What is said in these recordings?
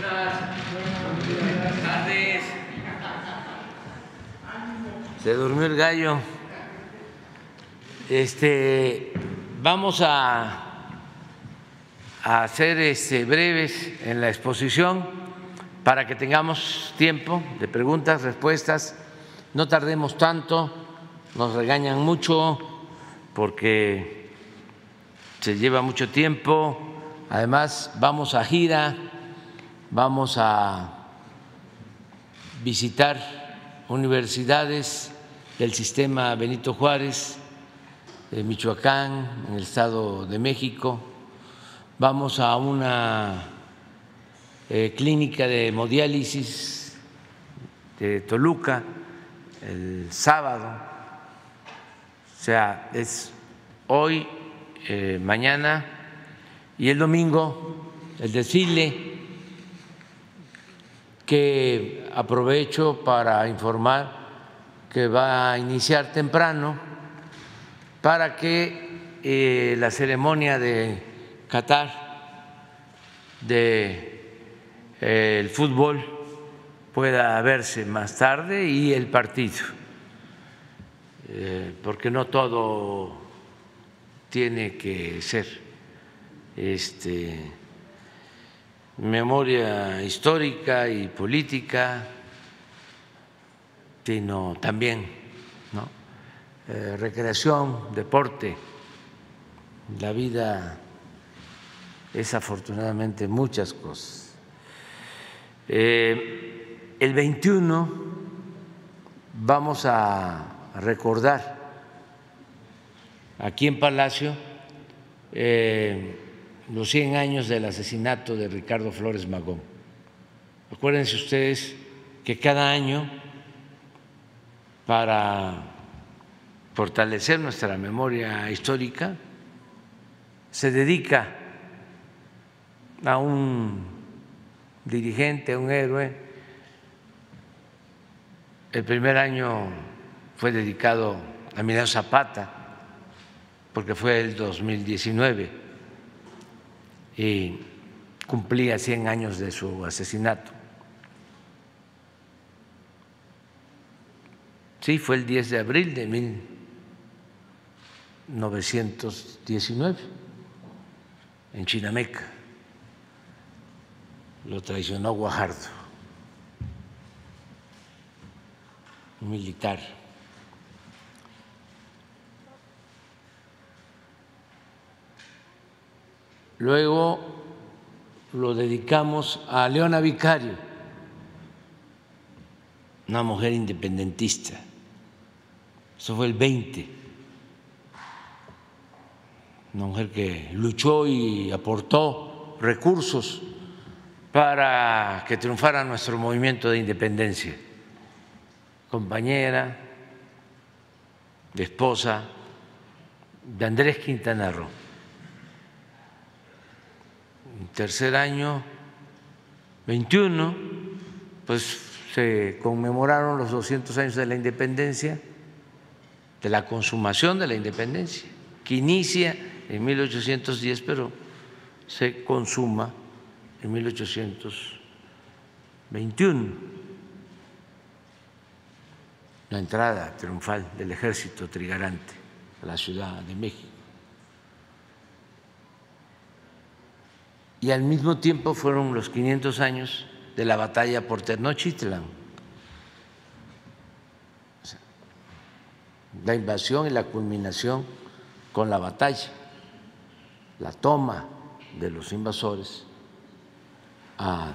Buenas tardes. Se durmió el gallo. Este, vamos a, a ser este, breves en la exposición para que tengamos tiempo de preguntas, respuestas. No tardemos tanto, nos regañan mucho porque se lleva mucho tiempo. Además, vamos a gira, vamos a visitar universidades del sistema Benito Juárez, de Michoacán, en el Estado de México. Vamos a una eh, clínica de hemodiálisis de Toluca el sábado, o sea, es hoy, eh, mañana y el domingo el desfile que aprovecho para informar que va a iniciar temprano para que eh, la ceremonia de Qatar de eh, el fútbol pueda verse más tarde y el partido, eh, porque no todo tiene que ser este, memoria histórica y política, sino también ¿no? Eh, recreación, deporte. La vida es afortunadamente muchas cosas. Eh, el 21 vamos a recordar aquí en Palacio eh, los 100 años del asesinato de Ricardo Flores Magón. Acuérdense ustedes que cada año, para fortalecer nuestra memoria histórica, se dedica a un dirigente, a un héroe. El primer año fue dedicado a Emiliano Zapata, porque fue el 2019 y cumplía 100 años de su asesinato. Sí, fue el 10 de abril de 1919 en Chinameca. Lo traicionó Guajardo, un militar. Luego lo dedicamos a Leona Vicario, una mujer independentista. Eso fue el 20. Una mujer que luchó y aportó recursos para que triunfara nuestro movimiento de independencia. Compañera, esposa de Andrés Quintana Roo tercer año 21, pues se conmemoraron los 200 años de la independencia, de la consumación de la independencia, que inicia en 1810, pero se consuma en 1821 la entrada triunfal del ejército trigarante a la Ciudad de México. Y al mismo tiempo fueron los 500 años de la batalla por Tenochtitlan. La invasión y la culminación con la batalla, la toma de los invasores a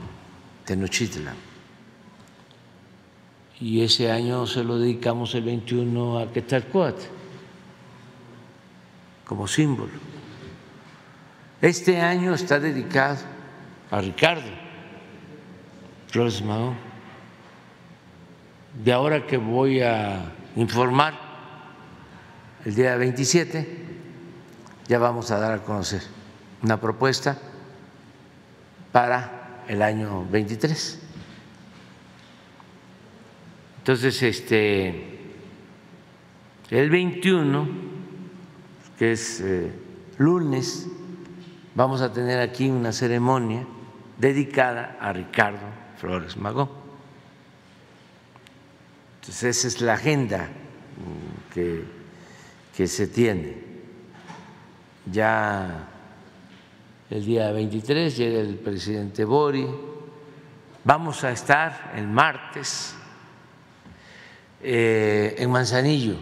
Tenochtitlan. Y ese año se lo dedicamos el 21 a Quetzalcóatl como símbolo. Este año está dedicado a Ricardo Flores Magón. De ahora que voy a informar, el día 27, ya vamos a dar a conocer una propuesta para el año 23. Entonces, este, el 21, que es eh, lunes, vamos a tener aquí una ceremonia dedicada a Ricardo Flores Magón. Entonces esa es la agenda mm, que, que se tiene. Ya el día 23 llega el presidente Bori, vamos a estar el martes eh, en Manzanillo,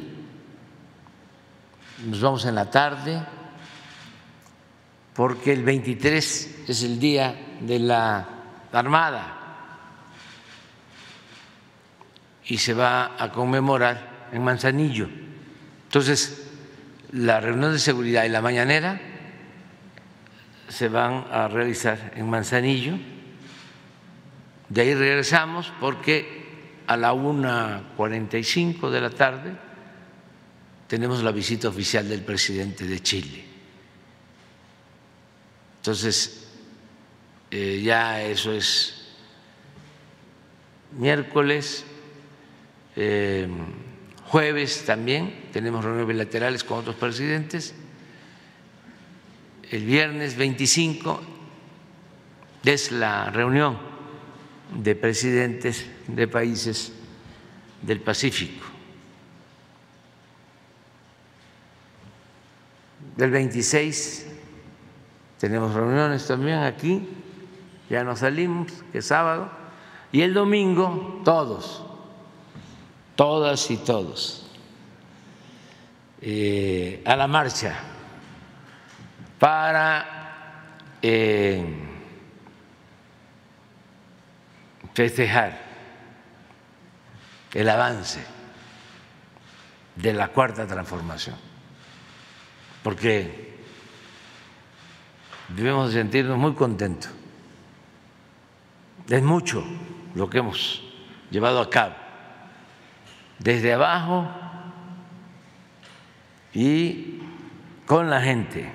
nos vamos en la tarde porque el 23 es el día de la Armada y se va a conmemorar en Manzanillo. Entonces, la reunión de seguridad y la mañanera se van a realizar en Manzanillo. De ahí regresamos porque a la 1.45 de la tarde tenemos la visita oficial del presidente de Chile. Entonces, eh, ya eso es miércoles, eh, jueves también, tenemos reuniones bilaterales con otros presidentes. El viernes 25 es la reunión de presidentes de países del Pacífico. Del 26 tenemos reuniones también aquí, ya nos salimos, que es sábado, y el domingo todos, todas y todos, eh, a la marcha para eh, festejar el avance de la cuarta transformación, porque debemos sentirnos muy contentos. Es mucho lo que hemos llevado a cabo, desde abajo y con la gente.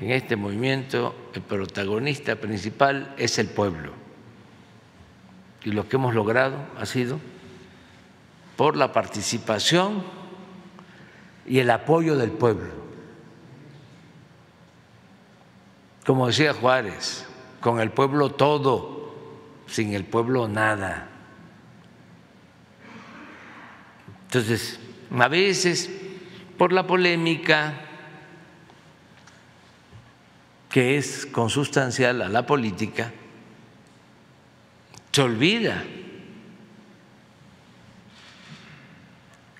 En este movimiento el protagonista principal es el pueblo y lo que hemos logrado ha sido por la participación y el apoyo del pueblo. Como decía Juárez, con el pueblo todo, sin el pueblo nada. Entonces, a veces, por la polémica que es consustancial a la política, se olvida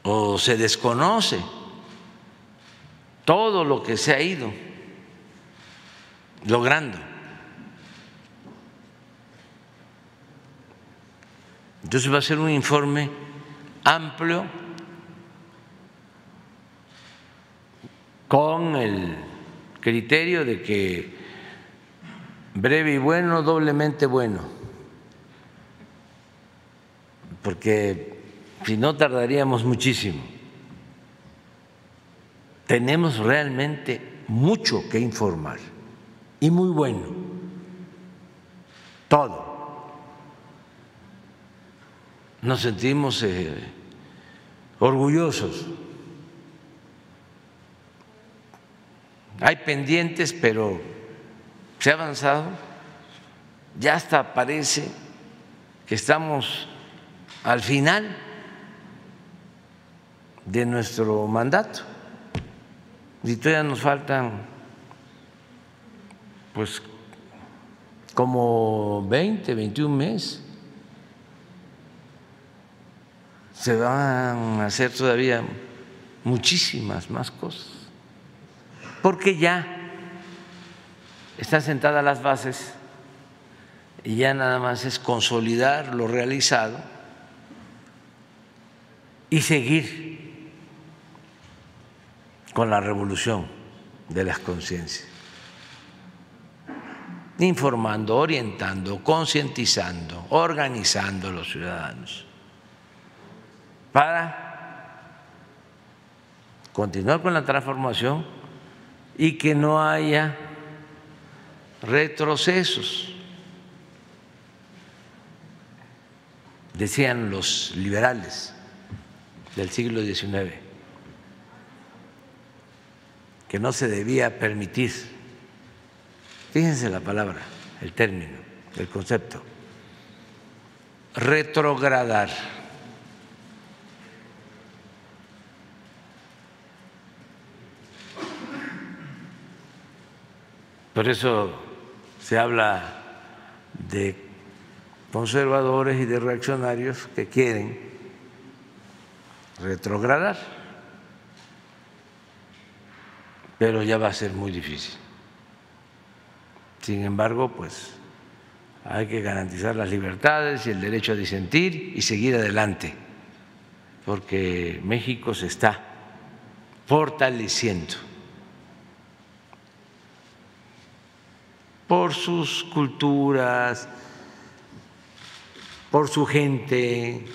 o se desconoce todo lo que se ha ido logrando. Entonces va a ser un informe amplio con el criterio de que breve y bueno, doblemente bueno, porque si no tardaríamos muchísimo tenemos realmente mucho que informar y muy bueno. Todo. Nos sentimos eh, orgullosos. Hay pendientes, pero se ha avanzado. Ya hasta parece que estamos al final de nuestro mandato y todavía nos faltan pues como 20, 21 meses. Se van a hacer todavía muchísimas más cosas, porque ya están sentadas las bases y ya nada más es consolidar lo realizado y seguir con la revolución de las conciencias, informando, orientando, concientizando, organizando a los ciudadanos para continuar con la transformación y que no haya retrocesos. Decían los liberales del siglo XIX que no se debía permitir, fíjense la palabra, el término, el concepto, retrogradar. Por eso se habla de conservadores y de reaccionarios que quieren retrogradar, pero ya va a ser muy difícil. Sin embargo, pues hay que garantizar las libertades y el derecho a disentir y seguir adelante, porque México se está fortaleciendo. por sus culturas, por su gente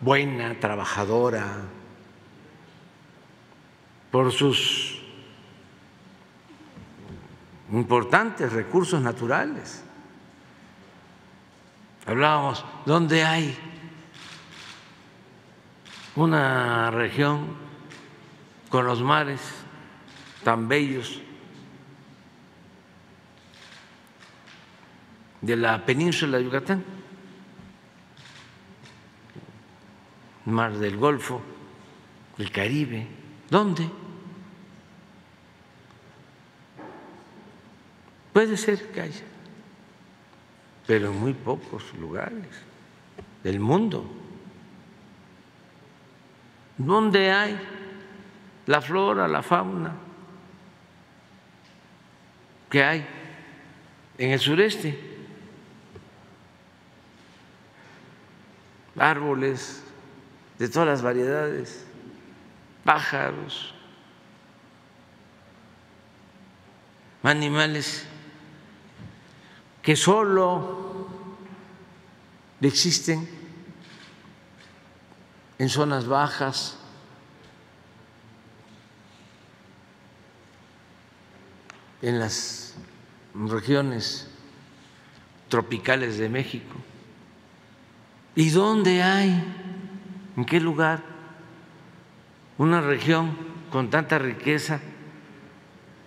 buena, trabajadora, por sus importantes recursos naturales. Hablábamos, ¿dónde hay una región con los mares tan bellos de la península de Yucatán, mar del Golfo, el Caribe. ¿Dónde? Puede ser que haya, pero en muy pocos lugares del mundo. ¿Dónde hay la flora, la fauna que hay en el sureste? árboles de todas las variedades, pájaros, animales que solo existen en zonas bajas, en las regiones tropicales de México. ¿Y dónde hay? ¿En qué lugar? Una región con tanta riqueza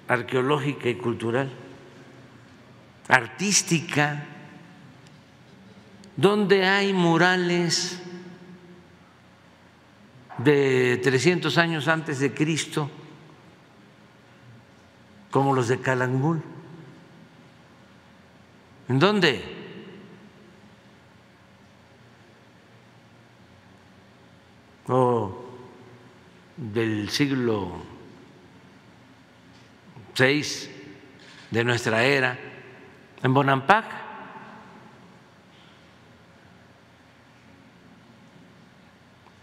arqueológica y cultural, artística, donde hay murales de 300 años antes de Cristo, como los de Calangul. ¿En dónde? o del siglo VI de nuestra era, en Bonampak.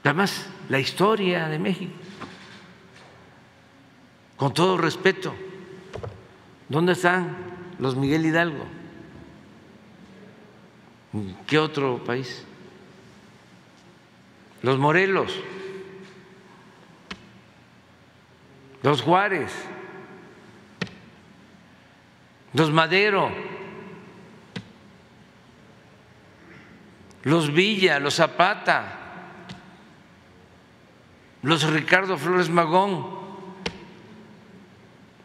Además, la historia de México, con todo respeto, ¿dónde están los Miguel Hidalgo? ¿Qué otro país? los Morelos, los Juárez, los Madero, los Villa, los Zapata, los Ricardo Flores Magón,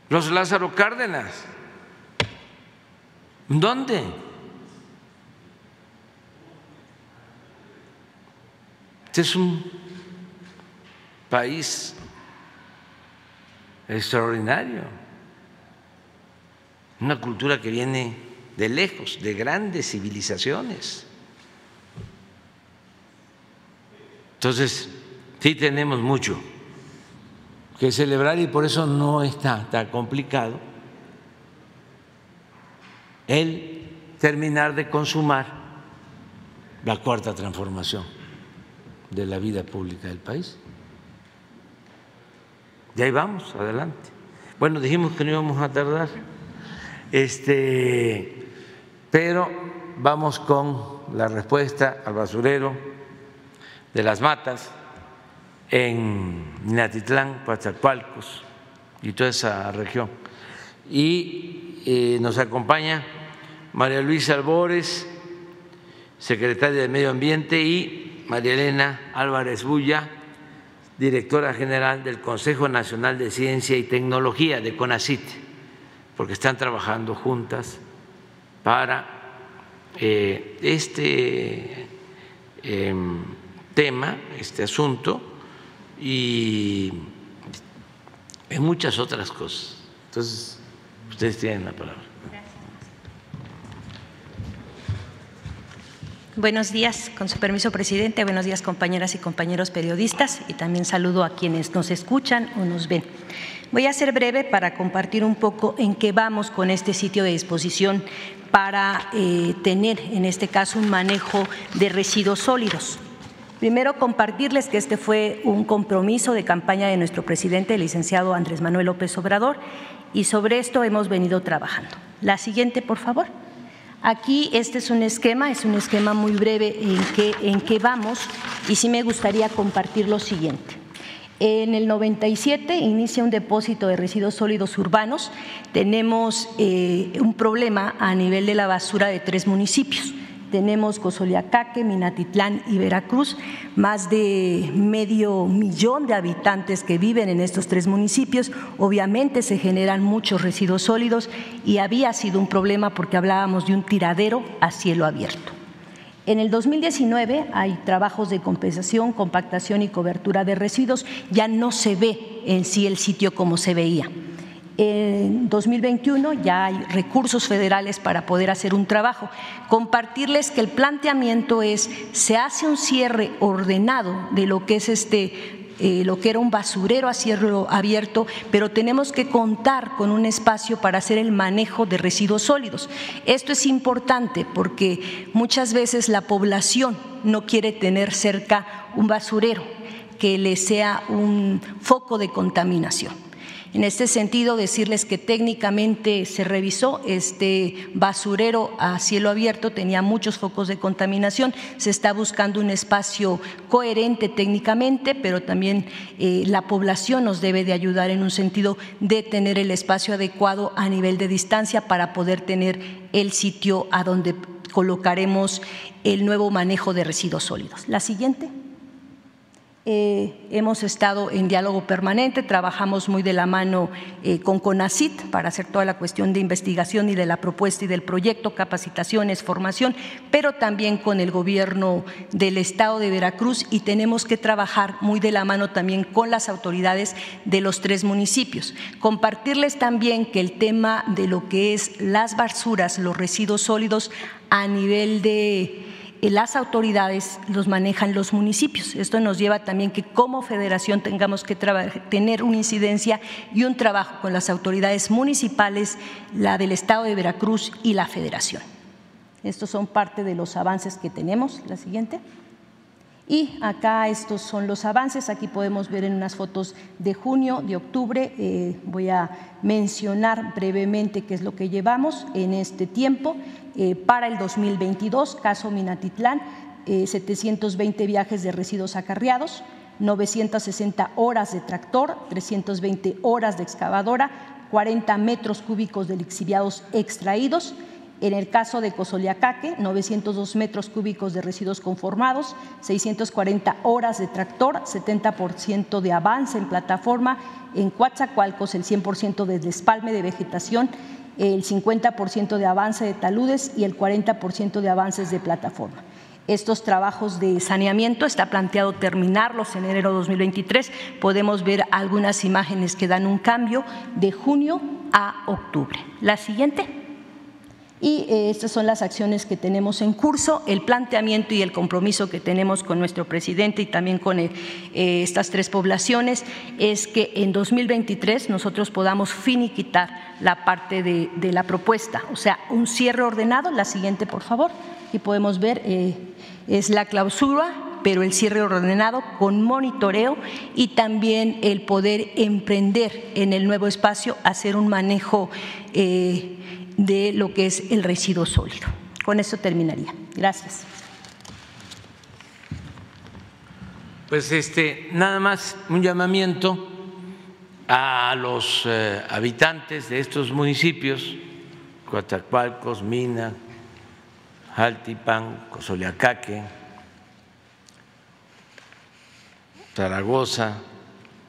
los Lázaro Cárdenas. ¿Dónde? Este es un país extraordinario, una cultura que viene de lejos, de grandes civilizaciones. Entonces, sí tenemos mucho que celebrar y por eso no está tan complicado el terminar de consumar la cuarta transformación de la vida pública del país. Y ahí vamos, adelante. Bueno, dijimos que no íbamos a tardar, este, pero vamos con la respuesta al basurero de las matas en Minatitlán, Coatzacoalcos y toda esa región. Y eh, nos acompaña María Luisa Albores, secretaria de Medio Ambiente, y María Elena Álvarez Bulla, directora general del Consejo Nacional de Ciencia y Tecnología de CONACIT, porque están trabajando juntas para eh, este em, tema, este asunto y en muchas otras cosas. Entonces, ustedes tienen la palabra. Buenos días, con su permiso, presidente. Buenos días, compañeras y compañeros periodistas. Y también saludo a quienes nos escuchan o nos ven. Voy a ser breve para compartir un poco en qué vamos con este sitio de disposición para eh, tener, en este caso, un manejo de residuos sólidos. Primero, compartirles que este fue un compromiso de campaña de nuestro presidente, el licenciado Andrés Manuel López Obrador, y sobre esto hemos venido trabajando. La siguiente, por favor. Aquí este es un esquema, es un esquema muy breve en que, vamos y sí me gustaría compartir lo siguiente. En el 97 inicia un depósito de residuos sólidos urbanos. Tenemos eh, un problema a nivel de la basura de tres municipios tenemos Cozoliacaque, Minatitlán y Veracruz, más de medio millón de habitantes que viven en estos tres municipios. Obviamente se generan muchos residuos sólidos y había sido un problema porque hablábamos de un tiradero a cielo abierto. En el 2019 hay trabajos de compensación, compactación y cobertura de residuos. Ya no se ve en sí el sitio como se veía. En 2021 ya hay recursos federales para poder hacer un trabajo. Compartirles que el planteamiento es, se hace un cierre ordenado de lo que es este eh, lo que era un basurero a cielo abierto, pero tenemos que contar con un espacio para hacer el manejo de residuos sólidos. Esto es importante porque muchas veces la población no quiere tener cerca un basurero que le sea un foco de contaminación. En este sentido, decirles que técnicamente se revisó este basurero a cielo abierto, tenía muchos focos de contaminación, se está buscando un espacio coherente técnicamente, pero también eh, la población nos debe de ayudar en un sentido de tener el espacio adecuado a nivel de distancia para poder tener el sitio a donde colocaremos el nuevo manejo de residuos sólidos. La siguiente. Eh, hemos estado en diálogo permanente, trabajamos muy de la mano eh, con CONACIT para hacer toda la cuestión de investigación y de la propuesta y del proyecto, capacitaciones, formación, pero también con el gobierno del Estado de Veracruz y tenemos que trabajar muy de la mano también con las autoridades de los tres municipios. Compartirles también que el tema de lo que es las basuras, los residuos sólidos a nivel de las autoridades los manejan los municipios. Esto nos lleva también que como federación tengamos que tener una incidencia y un trabajo con las autoridades municipales, la del Estado de Veracruz y la federación. Estos son parte de los avances que tenemos. La siguiente. Y acá estos son los avances, aquí podemos ver en unas fotos de junio, de octubre, eh, voy a mencionar brevemente qué es lo que llevamos en este tiempo. Eh, para el 2022, caso Minatitlán, 720 eh, viajes de residuos acarreados, 960 horas de tractor, 320 horas de excavadora, 40 metros cúbicos de lixiviados extraídos, en el caso de Cozoliacaque, 902 metros cúbicos de residuos conformados, 640 horas de tractor, 70% de avance en plataforma. En Coatzacoalcos, el 100% de despalme de vegetación, el 50% de avance de taludes y el 40% de avances de plataforma. Estos trabajos de saneamiento está planteado terminarlos en enero de 2023. Podemos ver algunas imágenes que dan un cambio de junio a octubre. La siguiente. Y eh, estas son las acciones que tenemos en curso, el planteamiento y el compromiso que tenemos con nuestro presidente y también con eh, estas tres poblaciones es que en 2023 nosotros podamos finiquitar la parte de, la propuesta, o sea, un cierre ordenado. La siguiente, por favor. Y podemos ver, eh, es la clausura pero el cierre ordenado con monitoreo y también el poder emprender en el nuevo espacio, hacer un manejo de lo que es el residuo sólido. Con eso terminaría. Gracias. Pues este, nada más un llamamiento a los eh, habitantes de estos municipios, Coatzacoalcos, Mina, Jaltipan, Cozoliacaque, Zaragoza,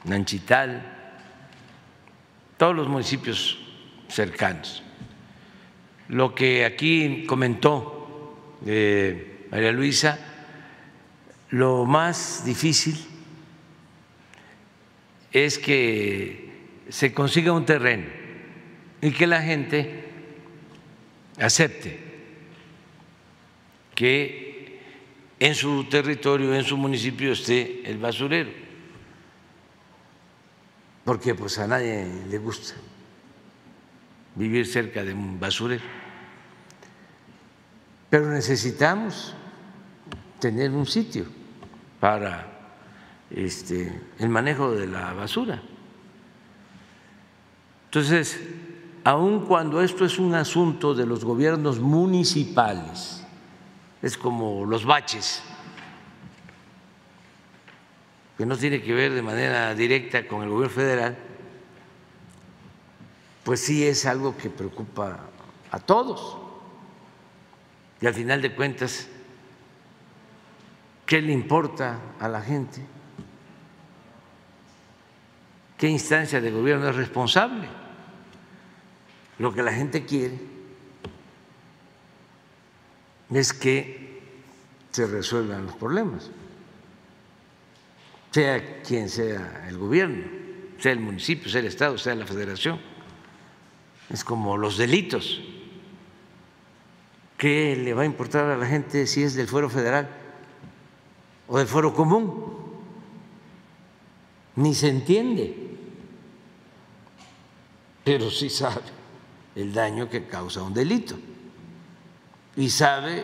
Nanchital, todos los municipios cercanos. Lo que aquí comentó eh, María Luisa, lo más difícil es que se consiga un terreno y que la gente acepte que en su territorio, en su municipio esté el basurero, porque pues a nadie le gusta vivir cerca de un basurero. Pero necesitamos tener un sitio para este, el manejo de la basura. Entonces, aun cuando esto es un asunto de los gobiernos municipales, es como los baches, que no tiene que ver de manera directa con el gobierno federal, pues sí es algo que preocupa a todos. Y al final de cuentas, ¿qué le importa a la gente? ¿Qué instancia de gobierno es responsable? Lo que la gente quiere es que se resuelvan los problemas, sea quien sea el gobierno, sea el municipio, sea el Estado, sea la federación. Es como los delitos. ¿Qué le va a importar a la gente si es del fuero federal o del fuero común? Ni se entiende, pero sí sabe el daño que causa un delito y sabe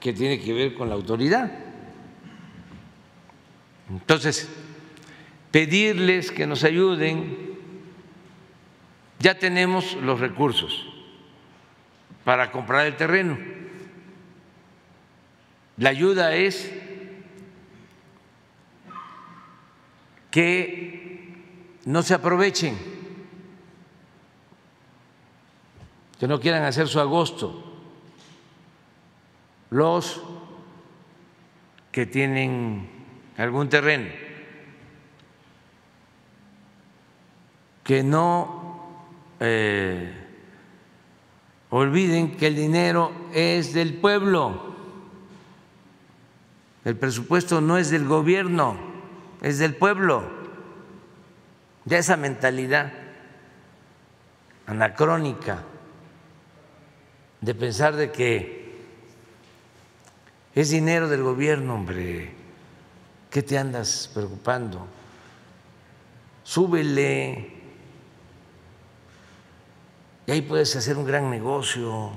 que tiene que ver con la autoridad. Entonces, pedirles que nos ayuden, ya tenemos los recursos para comprar el terreno. La ayuda es que no se aprovechen, que no quieran hacer su agosto los que tienen algún terreno, que no eh, olviden que el dinero es del pueblo, el presupuesto no es del gobierno, es del pueblo. Ya esa mentalidad anacrónica de pensar de que es dinero del gobierno, hombre. ¿Qué te andas preocupando? Súbele. Y ahí puedes hacer un gran negocio.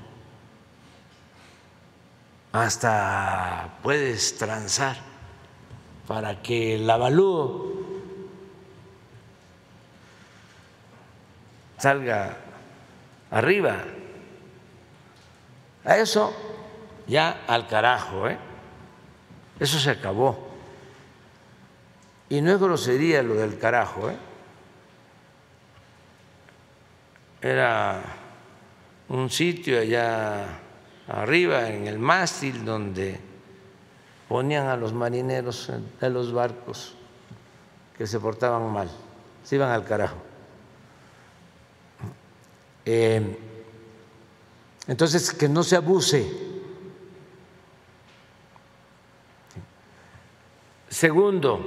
Hasta puedes transar para que el avalúo salga arriba. A eso ya al carajo, ¿eh? Eso se acabó. Y no es grosería lo del carajo, ¿eh? Era un sitio allá arriba en el mástil donde ponían a los marineros de los barcos que se portaban mal, se iban al carajo. Eh, entonces, que no se abuse Segundo,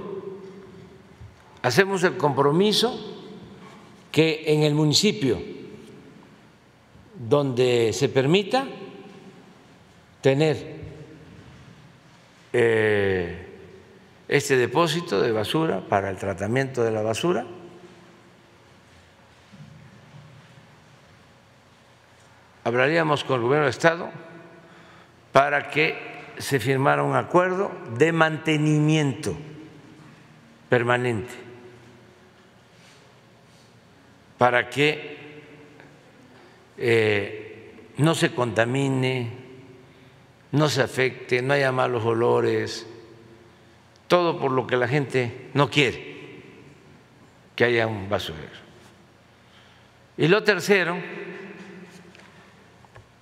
hacemos el compromiso que en el municipio donde se permita tener eh, este depósito de basura para el tratamiento de la basura, hablaríamos con el gobierno de Estado para que se firmara un acuerdo de mantenimiento permanente para que eh, no se contamine, no se afecte, no haya malos olores, todo por lo que la gente no quiere, que haya un basurero. Y lo tercero,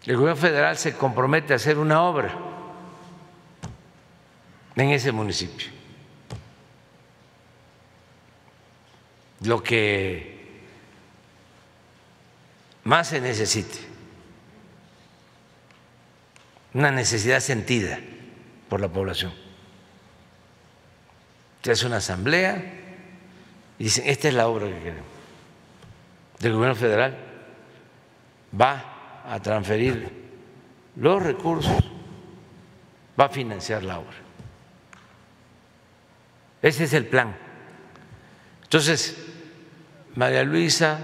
el gobierno federal se compromete a hacer una obra en ese municipio. lo que más se necesite, una necesidad sentida por la población. Se hace una asamblea y dicen, esta es la obra que queremos. Del gobierno federal va a transferir los recursos, va a financiar la obra. Ese es el plan. Entonces, María Luisa,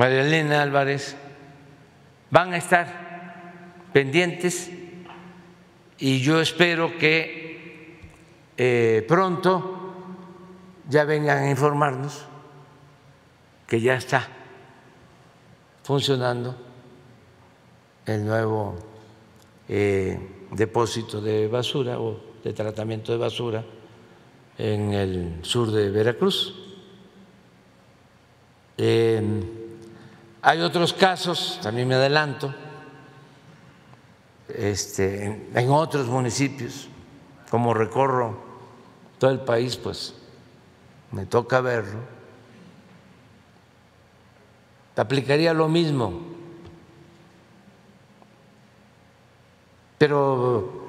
María Elena Álvarez van a estar pendientes y yo espero que eh, pronto ya vengan a informarnos que ya está funcionando el nuevo eh, depósito de basura o de tratamiento de basura en el sur de Veracruz. Hay otros casos, también me adelanto, este, en otros municipios, como recorro todo el país, pues me toca verlo, aplicaría lo mismo. Pero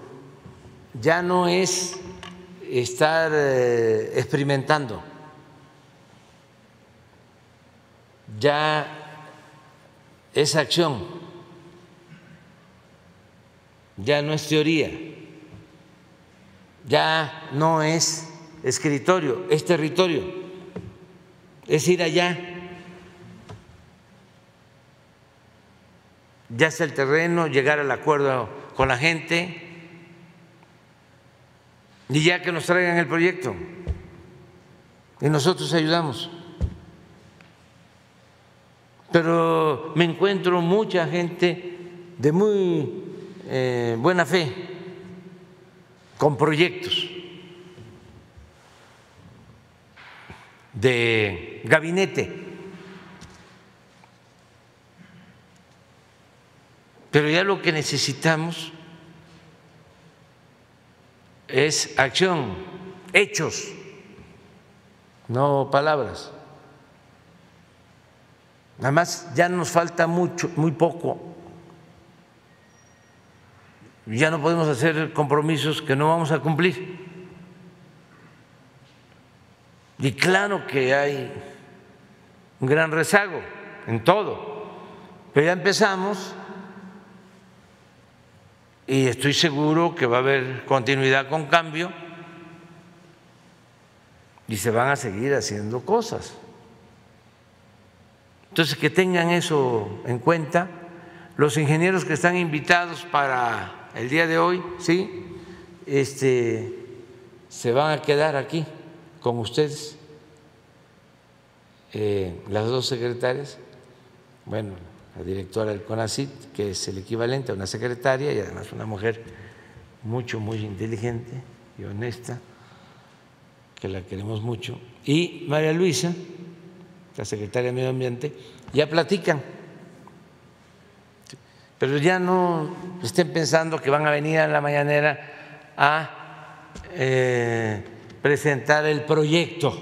ya no es estar eh, experimentando, ya es acción, ya no es teoría, ya no es escritorio, es territorio, es ir allá. Ya está el terreno, llegar al acuerdo con la gente y ya que nos traigan el proyecto y nosotros ayudamos. Pero me encuentro mucha gente de muy eh, buena fe con proyectos de gabinete. Pero ya lo que necesitamos es acción, hechos, no palabras. Además, ya nos falta mucho, muy poco. Ya no podemos hacer compromisos que no vamos a cumplir. Y claro que hay un gran rezago en todo, pero ya empezamos y estoy seguro que va a haber continuidad con cambio y se van a seguir haciendo cosas. Entonces, que tengan eso en cuenta. Los ingenieros que están invitados para el día de hoy, sí, este, se van a quedar aquí con ustedes, eh, las dos secretarias, bueno, la directora del CONACIT, que es el equivalente a una secretaria y además una mujer mucho, muy inteligente y honesta, que la queremos mucho, y María Luisa, la secretaria de Medio Ambiente, ya platican. Pero ya no estén pensando que van a venir a la mañanera a eh, presentar el proyecto.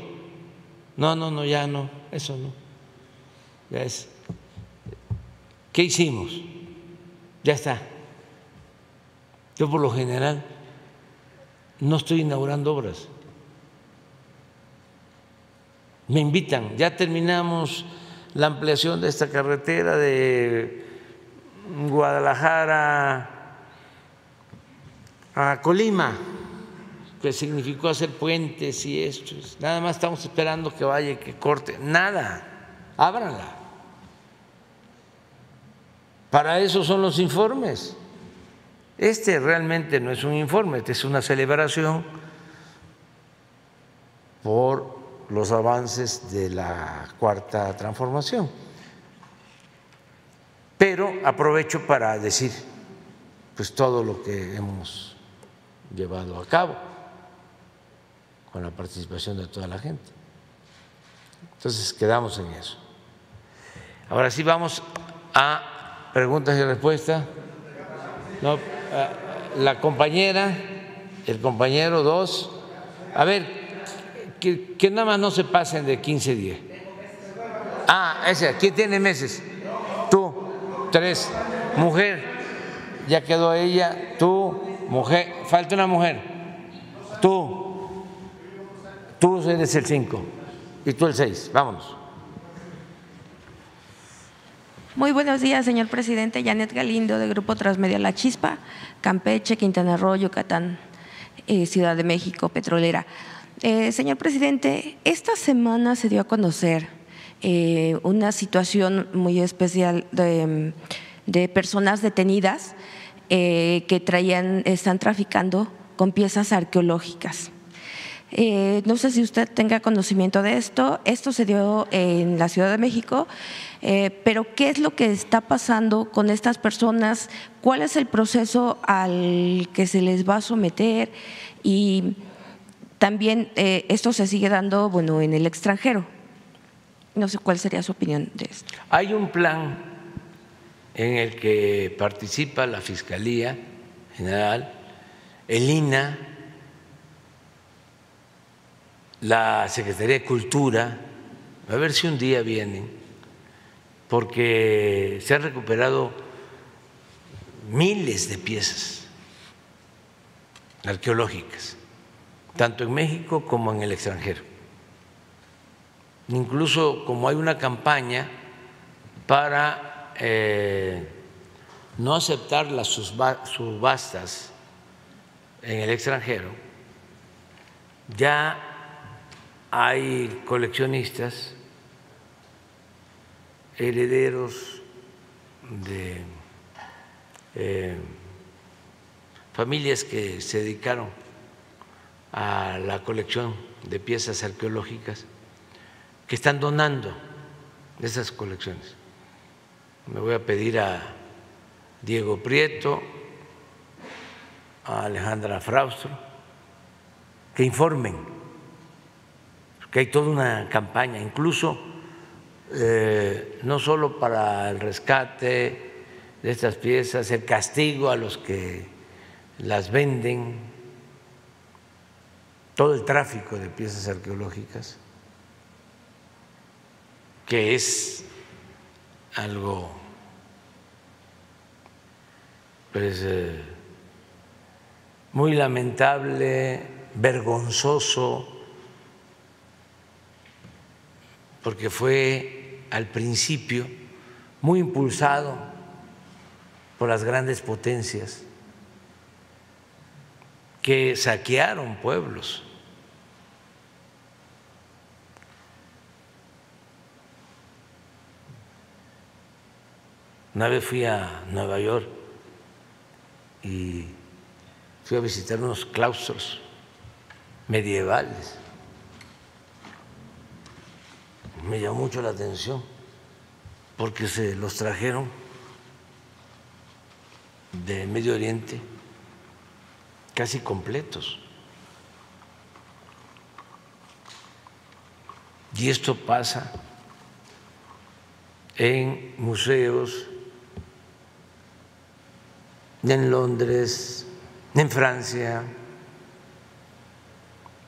No, no, no, ya no, eso no. Ya es. ¿Qué hicimos? Ya está. Yo por lo general no estoy inaugurando obras. Me invitan, ya terminamos la ampliación de esta carretera de Guadalajara a Colima que significó hacer puentes y esto. Nada más estamos esperando que vaya que corte. Nada. Ábranla. Para eso son los informes. Este realmente no es un informe, este es una celebración por los avances de la cuarta transformación. Pero aprovecho para decir pues todo lo que hemos llevado a cabo con la participación de toda la gente. Entonces quedamos en eso. Ahora sí vamos a preguntas y respuestas. No, eh, la compañera, el compañero, dos. A ver, que, que nada más no se pasen de 15 días. Ah, ese, ¿quién tiene meses? Tú, tres. Mujer, ya quedó ella, tú, mujer, falta una mujer. Tú, tú eres el 5 y tú el 6. Vámonos. Muy buenos días, señor presidente. Janet Galindo, de Grupo Transmedia La Chispa, Campeche, Quintana Roo, Yucatán, eh, Ciudad de México, Petrolera. Eh, señor presidente, esta semana se dio a conocer eh, una situación muy especial de, personas detenidas que traían, están traficando con piezas arqueológicas. Eh, no sé si usted tenga conocimiento de esto. Esto se dio en la Ciudad de México, eh, pero ¿qué es lo que está pasando con estas personas? ¿Cuál es el proceso al que se les va a someter? Y también eh, esto se sigue dando, bueno, en el extranjero. No sé cuál sería su opinión de esto. Hay un plan en el que participa la Fiscalía General, el INA, la Secretaría de Cultura, a ver si un día vienen, porque se han recuperado miles de piezas arqueológicas, tanto en México como en el extranjero. Incluso como hay una campaña para eh, no aceptar las subastas en el extranjero, ya hay coleccionistas, herederos de eh, familias que se dedicaron a la colección de piezas arqueológicas que están donando esas colecciones. Me voy a pedir a Diego Prieto, a Alejandra Fraustro, que informen que hay toda una campaña, incluso eh, no solo para el rescate de estas piezas, el castigo a los que las venden, todo el tráfico de piezas arqueológicas, que es algo pues, eh, muy lamentable, vergonzoso porque fue al principio muy impulsado por las grandes potencias que saquearon pueblos. Una vez fui a Nueva York y fui a visitar unos claustros medievales me llamó mucho la atención porque se los trajeron de Medio Oriente casi completos. Y esto pasa en museos, en Londres, en Francia.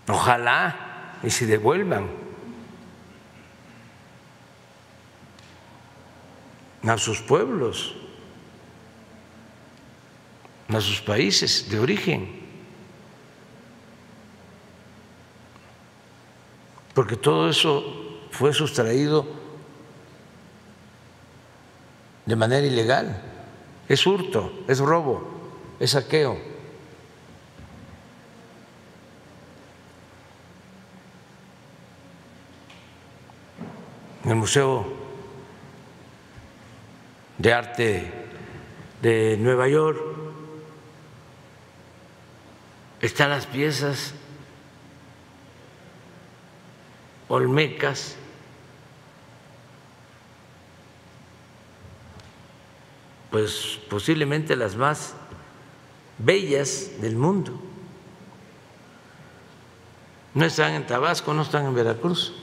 Ojalá y se devuelvan a sus pueblos, a sus países de origen. Porque todo eso fue sustraído de manera ilegal. Es hurto, es robo, es saqueo. En el Museo de Arte de Nueva York. Están las piezas olmecas pues posiblemente las más bellas del mundo. No están en Tabasco, no están en Veracruz,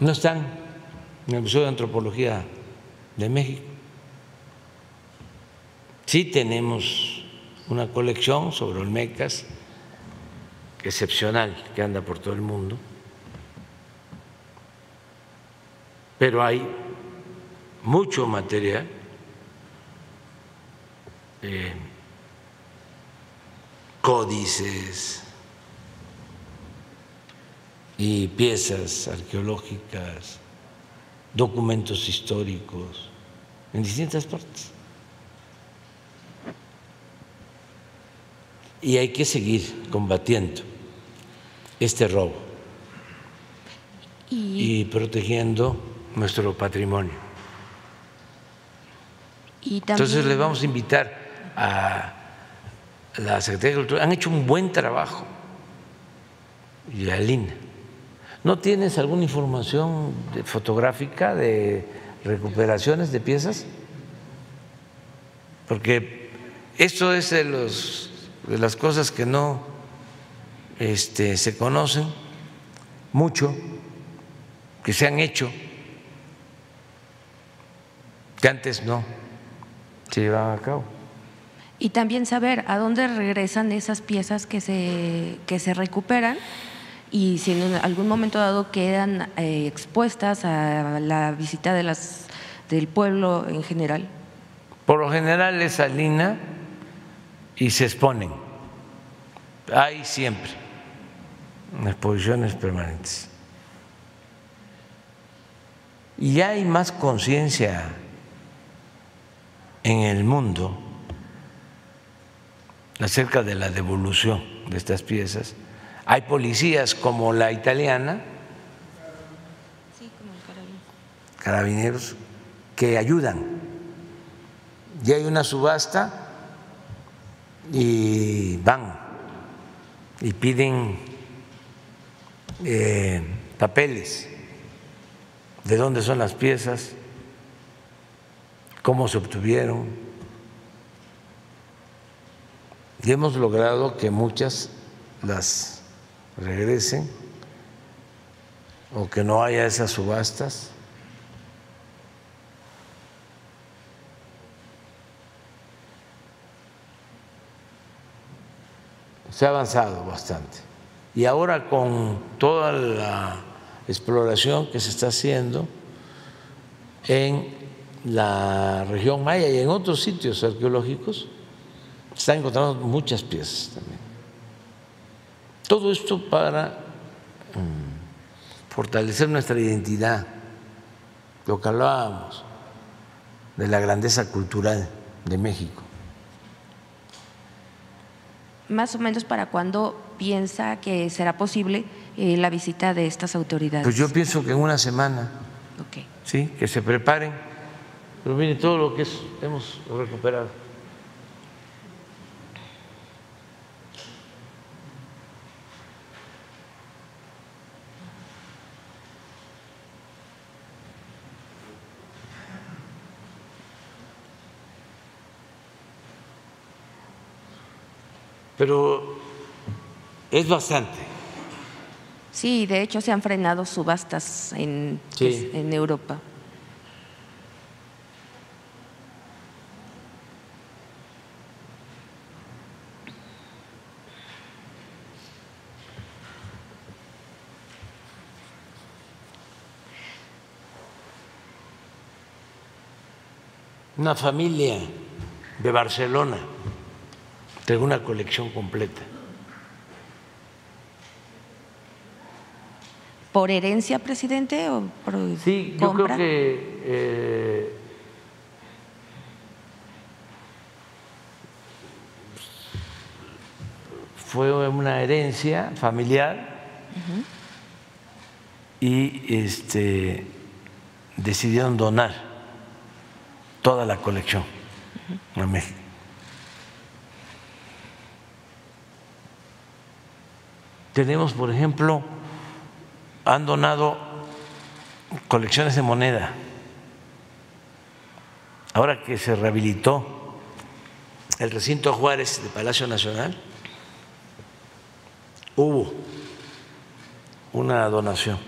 no están en el Museo de Antropología de México. Sí tenemos una colección sobre olmecas excepcional que anda por todo el mundo, pero hay mucho material eh, códices y piezas arqueológicas, documentos históricos en distintas partes. Y hay que seguir combatiendo este robo y, protegiendo nuestro patrimonio. Entonces le vamos a invitar a la Secretaría de Cultura, han hecho un buen trabajo y a Lina. ¿No tienes alguna información fotográfica de recuperaciones de piezas? Porque esto es de, los, de las cosas que no este, se conocen mucho, que se han hecho, que antes no se llevaban a cabo y también saber a dónde regresan esas piezas que se, que se recuperan y si en algún momento dado quedan eh, expuestas a la visita de las, del pueblo en general. Por lo general es salina y se exponen. Hay siempre exposiciones permanentes. Y hay más conciencia en el mundo acerca de la devolución de estas piezas. Hay policías como la italiana, carabineros, que ayudan. Y hay una subasta y van y piden eh, papeles de dónde son las piezas, cómo se obtuvieron y hemos logrado que muchas las regresen o que no haya esas subastas. Se ha avanzado bastante. Y ahora con toda la exploración que se está haciendo en la región Maya y en otros sitios arqueológicos, están encontrando muchas piezas también. Todo esto para mm, fortalecer nuestra identidad, lo que hablábamos de la grandeza cultural de México. Más o menos para cuándo piensa que será posible eh, la visita de estas autoridades. Pues yo pienso que en una semana. Sí, que se preparen. Pero miren todo lo que hemos recuperado. Pero es bastante. Sí, de hecho se han frenado subastas en, en Europa. Una familia de Barcelona tengo una colección completa. ¿Por herencia, presidente? O por sí, yo creo que eh, fue una herencia familiar y este, decidieron donar toda la colección a México. Tenemos, por ejemplo, han donado colecciones de moneda. Ahora que se rehabilitó el recinto Juárez de Palacio Nacional, hubo una donación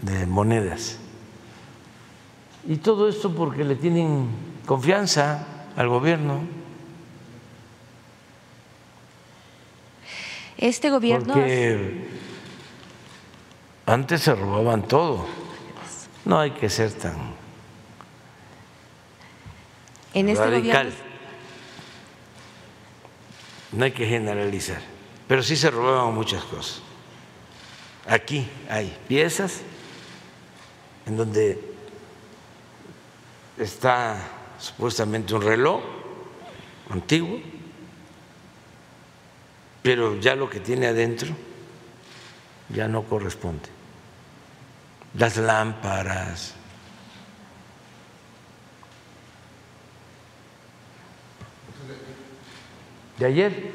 de monedas. Y todo esto porque le tienen confianza al gobierno. Este gobierno... Porque antes se robaban todo. No hay que ser tan en este radical. gobierno... No hay que generalizar. Pero sí se robaban muchas cosas. Aquí hay piezas en donde está supuestamente un reloj antiguo, pero ya lo que tiene adentro ya no corresponde. Las lámparas. ¿De ayer?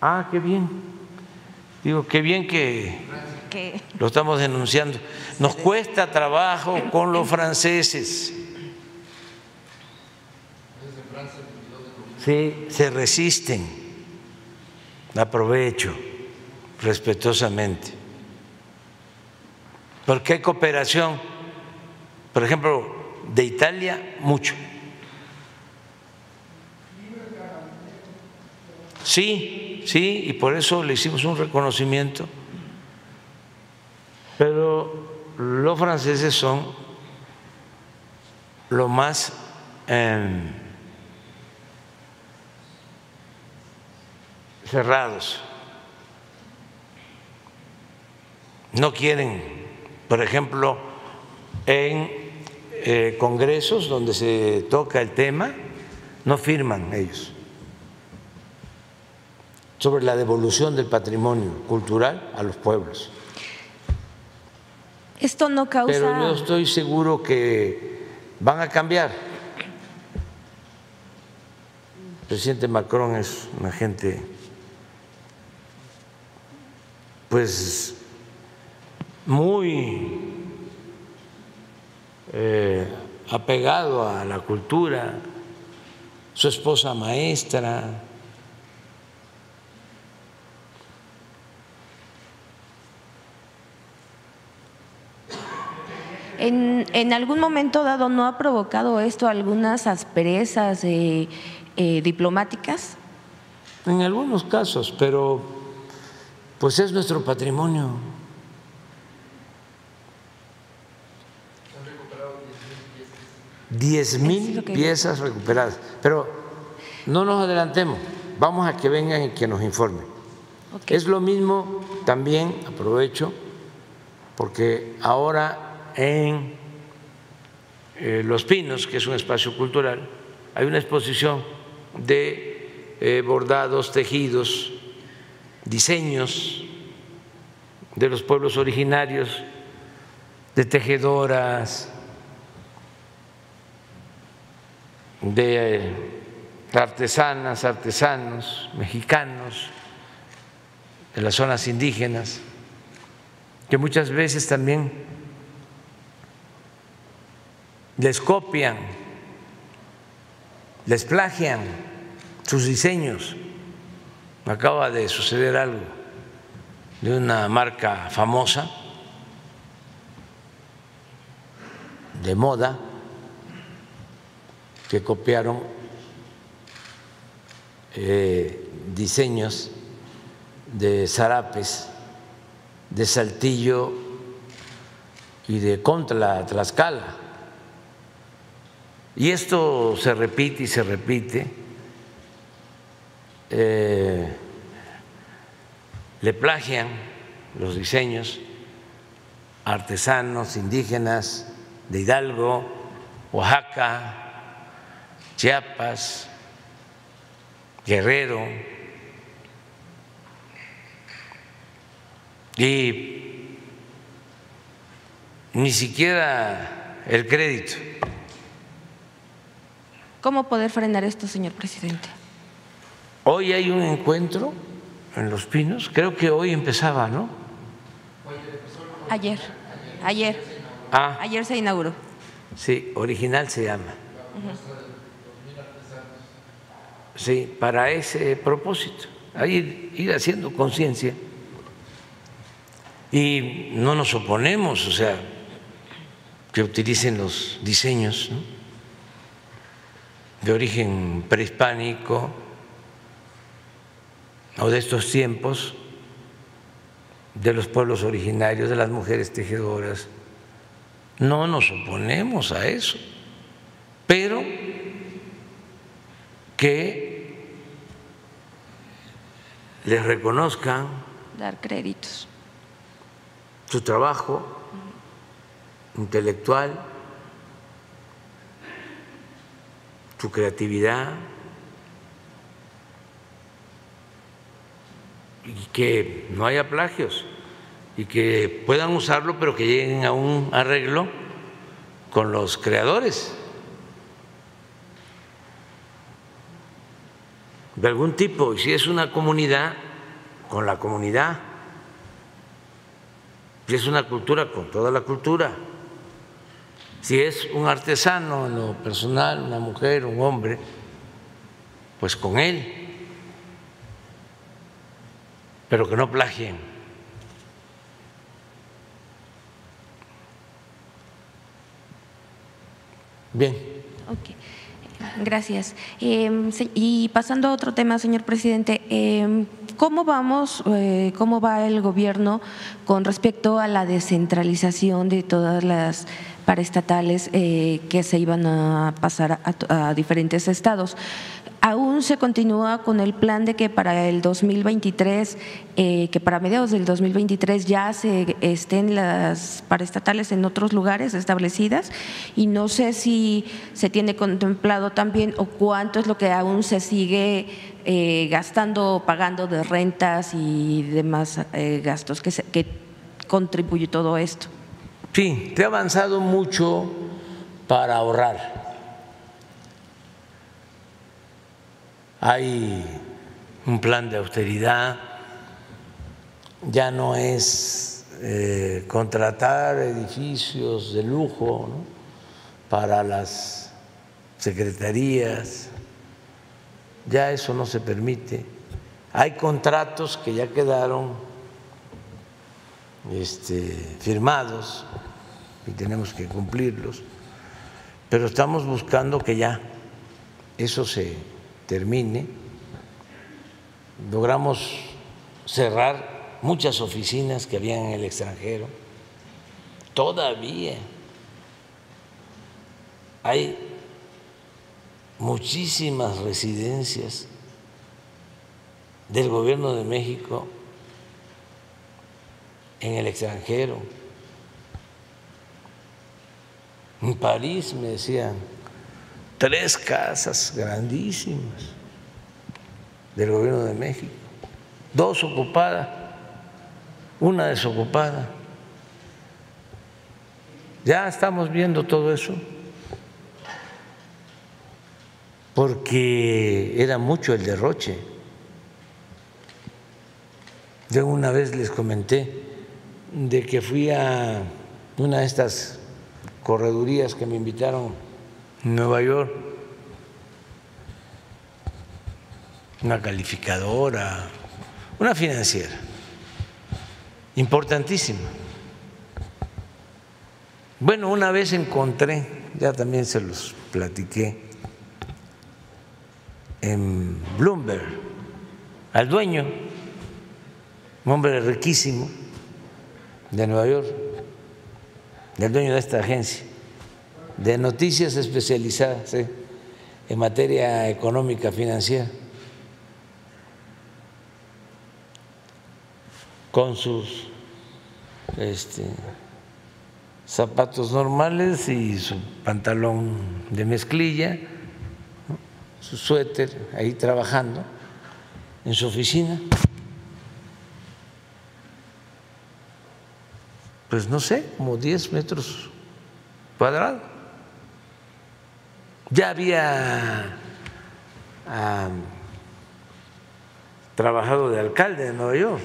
Ah, qué bien. Digo, qué bien que que lo estamos denunciando. Nos cuesta trabajo con los franceses. Sí, se resisten. Aprovecho respetuosamente. Porque hay cooperación, por ejemplo, de Italia, mucho. Sí, sí, y por eso le hicimos un reconocimiento. Pero los franceses son lo más eh, cerrados. No quieren, por ejemplo, en eh, congresos donde se toca el tema, no firman ellos sobre la devolución del patrimonio cultural a los pueblos. esto no causa... Pero yo estoy seguro que van a cambiar. El presidente Macron es una gente, pues, muy eh, apegado a la cultura, su esposa maestra, En, en algún momento dado no ha provocado esto algunas asperezas eh, eh, diplomáticas. En algunos casos, pero pues es nuestro patrimonio. Diez mil piezas recuperadas. Pero no nos adelantemos, vamos a que vengan y que nos informen. Es lo mismo también, aprovecho, porque ahora en eh, Los Pinos, que es un espacio cultural, hay una exposición de eh, bordados, tejidos, diseños de los pueblos originarios, de tejedoras, de eh, artesanas, artesanos mexicanos, de las zonas indígenas, que muchas veces también les copian, les plagian sus diseños. Acaba de suceder algo de una marca famosa de moda que copiaron eh, diseños de zarapes, de Saltillo y de Contra Tlaxcala. Y esto se repite y se repite. Eh, le plagian los diseños artesanos indígenas de Hidalgo, Oaxaca, Chiapas, Guerrero, y ni siquiera el crédito. ¿Cómo poder frenar esto, señor presidente? Hoy hay un encuentro en Los Pinos, creo que hoy empezaba, ¿no? Ayer, ayer, Ah, ayer se inauguró. sí, original se llama. Sí, para ese propósito, ir, ir haciendo conciencia. Y no nos oponemos, o sea, que utilicen los diseños ¿no? de origen prehispánico, o de estos tiempos de los pueblos originarios, de las mujeres tejedoras. No nos oponemos a eso, pero que les reconozcan dar créditos su trabajo intelectual, su creatividad, y que no haya plagios y que puedan usarlo, pero que lleguen a un arreglo con los creadores de algún tipo. Y si es una comunidad, con la comunidad. Si es una cultura, con toda la cultura. Si es un artesano en lo personal, una mujer, un hombre, pues con él pero que no plagien. Bien. Okay. Gracias. Em, y pasando a otro tema, señor presidente, em, ¿cómo vamos, eh, cómo va el gobierno con respecto a la descentralización de todas las paraestatales eh, que se iban a pasar a diferentes estados? Aún se continúa con el plan de que para el 2023, eh, que para mediados del 2023 ya se estén las paraestatales en otros lugares establecidas y no sé si se tiene contemplado también o cuánto es lo que aún se sigue eh, gastando, pagando de rentas y demás eh, gastos que, que contribuye todo esto. Sí, te ha avanzado mucho para ahorrar. Hay un plan de austeridad, ya no es eh, contratar edificios de lujo para las secretarías, ya eso no se permite. Hay contratos que ya quedaron este, firmados y tenemos que cumplirlos, pero estamos buscando que ya eso se termine, logramos cerrar muchas oficinas que habían en el extranjero. Todavía hay muchísimas residencias del gobierno de México en el extranjero. En París me decían, tres casas grandísimas del gobierno de México, dos ocupadas, una desocupada. Ya estamos viendo todo eso porque era mucho el derroche. Yo una vez les comenté de que fui a una de estas corredurías que me invitaron Nueva York, una calificadora, una financiera, importantísima. Bueno, una vez encontré, ya también se los platiqué, en Bloomberg, al dueño, un hombre riquísimo de Nueva York, del dueño de esta agencia de noticias especializadas en materia económica financiera, con sus este, zapatos normales y su pantalón de mezclilla, su suéter, ahí trabajando en su oficina. Pues no sé, como 10 metros cuadrados ya había trabajado de alcalde de Nueva York.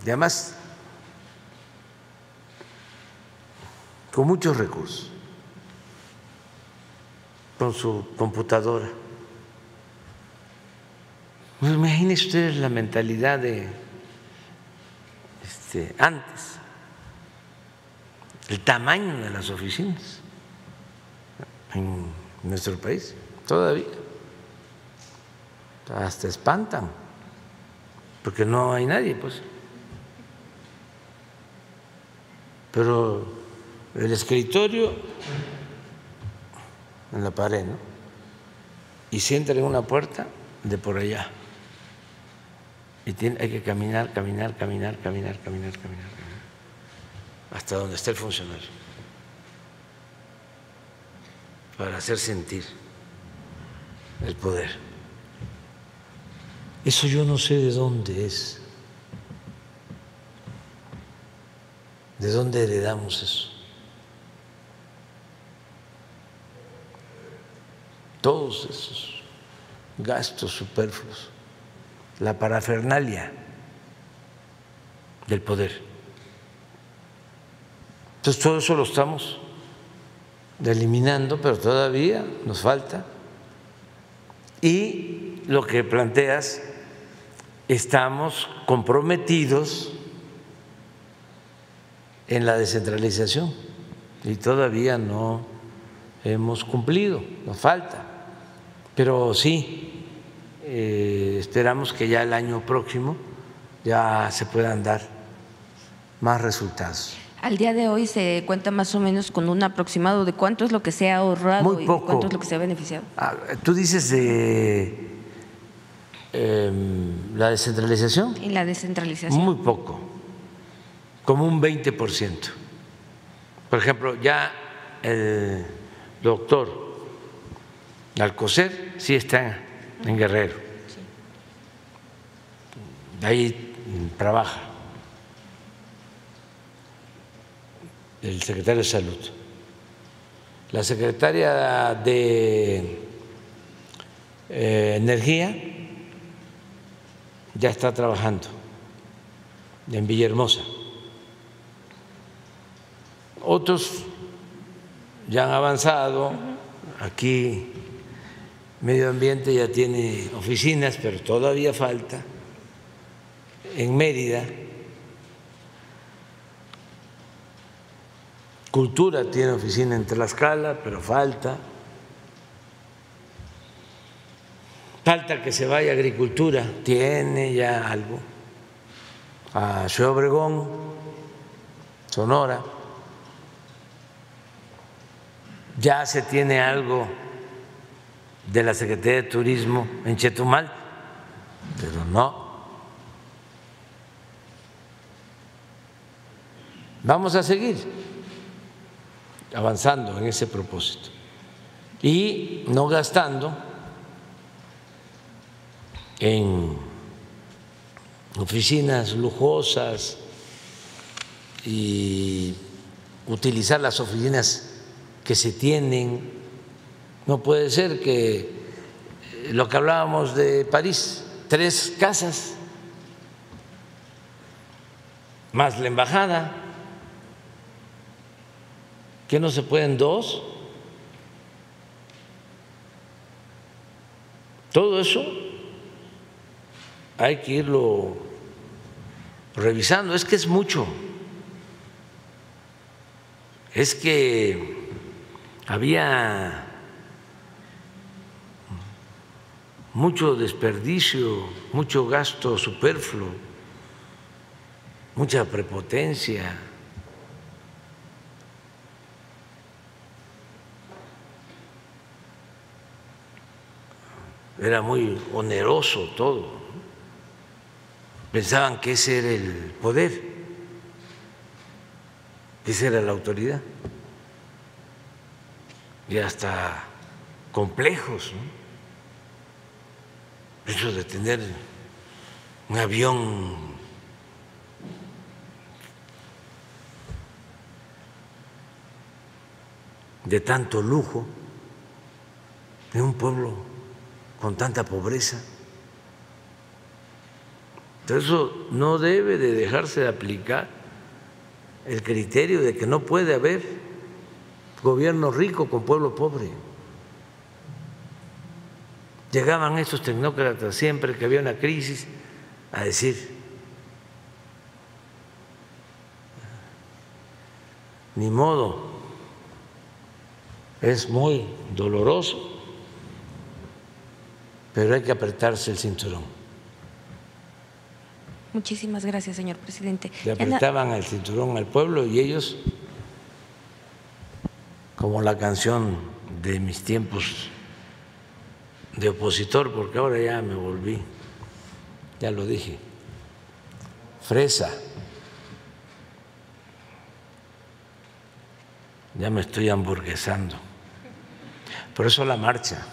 Y además, con muchos recursos, con su computadora. Pues imagínese usted la mentalidad de este, antes, el tamaño de las oficinas en nuestro país, todavía. hasta espantan, porque no hay nadie, pues. Pero el escritorio en la pared, ¿no? Y si entra en una puerta de por allá. Y tiene, hay que caminar, caminar, caminar, caminar, caminar, caminar, caminar, hasta donde está el funcionario, para hacer sentir el poder. Eso yo no sé de dónde es, de dónde heredamos eso. Todos esos gastos superfluos, la parafernalia del poder. Entonces todo eso lo estamos eliminando, pero todavía nos falta. Y lo que planteas, estamos comprometidos en la descentralización y todavía no hemos cumplido, nos falta. Pero sí, eh, esperamos que ya el año próximo ya se puedan dar más resultados. Al día de hoy se cuenta más o menos con un aproximado de cuánto es lo que se ha ahorrado y cuánto es lo que se ha beneficiado. Ah, Tú dices de em, la descentralización. Y la descentralización. Muy poco, como un 20%. Por ejemplo, ya el doctor Alcocer sí está en Guerrero. Ahí trabaja el secretario de Salud. La secretaria de eh, Energía ya está trabajando en Villahermosa. Otros ya han avanzado. Aquí Medio Ambiente ya tiene oficinas, pero todavía falta. En Mérida, Cultura tiene oficina en Tlaxcala, pero falta. Falta que se vaya Agricultura, tiene ya algo. A Ciudad Obregón, Sonora. Ya se tiene algo de la Secretaría de Turismo en Chetumal, pero no. Vamos a seguir avanzando en ese propósito y no gastando en oficinas lujosas y utilizar las oficinas que se tienen. No puede ser que lo que hablábamos de París, tres casas, más la embajada, que no se pueden dos. Todo eso hay que irlo revisando, es que es mucho, es que había mucho desperdicio, mucho gasto superfluo, mucha prepotencia. Era muy oneroso todo. Pensaban que ese era el poder, que esa era la autoridad. Y hasta complejos. ¿no? Eso de tener un avión de tanto lujo en un pueblo con tanta pobreza. Entonces eso no debe de dejarse de aplicar el criterio de que no puede haber gobierno rico con pueblo pobre. Llegaban esos tecnócratas siempre que había una crisis a decir, ni modo, es muy doloroso, pero hay que apretarse el cinturón. Muchísimas gracias, señor presidente. Le apretaban el cinturón al pueblo y ellos, como la canción de mis tiempos de opositor, porque ahora ya me volví, ya lo dije, fresa. Ya me estoy hamburguesando. Por eso la marcha,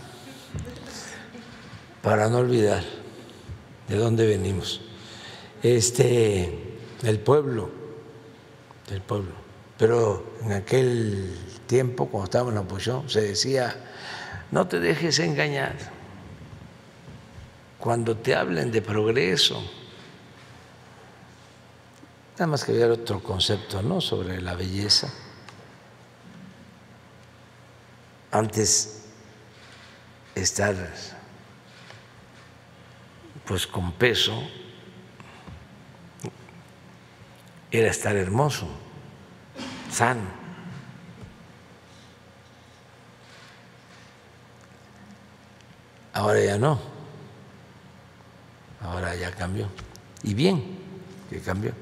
para no olvidar de dónde venimos. Este, el pueblo, el pueblo. Pero en aquel tiempo, cuando estaba en la oposición, se decía, no te dejes engañar. Cuando te hablen de progreso, nada más que había otro concepto, ¿no? Sobre la belleza antes estar pues con peso era estar hermoso, sano. Ahora ya no. Ahora ya cambió. Y bien que cambió.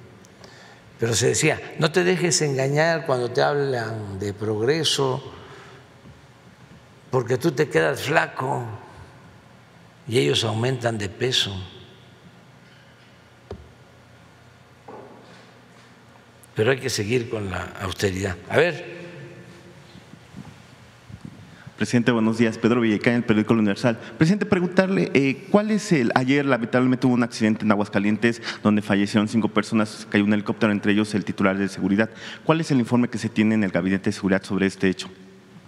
Pero se decía, no te dejes engañar cuando te hablan de progreso, porque tú te quedas flaco y ellos aumentan de peso. Pero hay que seguir con la austeridad. A ver. Presidente, buenos días. Pedro Villecán, el periódico Universal. Presidente, preguntarle, eh, ¿cuál es el. Ayer, lamentablemente, hubo un accidente en Aguascalientes donde fallecieron cinco personas, cayó un helicóptero, entre ellos el titular de seguridad. ¿Cuál es el informe que se tiene en el Gabinete de Seguridad sobre este hecho?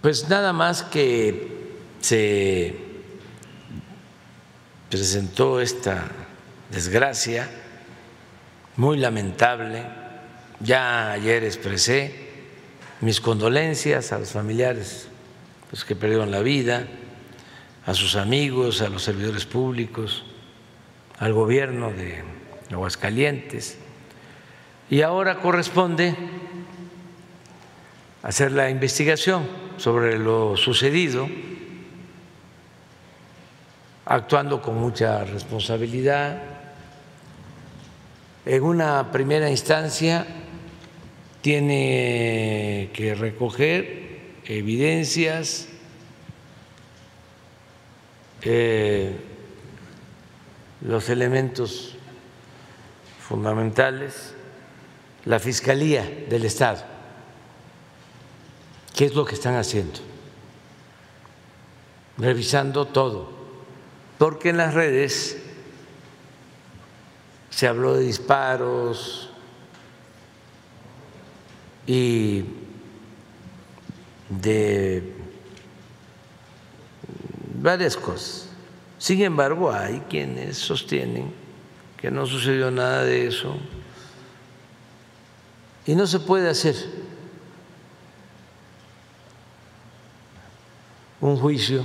Pues nada más que se presentó esta desgracia muy lamentable. Ya ayer expresé mis condolencias a los familiares los que perdieron la vida, a sus amigos, a los servidores públicos, al gobierno de Aguascalientes. Y ahora corresponde hacer la investigación sobre lo sucedido, actuando con mucha responsabilidad. En una primera instancia tiene que recoger evidencias, eh, los elementos fundamentales, la Fiscalía del Estado ¿Qué es lo que están haciendo? Revisando todo, porque en las redes se habló de disparos y de varias cosas. Sin embargo, hay quienes sostienen que no sucedió nada de eso y no se puede hacer un juicio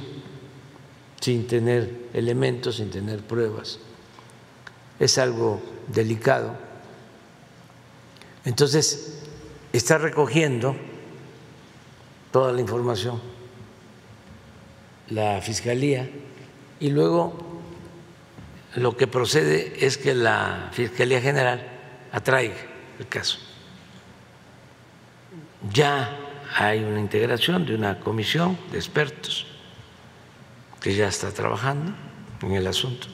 sin tener elementos, sin tener pruebas. Es algo delicado. Entonces, está recogiendo toda la información la Fiscalía y luego lo que procede es que la Fiscalía General atraiga el caso. Ya hay una integración de una comisión de expertos que ya está trabajando en el asunto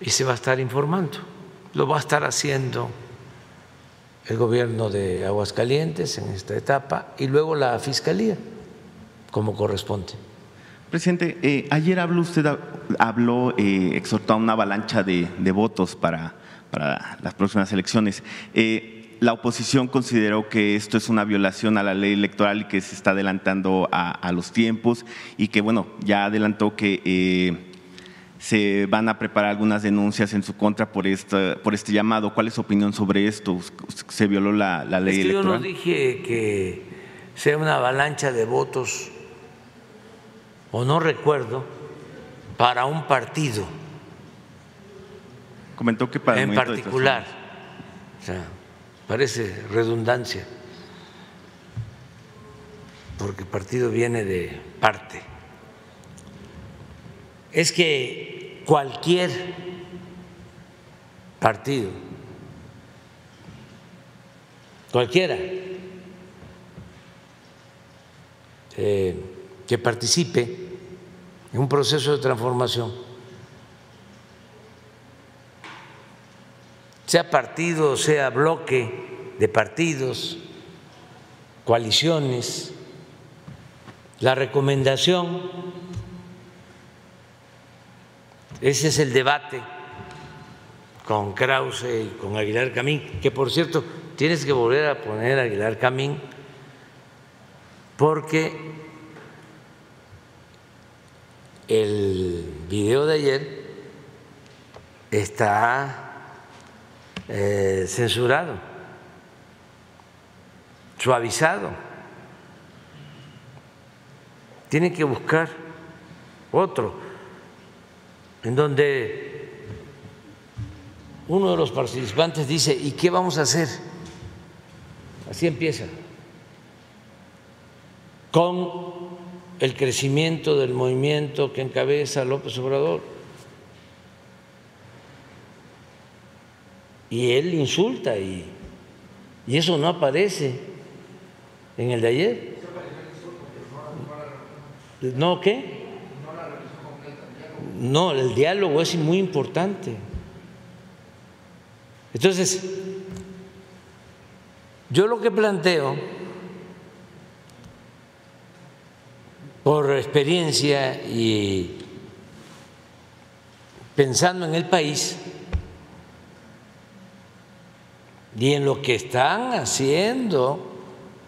y se va a estar informando. Lo va a estar haciendo el gobierno de Aguascalientes en esta etapa y luego la Fiscalía, como corresponde. Presidente, eh, ayer habló usted, habló, eh, exhortó a una avalancha de, votos para, para, las próximas elecciones. Eh, la oposición consideró que esto es una violación a la ley electoral y que se está adelantando a, los tiempos y que, bueno, ya adelantó que eh, se van a preparar algunas denuncias en su contra por, esta, por este llamado. ¿Cuál es su opinión sobre esto? ¿Se violó la, ley electoral? Yo no dije que sea una avalancha de votos, o no recuerdo, para un partido. Comentó que para en particular. O sea, parece redundancia, porque partido viene de parte. Es que cualquier partido, cualquiera eh, que participe en un proceso de transformación, sea partido, sea bloque de partidos, coaliciones, la recomendación, ese es el debate con Krause y con Aguilar Camín, que por cierto tienes que volver a poner Aguilar Camín porque el video de ayer está eh, censurado, suavizado. Tiene que buscar otro, en donde uno de los participantes dice, ¿y qué vamos a hacer? Así empieza, con el crecimiento del movimiento que encabeza López Obrador. Y él insulta y, y eso no aparece en el de ayer. ¿No qué? No, el diálogo es muy importante. Entonces, yo lo que planteo por experiencia y pensando en el país y en lo que están haciendo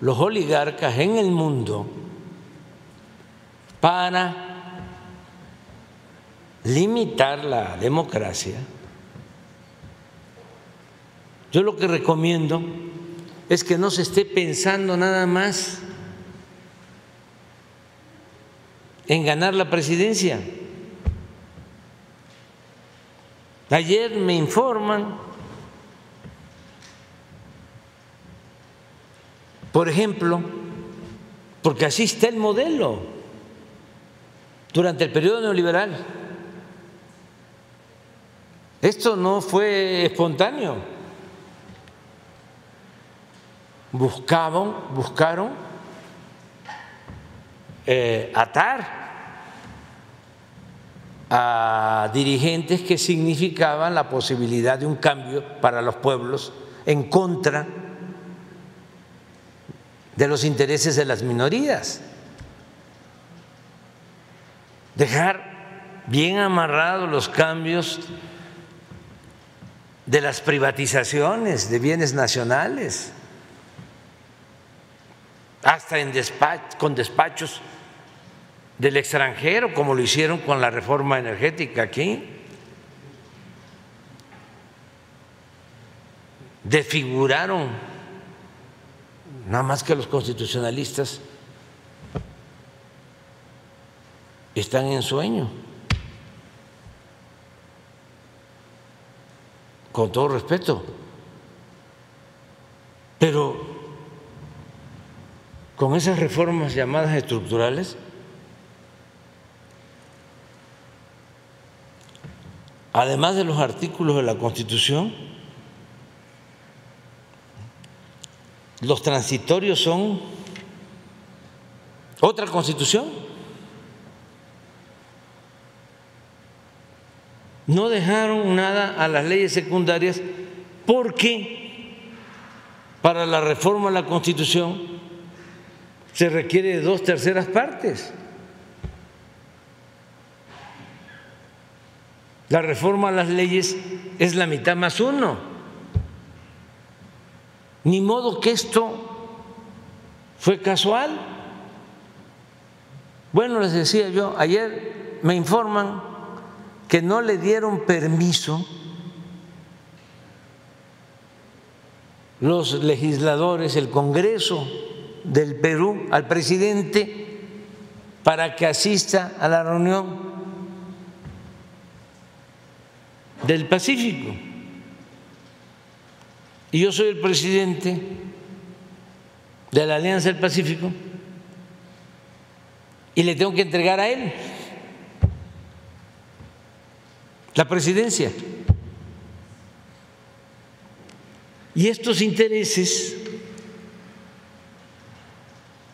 los oligarcas en el mundo para limitar la democracia, yo lo que recomiendo es que no se esté pensando nada más en ganar la presidencia. Ayer me informan, por ejemplo, porque así está el modelo durante el periodo neoliberal. Esto no fue espontáneo. Buscaban, buscaron eh, atar a dirigentes que significaban la posibilidad de un cambio para los pueblos en contra de los intereses de las minorías. Dejar bien amarrados los cambios de las privatizaciones de bienes nacionales, hasta en con despachos del extranjero, como lo hicieron con la reforma energética aquí. Desfiguraron, nada más que los constitucionalistas están en sueño. Con todo respeto. Pero con esas reformas llamadas estructurales, además de los artículos de la Constitución, los transitorios son otra constitución. No dejaron nada a las leyes secundarias porque para la reforma de la Constitución se requiere de dos terceras partes. La reforma a las leyes es la mitad más uno. Ni modo que esto fue casual. Bueno, les decía yo, ayer me informan que no le dieron permiso los legisladores, el Congreso del Perú al presidente para que asista a la reunión del Pacífico. Y yo soy el presidente de la Alianza del Pacífico y le tengo que entregar a él la presidencia. Y estos intereses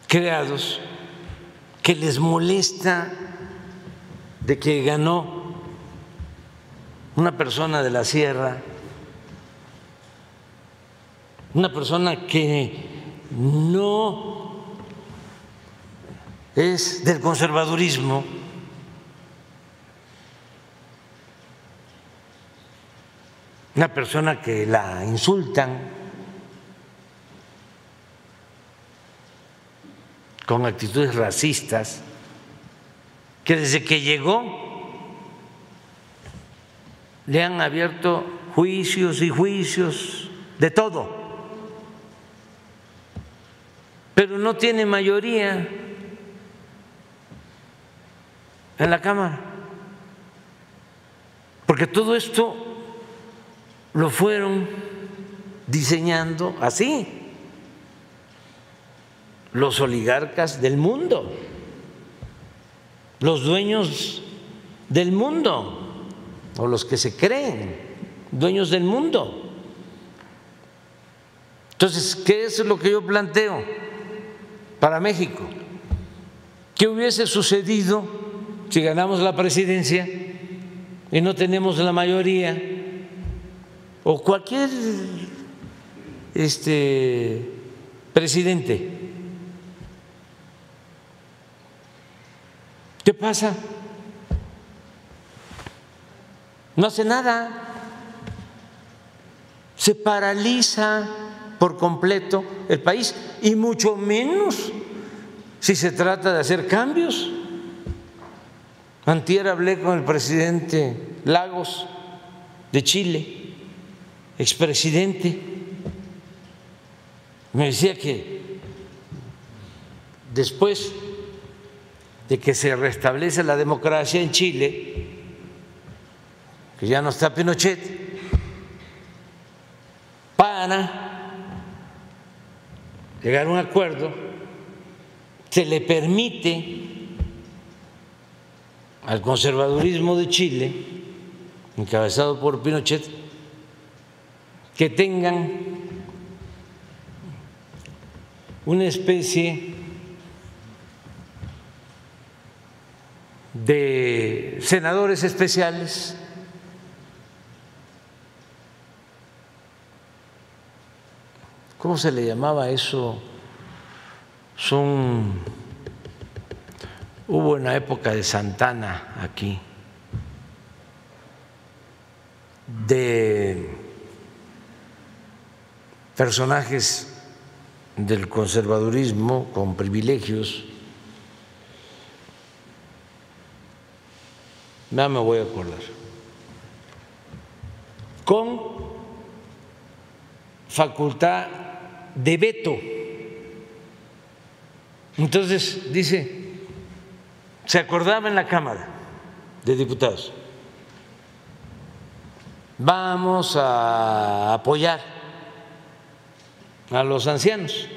creados que les molesta de que ganó una persona de la sierra, una persona que no es del conservadurismo, una persona que la insultan con actitudes racistas, que desde que llegó le han abierto juicios y juicios de todo, pero no tiene mayoría en la Cámara, porque todo esto lo fueron diseñando así los oligarcas del mundo, los dueños del mundo, o los que se creen dueños del mundo. Entonces, ¿qué es lo que yo planteo para México? ¿Qué hubiese sucedido si ganamos la presidencia y no tenemos la mayoría? O cualquier este presidente. ¿Qué pasa? No hace nada. Se paraliza por completo el país y mucho menos si se trata de hacer cambios. Antier hablé con el presidente Lagos de Chile expresidente, me decía que después de que se restablece la democracia en Chile, que ya no está Pinochet, para llegar a un acuerdo, se le permite al conservadurismo de Chile, encabezado por Pinochet, que tengan una especie de senadores especiales ¿Cómo se le llamaba eso? Son hubo una época de Santana aquí de personajes del conservadurismo con privilegios, ya me voy a acordar, con facultad de veto. Entonces, dice, se acordaba en la Cámara de Diputados, vamos a apoyar a los ancianos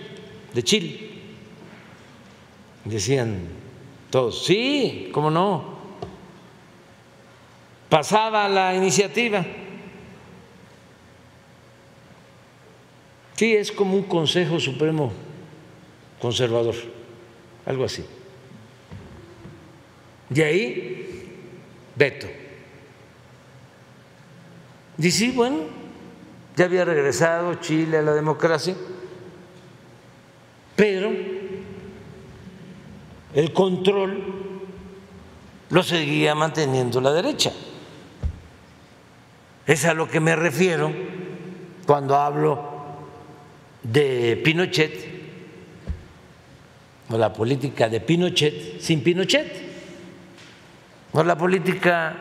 de Chile. Decían todos, sí, ¿cómo no? Pasaba la iniciativa. Sí, es como un Consejo Supremo conservador, algo así. De ahí, veto. Dice, bueno, ya había regresado Chile a la democracia, pero el control lo seguía manteniendo la derecha. Es a lo que me refiero cuando hablo de Pinochet o la política de Pinochet sin Pinochet o la política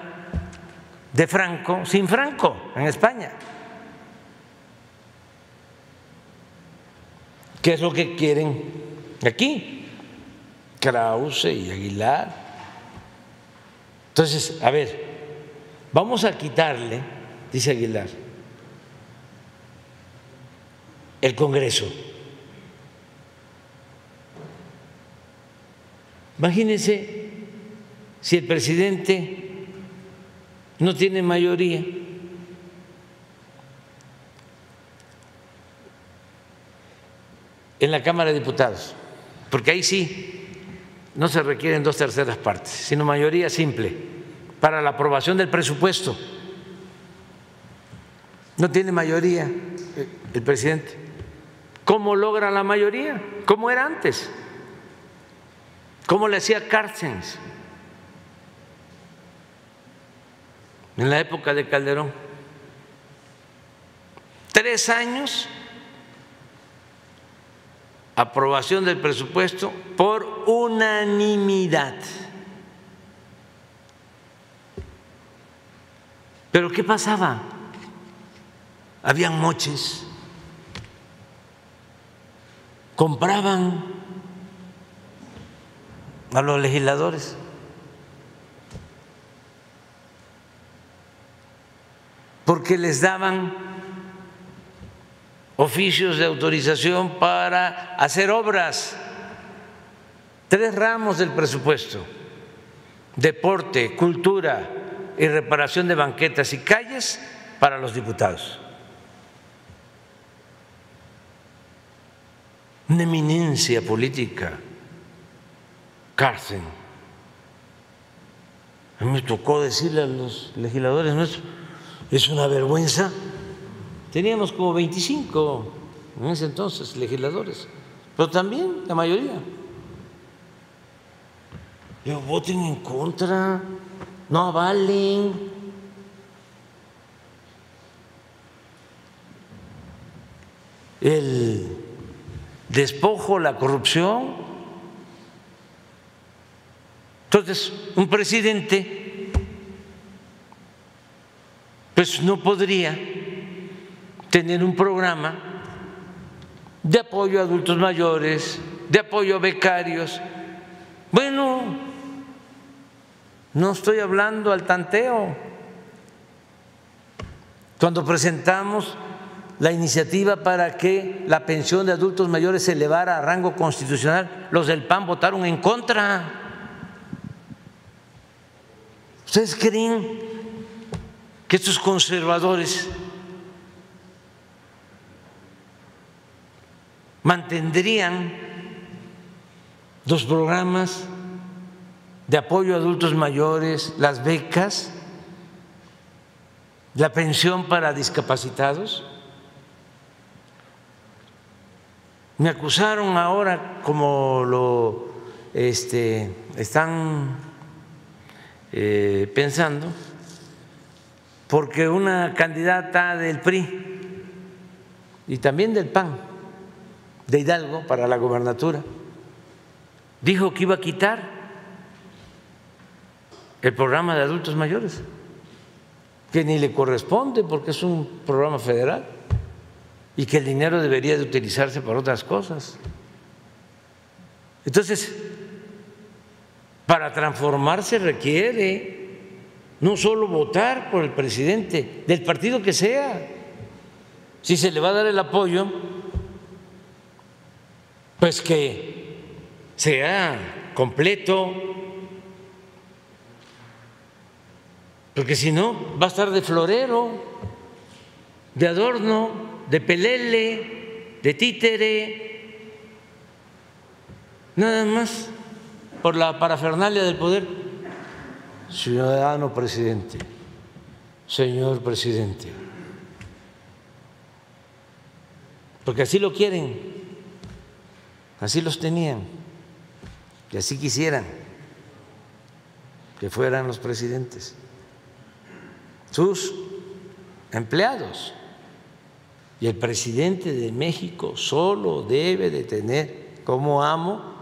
de Franco sin Franco en España. ¿Qué es lo que quieren aquí? Krause y Aguilar. Entonces, a ver, vamos a quitarle, dice Aguilar, el Congreso. Imagínense si el presidente no tiene mayoría. En la Cámara de Diputados, porque ahí sí no se requieren dos terceras partes, sino mayoría simple para la aprobación del presupuesto. No tiene mayoría el presidente. ¿Cómo logra la mayoría? ¿Cómo era antes? ¿Cómo le hacía Carstens en la época de Calderón? Tres años, aprobación del presupuesto por unanimidad. Pero ¿qué pasaba? Habían moches, compraban a los legisladores. Porque les daban oficios de autorización para hacer obras, tres ramos del presupuesto, deporte, cultura y reparación de banquetas y calles para los diputados. Una eminencia política cárcel. A mí me tocó decirle a los legisladores nuestros, es una vergüenza. Teníamos como 25 en ese entonces legisladores, pero también la mayoría. Yo voten en contra, no avalen. El despojo, la corrupción, entonces, un presidente pues no podría tener un programa de apoyo a adultos mayores, de apoyo a becarios. Bueno, no estoy hablando al tanteo. Cuando presentamos la iniciativa para que la pensión de adultos mayores se elevara a rango constitucional, los del PAN votaron en contra. ¿Ustedes creen que estos conservadores mantendrían los programas de apoyo a adultos mayores, las becas, la pensión para discapacitados? Me acusaron ahora, como lo este, están eh, pensando, porque una candidata del PRI y también del PAN, de Hidalgo, para la gobernatura, dijo que iba a quitar el programa de adultos mayores, que ni le corresponde porque es un programa federal y que el dinero debería de utilizarse para otras cosas. Entonces, para transformarse requiere no solo votar por el presidente, del partido que sea. Si se le va a dar el apoyo, pues que sea completo, porque si no va a estar de florero, de adorno, de pelele, de títere, nada más por la parafernalia del poder. Ciudadano presidente, señor presidente, porque así lo quieren, así los tenían, y así quisieran que fueran los presidentes, sus empleados. Y el presidente de México solo debe de tener como amo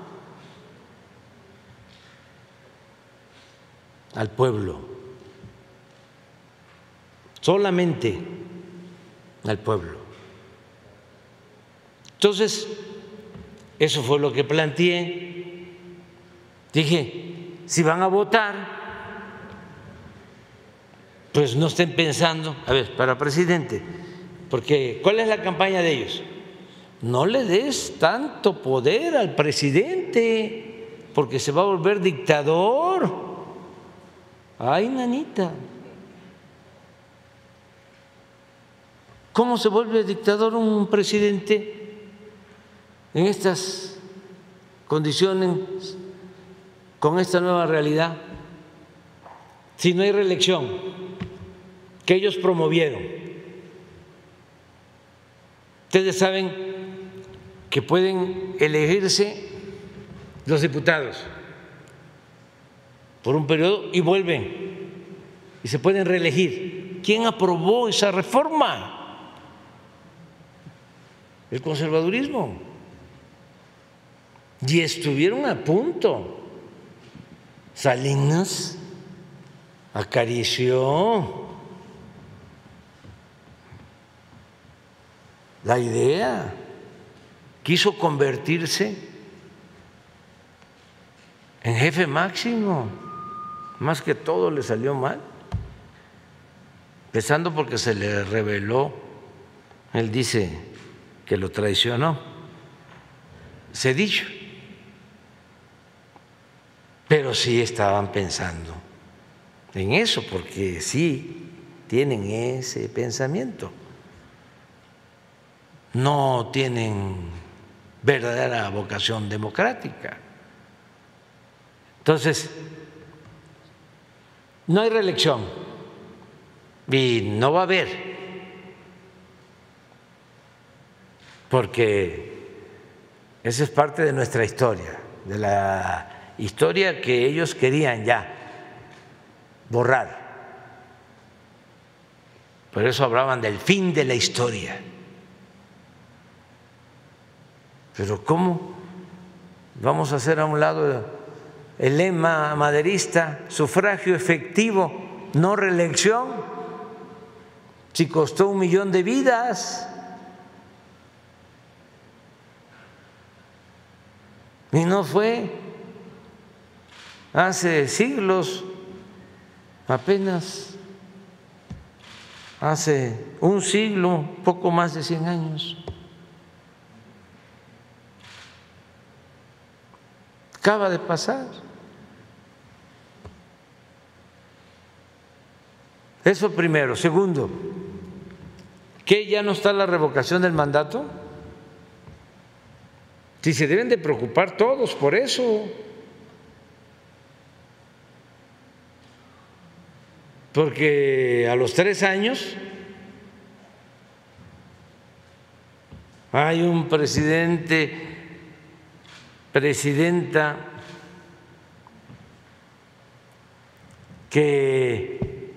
al pueblo, solamente al pueblo. Entonces, eso fue lo que planteé. Dije, si van a votar, pues no estén pensando, a ver, para presidente, porque ¿cuál es la campaña de ellos? No le des tanto poder al presidente, porque se va a volver dictador. Ay, nanita. ¿Cómo se vuelve dictador un presidente? En estas condiciones, con esta nueva realidad, si no hay reelección que ellos promovieron? Ustedes saben que pueden elegirse los diputados por un periodo y vuelven y se pueden reelegir. ¿Quién aprobó esa reforma? el conservadurismo. Y estuvieron a punto. Salinas acarició la idea, quiso convertirse en jefe máximo, más que todo le salió mal, empezando porque se le reveló, él dice, que lo traicionó. Se dicho. Pero sí estaban pensando en eso, porque sí tienen ese pensamiento. No tienen verdadera vocación democrática. Entonces, no hay reelección y no va a haber porque esa es parte de nuestra historia, de la historia que ellos querían ya borrar. Por eso hablaban del fin de la historia. Pero ¿cómo vamos a hacer a un lado el lema maderista, sufragio efectivo, no reelección, si costó un millón de vidas? Y no fue hace siglos, apenas hace un siglo, poco más de 100 años. Acaba de pasar. Eso primero. Segundo, ¿que ya no está la revocación del mandato? Si se deben de preocupar todos por eso. Porque a los tres años hay un presidente, presidenta que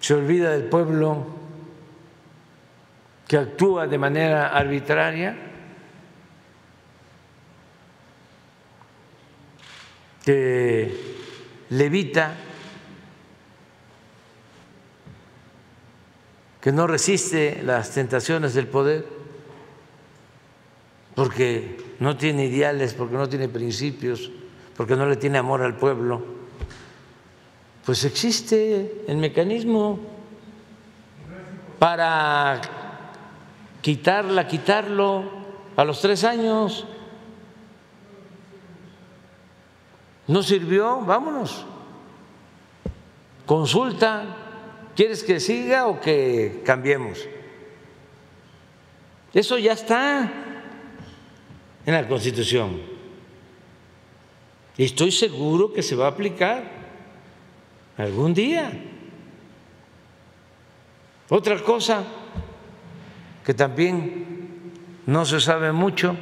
se olvida del pueblo, que actúa de manera arbitraria que levita, que no resiste las tentaciones del poder, porque no tiene ideales, porque no tiene principios, porque no le tiene amor al pueblo, pues existe el mecanismo para quitarla, quitarlo a los tres años. ¿No sirvió? Vámonos. Consulta. ¿Quieres que siga o que cambiemos? Eso ya está en la Constitución. Y estoy seguro que se va a aplicar algún día. Otra cosa que también no se sabe mucho,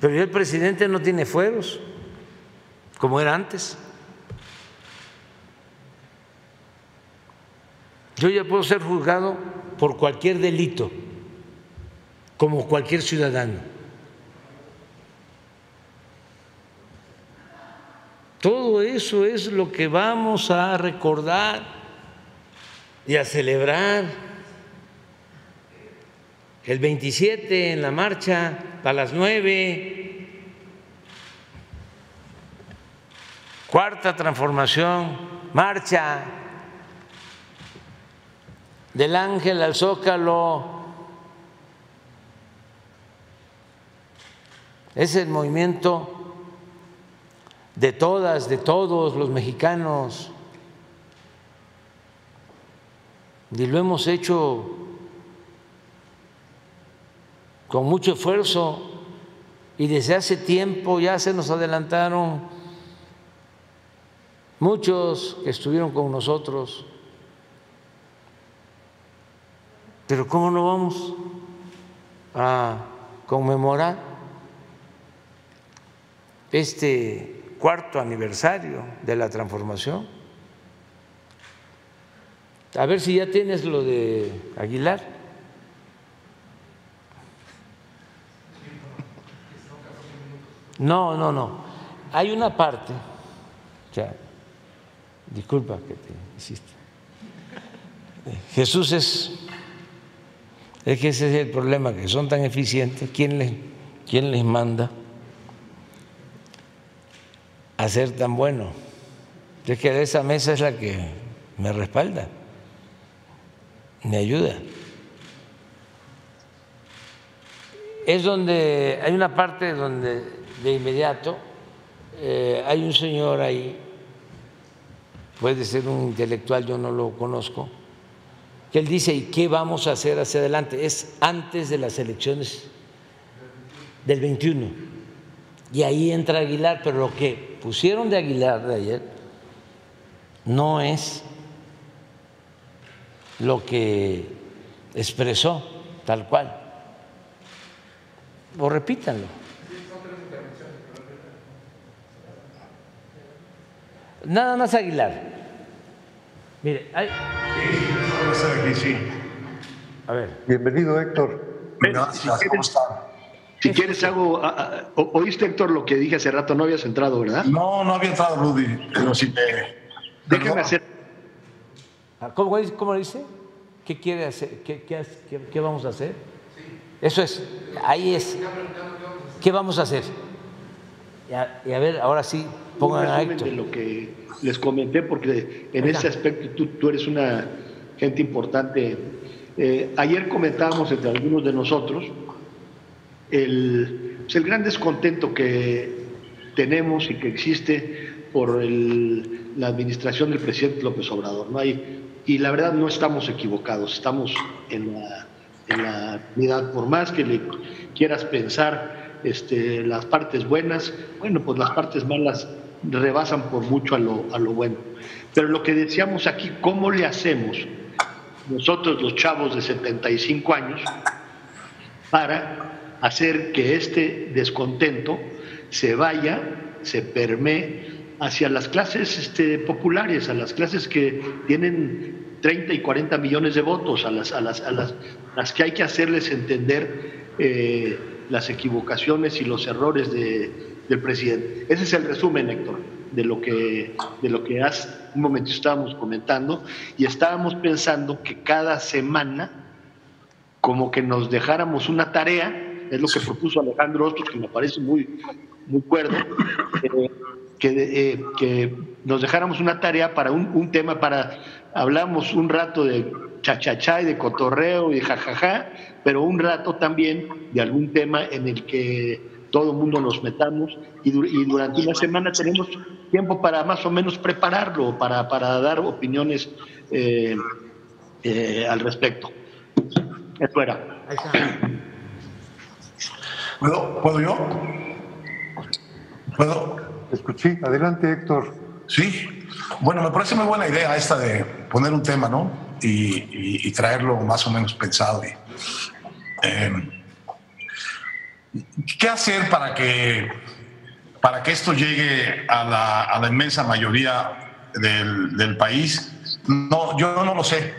pero el presidente no tiene fueros como era antes. Yo ya puedo ser juzgado por cualquier delito, como cualquier ciudadano. Todo eso es lo que vamos a recordar y a celebrar. El 27 en la marcha a las 9 Cuarta transformación, marcha del ángel al zócalo. Es el movimiento de todas, de todos los mexicanos. Y lo hemos hecho con mucho esfuerzo y desde hace tiempo ya se nos adelantaron muchos que estuvieron con nosotros. Pero ¿cómo no vamos a conmemorar este cuarto aniversario de la transformación? A ver si ya tienes lo de Aguilar. No, no, no. Hay una parte, o disculpa que te hiciste. Jesús es, es que ese es el problema, que son tan eficientes, ¿quién les, quién les manda a ser tan bueno? Es que esa mesa es la que me respalda, me ayuda. Es donde hay una parte donde de inmediato, eh, hay un señor ahí, puede ser un intelectual, yo no lo conozco, él dice, ¿y qué vamos a hacer hacia adelante? Es antes de las elecciones del 21. Y ahí entra Aguilar, pero lo que pusieron de Aguilar de ayer no es lo que expresó tal cual. O repítanlo. Nada más Aguilar. Mire, hay... Sí, sí. A ver. Bienvenido, Héctor. Gracias, ¿cómo están? Si quieres hago, oíste Héctor lo que dije hace rato, no habías entrado, ¿verdad? No, no había entrado Rudy, pero sí me... Déjame hacer... Ah, ¿Cómo, ¿Cómo dice? ¿Qué quiere hacer? ¿Qué, qué, qué vamos a hacer? Eso es, ahí es. ¿Qué vamos a hacer? Y a, y a ver, ahora sí, pongan a de lo que les comenté, porque en ese aspecto tú, tú, eres una gente importante. Eh, ayer comentábamos entre algunos de nosotros el, pues el gran descontento que tenemos y que existe por el, la administración del presidente López Obrador. ¿no? Hay, y la verdad no estamos equivocados, estamos en la, en la unidad, por más que le quieras pensar este, las partes buenas, bueno, pues las partes malas rebasan por mucho a lo, a lo bueno. Pero lo que decíamos aquí, ¿cómo le hacemos nosotros los chavos de 75 años para hacer que este descontento se vaya, se permee hacia las clases este, populares, a las clases que tienen 30 y 40 millones de votos, a las, a las, a las, las que hay que hacerles entender eh, las equivocaciones y los errores del presidente. Ese es el resumen, Héctor, de lo que, de lo que hace un momento estábamos comentando y estábamos pensando que cada semana como que nos dejáramos una tarea, es lo que propuso Alejandro Ostros, que me parece muy, muy cuerdo, eh, que, eh, que, nos dejáramos una tarea para un, un, tema, para, hablamos un rato de chachachá y de cotorreo y jajaja, pero un rato también de algún tema en el que todo el mundo nos metamos y, y, durante una semana tenemos tiempo para más o menos prepararlo, para, para dar opiniones eh, eh, al respecto. Eso era. ¿Puedo, ¿Puedo yo? ¿Puedo? Escuché. Adelante, Héctor. Sí. Bueno, me parece muy buena idea esta de poner un tema, ¿no? Y, traerlo más o menos pensado. Y, eh, ¿Qué hacer para que, para que esto llegue a la, a la inmensa mayoría del, del, país? No, yo no lo sé.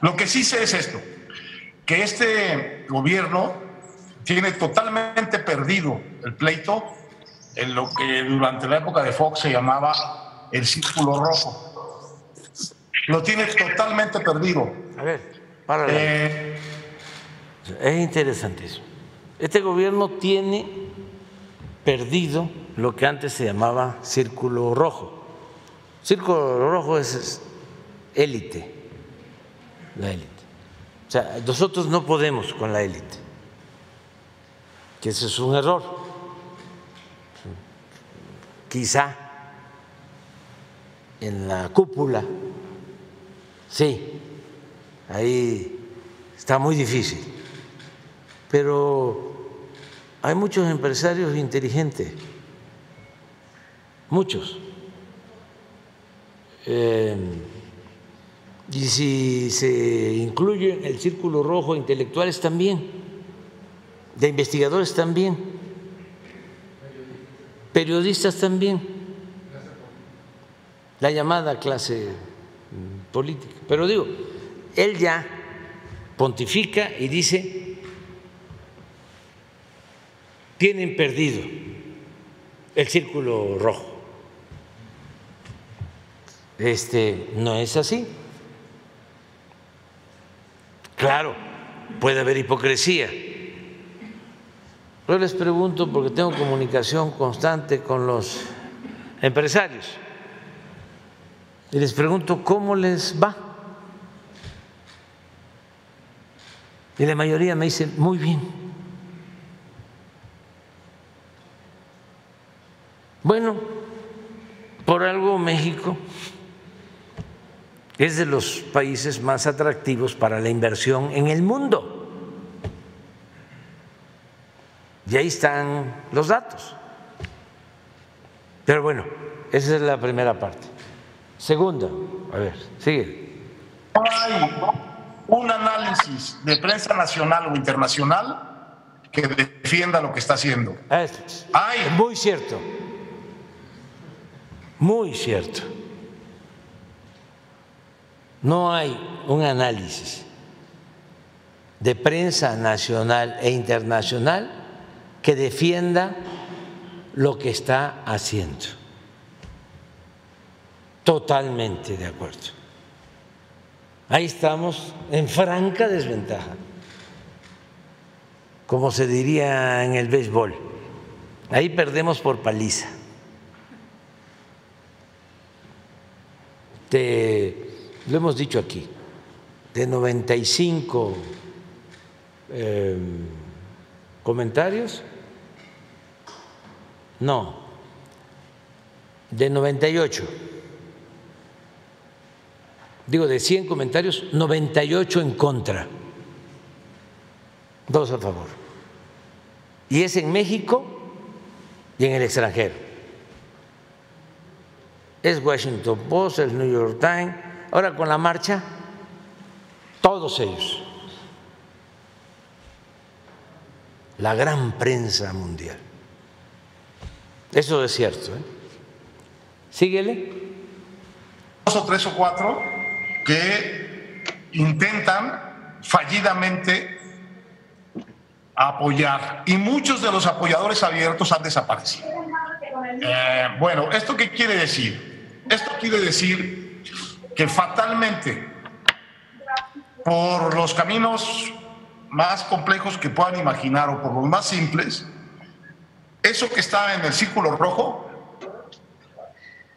Lo que sí sé es esto, que este gobierno tiene totalmente perdido el pleito en lo que durante la época de Fox se llamaba el círculo rojo. Lo tiene totalmente perdido. A ver, para. Eh, es interesantísimo. Este gobierno tiene perdido lo que antes se llamaba círculo rojo. Círculo rojo es élite, la élite. O sea, nosotros no podemos con la élite, que ese es un error. Quizá en la cúpula, sí, ahí está muy difícil. Pero hay muchos empresarios inteligentes, muchos. Eh, y si se incluye el círculo rojo, intelectuales también, de investigadores también, periodistas también, la llamada clase política. Pero digo, él ya pontifica y dice, tienen perdido el círculo rojo. Este no es así. Claro, puede haber hipocresía. Yo les pregunto, porque tengo comunicación constante con los empresarios, y les pregunto cómo les va. Y la mayoría me dice, muy bien. Bueno, por algo México es de los países más atractivos para la inversión en el mundo. Y ahí están los datos. Pero bueno, esa es la primera parte. Segunda, a ver, sigue. No hay un análisis de prensa nacional o internacional que defienda lo que está haciendo. Es, hay. Muy cierto. Muy cierto no hay un análisis de prensa nacional e internacional que defienda lo que está haciendo. Totalmente de acuerdo. Ahí estamos en franca desventaja, como se diría en el béisbol. Ahí perdemos por paliza. Lo hemos dicho aquí, de 95 eh, comentarios, no, de 98, digo de 100 comentarios, 98 en contra, dos a favor. Y es en México y en el extranjero. Es Washington Post, el New York Times, Ahora con la marcha, todos ellos, la gran prensa mundial. Eso es cierto. ¿eh? Síguele. Dos o tres o cuatro que intentan fallidamente apoyar y muchos de los apoyadores abiertos han desaparecido. Eh, bueno, ¿esto qué quiere decir? Esto quiere decir que fatalmente, por los caminos más complejos que puedan imaginar o por los más simples, eso que está en el círculo rojo,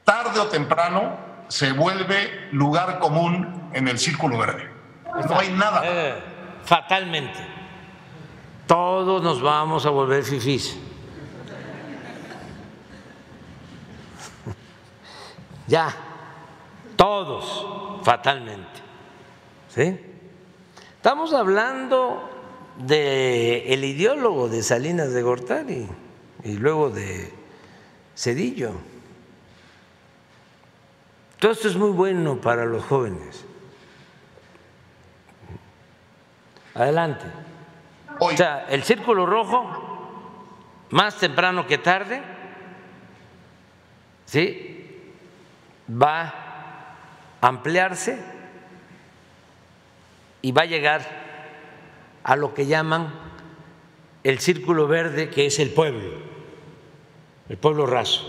tarde o temprano se vuelve lugar común en el círculo verde. No hay nada. Eh, fatalmente. Todos nos vamos a volver fifís. ya todos fatalmente. ¿Sí? Estamos hablando de ideólogo de Salinas de Gortari y luego de Cedillo. Todo esto es muy bueno para los jóvenes. Adelante. O sea, el círculo rojo, más temprano que tarde, ¿sí? Va ampliarse y va a llegar a lo que llaman el círculo verde, que es el pueblo, el pueblo raso.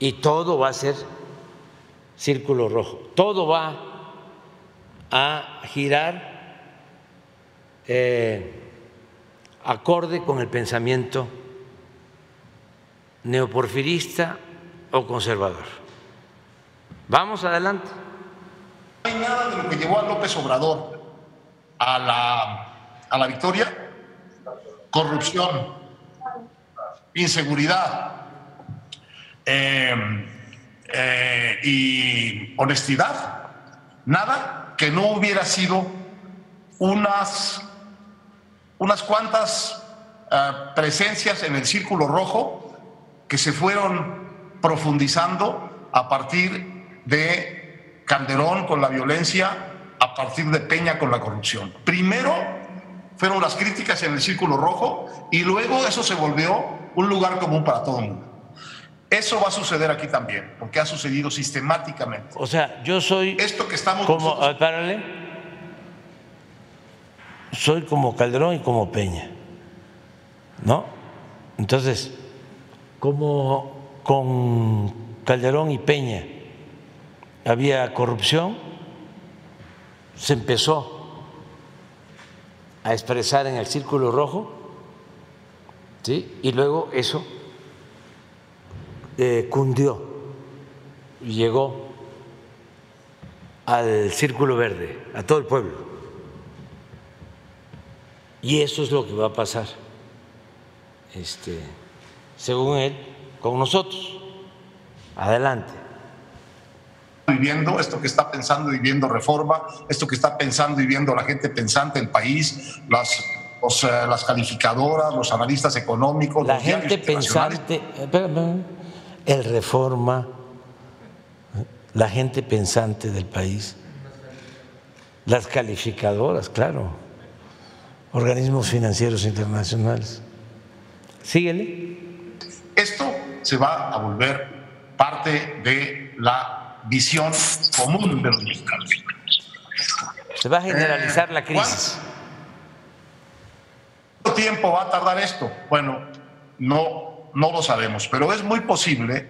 Y todo va a ser círculo rojo, todo va a girar eh, acorde con el pensamiento neoporfirista o conservador. Vamos adelante. No hay nada de lo que llevó a López Obrador a la, a la victoria. Corrupción, inseguridad em, eh, y honestidad. Nada que no hubiera sido unas unas cuantas ah, presencias en el círculo rojo que se fueron profundizando a partir de Calderón con la violencia, a partir de Peña con la corrupción. Primero fueron las críticas en el círculo rojo y luego eso se volvió un lugar común para todo el mundo. Eso va a suceder aquí también, porque ha sucedido sistemáticamente. O sea, yo soy Esto que estamos como, nosotros- ah, párale. soy como Calderón y como Peña, ¿no? Entonces, como con Calderón y Peña había corrupción, se empezó a expresar en el círculo rojo, ¿sí? Y luego eso eh, cundió y llegó al círculo verde, a todo el pueblo. Y eso es lo que va a pasar, este, según él, con nosotros. Adelante. viviendo, esto que está pensando y viviendo reforma, esto que está pensando y viendo la gente pensante del país, las, los, eh, las calificadoras, los analistas económicos, La los gente pensante, espérame, el reforma, la gente pensante del país, las calificadoras, claro, organismos financieros internacionales. Síguele. Esto se va a volver parte de la visión común de los mexicanos. Se va a generalizar la Eh, crisis. ¿Cuánto tiempo va a tardar esto? Bueno, no, no lo sabemos, pero es muy posible,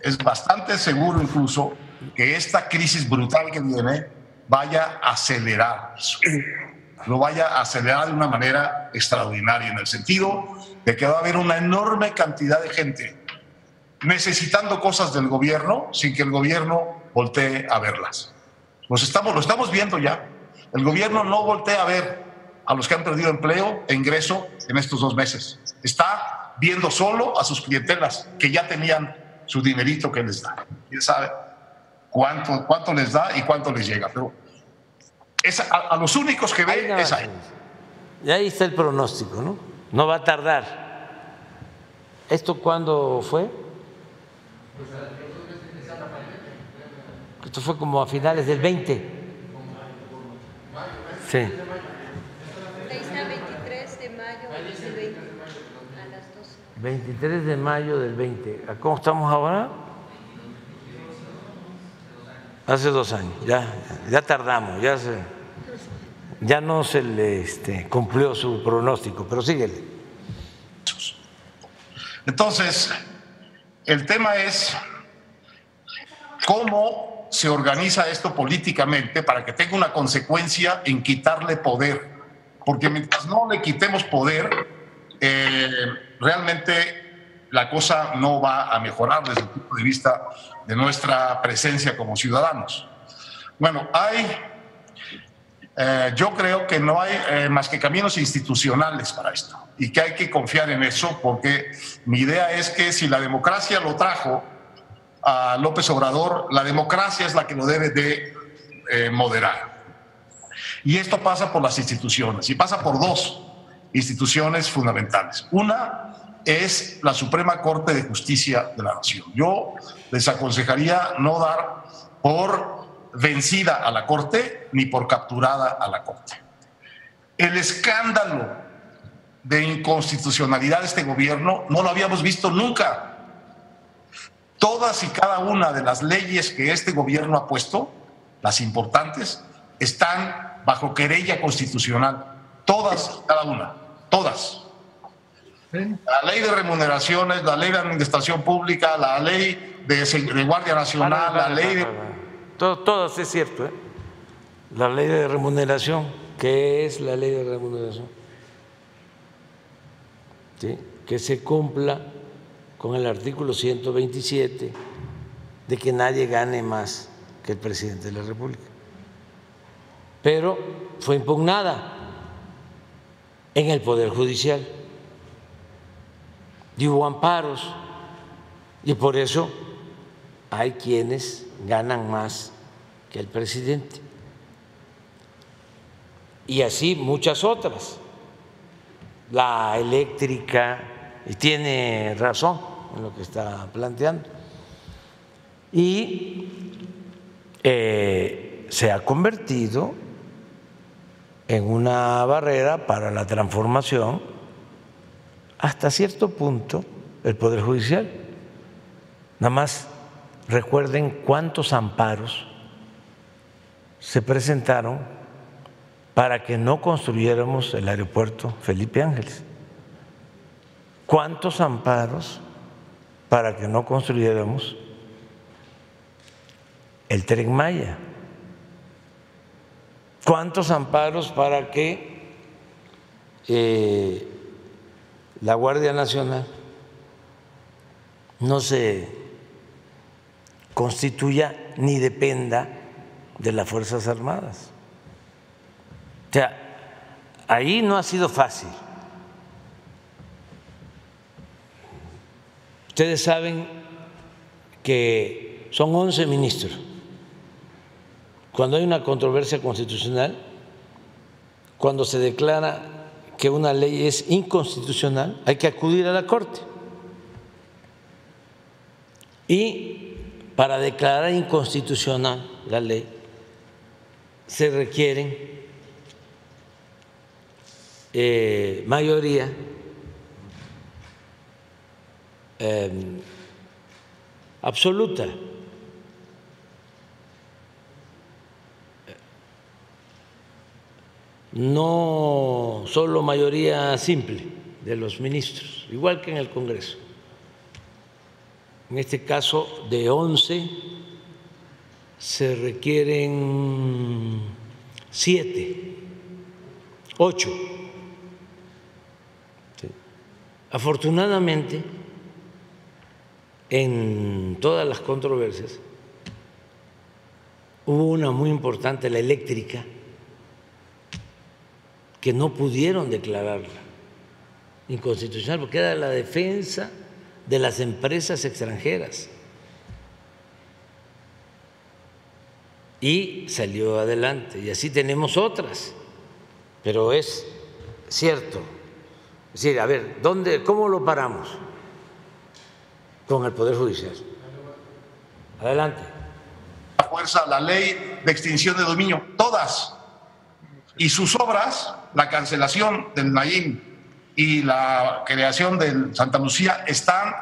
es bastante seguro incluso, que esta crisis brutal que viene vaya a acelerar eso. Lo vaya a acelerar de una manera extraordinaria, en el sentido de que va a haber una enorme cantidad de gente necesitando cosas del gobierno sin que el gobierno voltee a verlas. Los estamos, lo estamos viendo ya. El gobierno no voltea a ver a los que han perdido empleo e ingreso en estos dos meses. Está viendo solo a sus clientelas que ya tenían su dinerito que les da. ¿Quién sabe cuánto, cuánto les da y cuánto les llega? Pero es a, a los únicos que ve nada es a él. Y ahí está el pronóstico, ¿no? No va a tardar. ¿Esto cuándo fue? Esto fue como a finales del 20. Sí. 23 de mayo del 20 a las 12. 23 de mayo del 20. ¿A ¿Cómo estamos ahora? Hace dos años, ya, ya tardamos, ya, se, ya no se le este, cumplió su pronóstico, pero síguele. Entonces, el tema es cómo se organiza esto políticamente para que tenga una consecuencia en quitarle poder. Porque mientras no le quitemos poder, eh, realmente la cosa no va a mejorar desde el punto de vista de nuestra presencia como ciudadanos. Bueno, hay, eh, yo creo que no hay eh, más que caminos institucionales para esto y que hay que confiar en eso porque mi idea es que si la democracia lo trajo a López Obrador, la democracia es la que lo debe de eh, moderar. Y esto pasa por las instituciones y pasa por dos instituciones fundamentales. Una es la Suprema Corte de Justicia de la Nación. Yo les aconsejaría no dar por vencida a la Corte ni por capturada a la Corte. El escándalo de inconstitucionalidad de este gobierno no lo habíamos visto nunca. Todas y cada una de las leyes que este gobierno ha puesto, las importantes, están bajo querella constitucional. Todas y cada una. Todas. La ley de remuneraciones, la ley de administración pública, la ley de, Guardia Nacional, la ley de... Todo, todo es cierto. ¿eh? La ley de remuneración, ¿qué es la ley de remuneración? ¿Sí? Que se cumpla con el artículo 127 de que nadie gane más que el presidente de la República. Pero fue impugnada en el Poder Judicial y amparos y por eso hay quienes ganan más que el presidente. Y así muchas otras. la eléctrica, y tiene razón en lo que está planteando. Y eh, se ha convertido en una barrera para la transformación hasta cierto punto el Poder Judicial. Nada más recuerden cuántos amparos se presentaron para que no construyéramos el aeropuerto Felipe Ángeles. ¿Cuántos amparos para que no construyéramos el tren Maya? ¿Cuántos amparos para que eh, la Guardia Nacional no se constituya ni dependa de las Fuerzas Armadas? O sea, ahí no ha sido fácil. Ustedes saben que son 11 ministros cuando hay una controversia constitucional, cuando se declara que una ley es inconstitucional, hay que acudir a la Corte. Y para declarar inconstitucional la ley se requieren eh, mayoría eh, absoluta. No solo mayoría simple de los ministros, igual que en el Congreso. En este caso, de 11 se requieren siete, ocho. Afortunadamente, en todas las controversias, hubo una muy importante, la eléctrica, que no pudieron declararla inconstitucional porque era la defensa de las empresas extranjeras. Y salió adelante. Y así tenemos otras. Pero es cierto. Es decir, a ver, ¿dónde, ¿cómo lo paramos? Con el Poder Judicial. Adelante. La fuerza, la ley de extinción de dominio, todas y sus obras, la cancelación del Naim y la creación del Santa Lucía, están,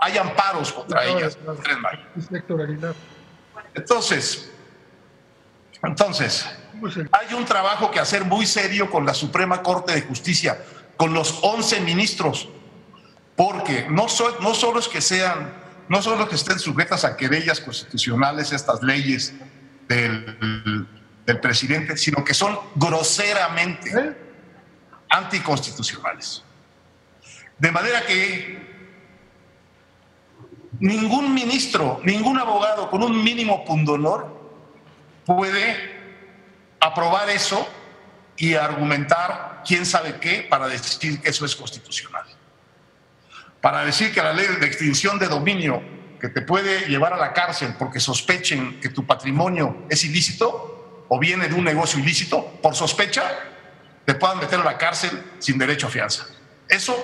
hay amparos contra ellas. Entonces, entonces, hay un trabajo que hacer muy serio con la Suprema Corte de Justicia, con los 11 ministros, porque no, no solo es que sean, no solo que estén sujetas a querellas constitucionales estas leyes del del presidente, sino que son groseramente ¿Eh? anticonstitucionales. De manera que ningún ministro, ningún abogado con un mínimo pundonor puede aprobar eso y argumentar quién sabe qué para decir que eso es constitucional. Para decir que la ley de extinción de dominio que te puede llevar a la cárcel porque sospechen que tu patrimonio es ilícito, o viene de un negocio ilícito, por sospecha, te puedan meter a la cárcel sin derecho a fianza. Eso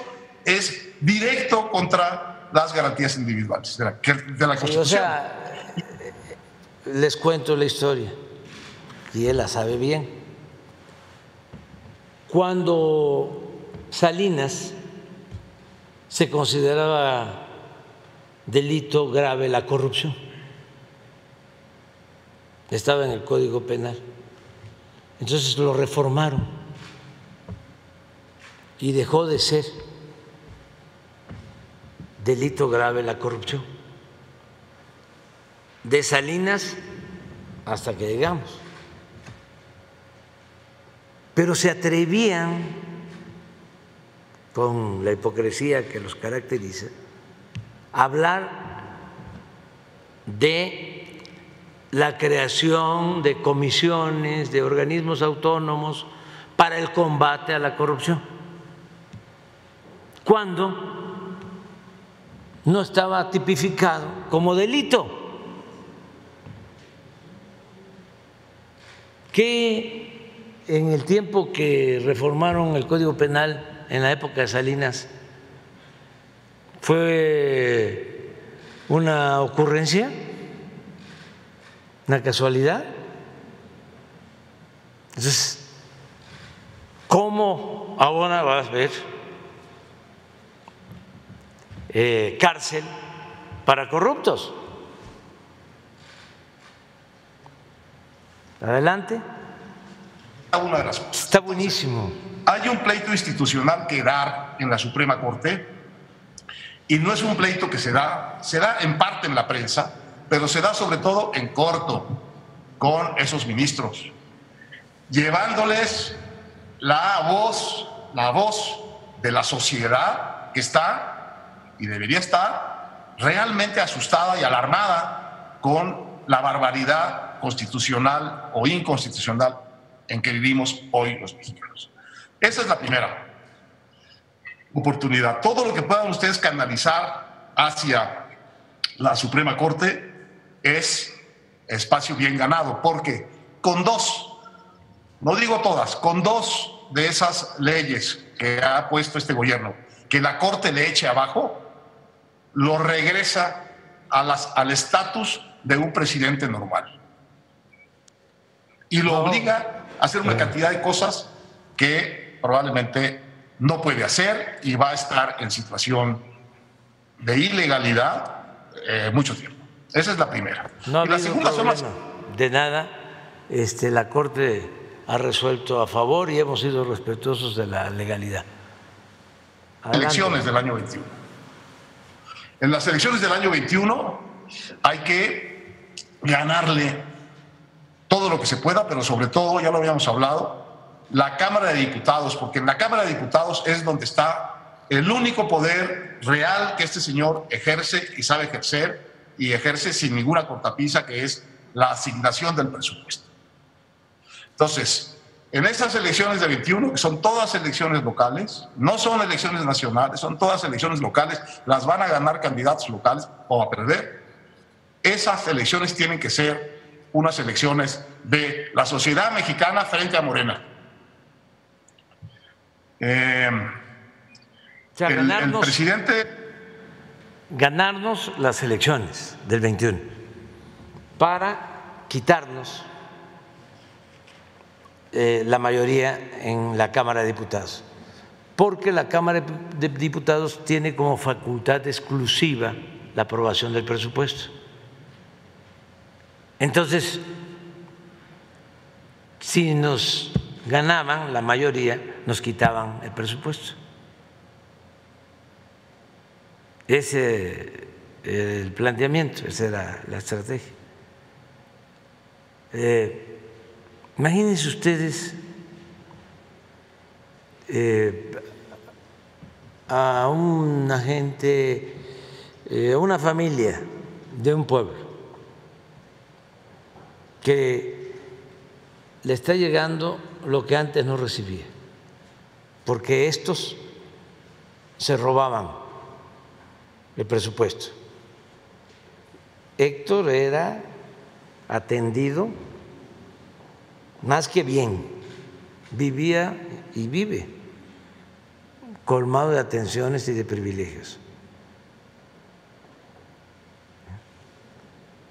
es directo contra las garantías individuales de la, de la Constitución. o sea, les cuento la historia, y él la sabe bien. Cuando Salinas se consideraba delito grave la corrupción estaba en el Código Penal. Entonces lo reformaron y dejó de ser delito grave la corrupción. De Salinas hasta que llegamos. Pero se atrevían, con la hipocresía que los caracteriza, a hablar de la creación de comisiones, de organismos autónomos para el combate a la corrupción, cuando no estaba tipificado como delito. Que en el tiempo que reformaron el Código Penal en la época de Salinas fue una ocurrencia, una casualidad. Entonces, ¿cómo ahora vas a ver eh, cárcel para corruptos? Adelante. Una de las cosas. Está buenísimo. Hay un pleito institucional que dar en la Suprema Corte y no es un pleito que se da, se da en parte en la prensa, pero se da sobre todo en corto con esos ministros, llevándoles la voz, la voz de la sociedad que está y debería estar realmente asustada y alarmada con la barbaridad constitucional o inconstitucional en que vivimos hoy los mexicanos. Esa es la primera oportunidad. Todo lo que puedan ustedes canalizar hacia la Suprema Corte es espacio bien ganado, porque con dos, no digo todas, con dos de esas leyes que ha puesto este gobierno, que la Corte le eche abajo, lo regresa a las, al estatus de un presidente normal. Y lo obliga a hacer una cantidad de cosas que probablemente no puede hacer y va a estar en situación de ilegalidad eh, mucho tiempo. Esa es la primera. No y la segunda son las de nada. Este, la Corte ha resuelto a favor y hemos sido respetuosos de la legalidad. Adelante. elecciones del año 21. En las elecciones del año 21 hay que ganarle todo lo que se pueda, pero sobre todo, ya lo habíamos hablado, la Cámara de Diputados, porque en la Cámara de Diputados es donde está el único poder real que este señor ejerce y sabe ejercer y ejerce sin ninguna cortapisa, que es la asignación del presupuesto. Entonces, en estas elecciones de 21, que son todas elecciones locales, no son elecciones nacionales, son todas elecciones locales, las van a ganar candidatos locales o a perder. Esas elecciones tienen que ser unas elecciones de la sociedad mexicana frente a Morena. Eh, el, presidente ganarnos las elecciones del 21 para quitarnos eh, la mayoría en la Cámara de Diputados, porque la Cámara de Diputados tiene como facultad exclusiva la aprobación del presupuesto. Entonces, si nos ganaban la mayoría, nos quitaban el presupuesto. Ese el planteamiento, esa era la estrategia. Eh, imagínense ustedes eh, a una gente, eh, a una familia de un pueblo que le está llegando lo que antes no recibía, porque estos se robaban el presupuesto. Héctor era atendido más que bien, vivía y vive colmado de atenciones y de privilegios.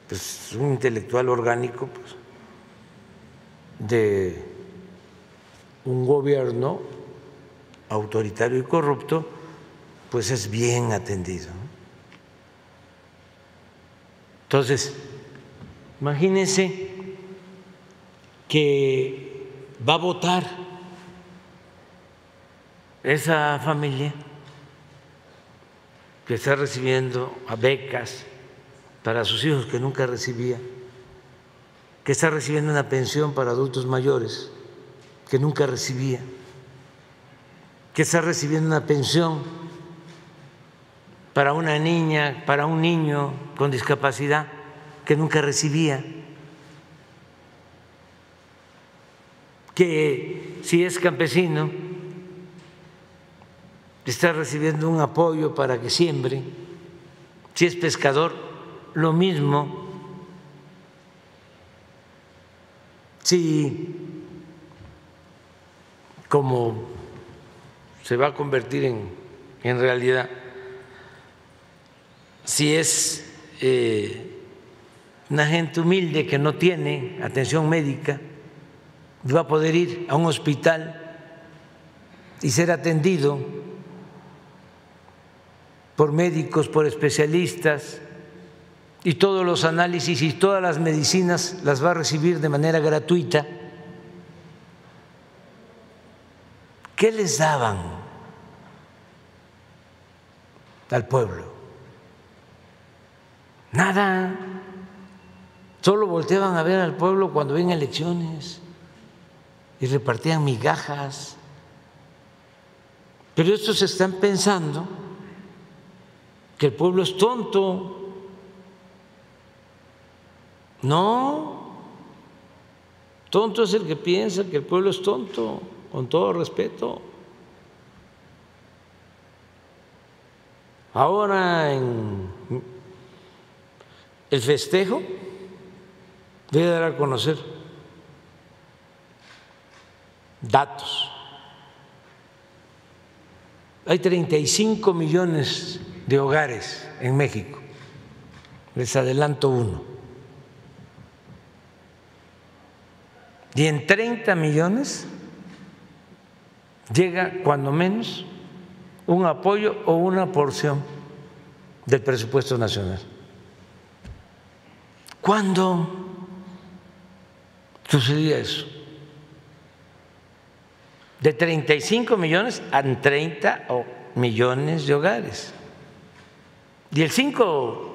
Pues un intelectual orgánico pues, de un gobierno autoritario y corrupto, pues es bien atendido. Entonces, imagínense que va a votar esa familia que está recibiendo becas para sus hijos que nunca recibía, que está recibiendo una pensión para adultos mayores que nunca recibía, que está recibiendo una pensión para una niña, para un niño con discapacidad que nunca recibía, que si es campesino está recibiendo un apoyo para que siembre, si es pescador, lo mismo, si como se va a convertir en, en realidad si es eh, una gente humilde que no tiene atención médica va a poder ir a un hospital y ser atendido por médicos, por especialistas, y todos los análisis y todas las medicinas las va a recibir de manera gratuita. ¿Qué les daban al pueblo? Nada. Solo volteaban a ver al pueblo cuando ven elecciones y repartían migajas. Pero estos están pensando que el pueblo es tonto. No, tonto es el que piensa que el pueblo es tonto, con todo respeto. Ahora en el festejo a dar a conocer datos. Hay 35 millones de hogares en México. Les adelanto uno. Y en 30 millones llega cuando menos un apoyo o una porción del presupuesto nacional. ¿Cuándo sucedía eso? De 35 millones a 30 millones de hogares. Y el 5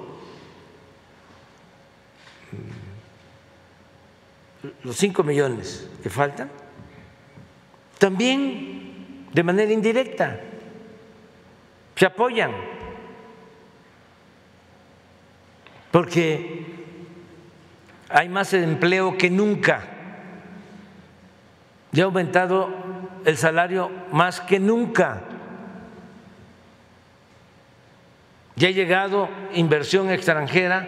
los 5 millones que faltan, también de manera indirecta se apoyan, porque hay más empleo que nunca, ya ha aumentado el salario más que nunca, ya ha llegado inversión extranjera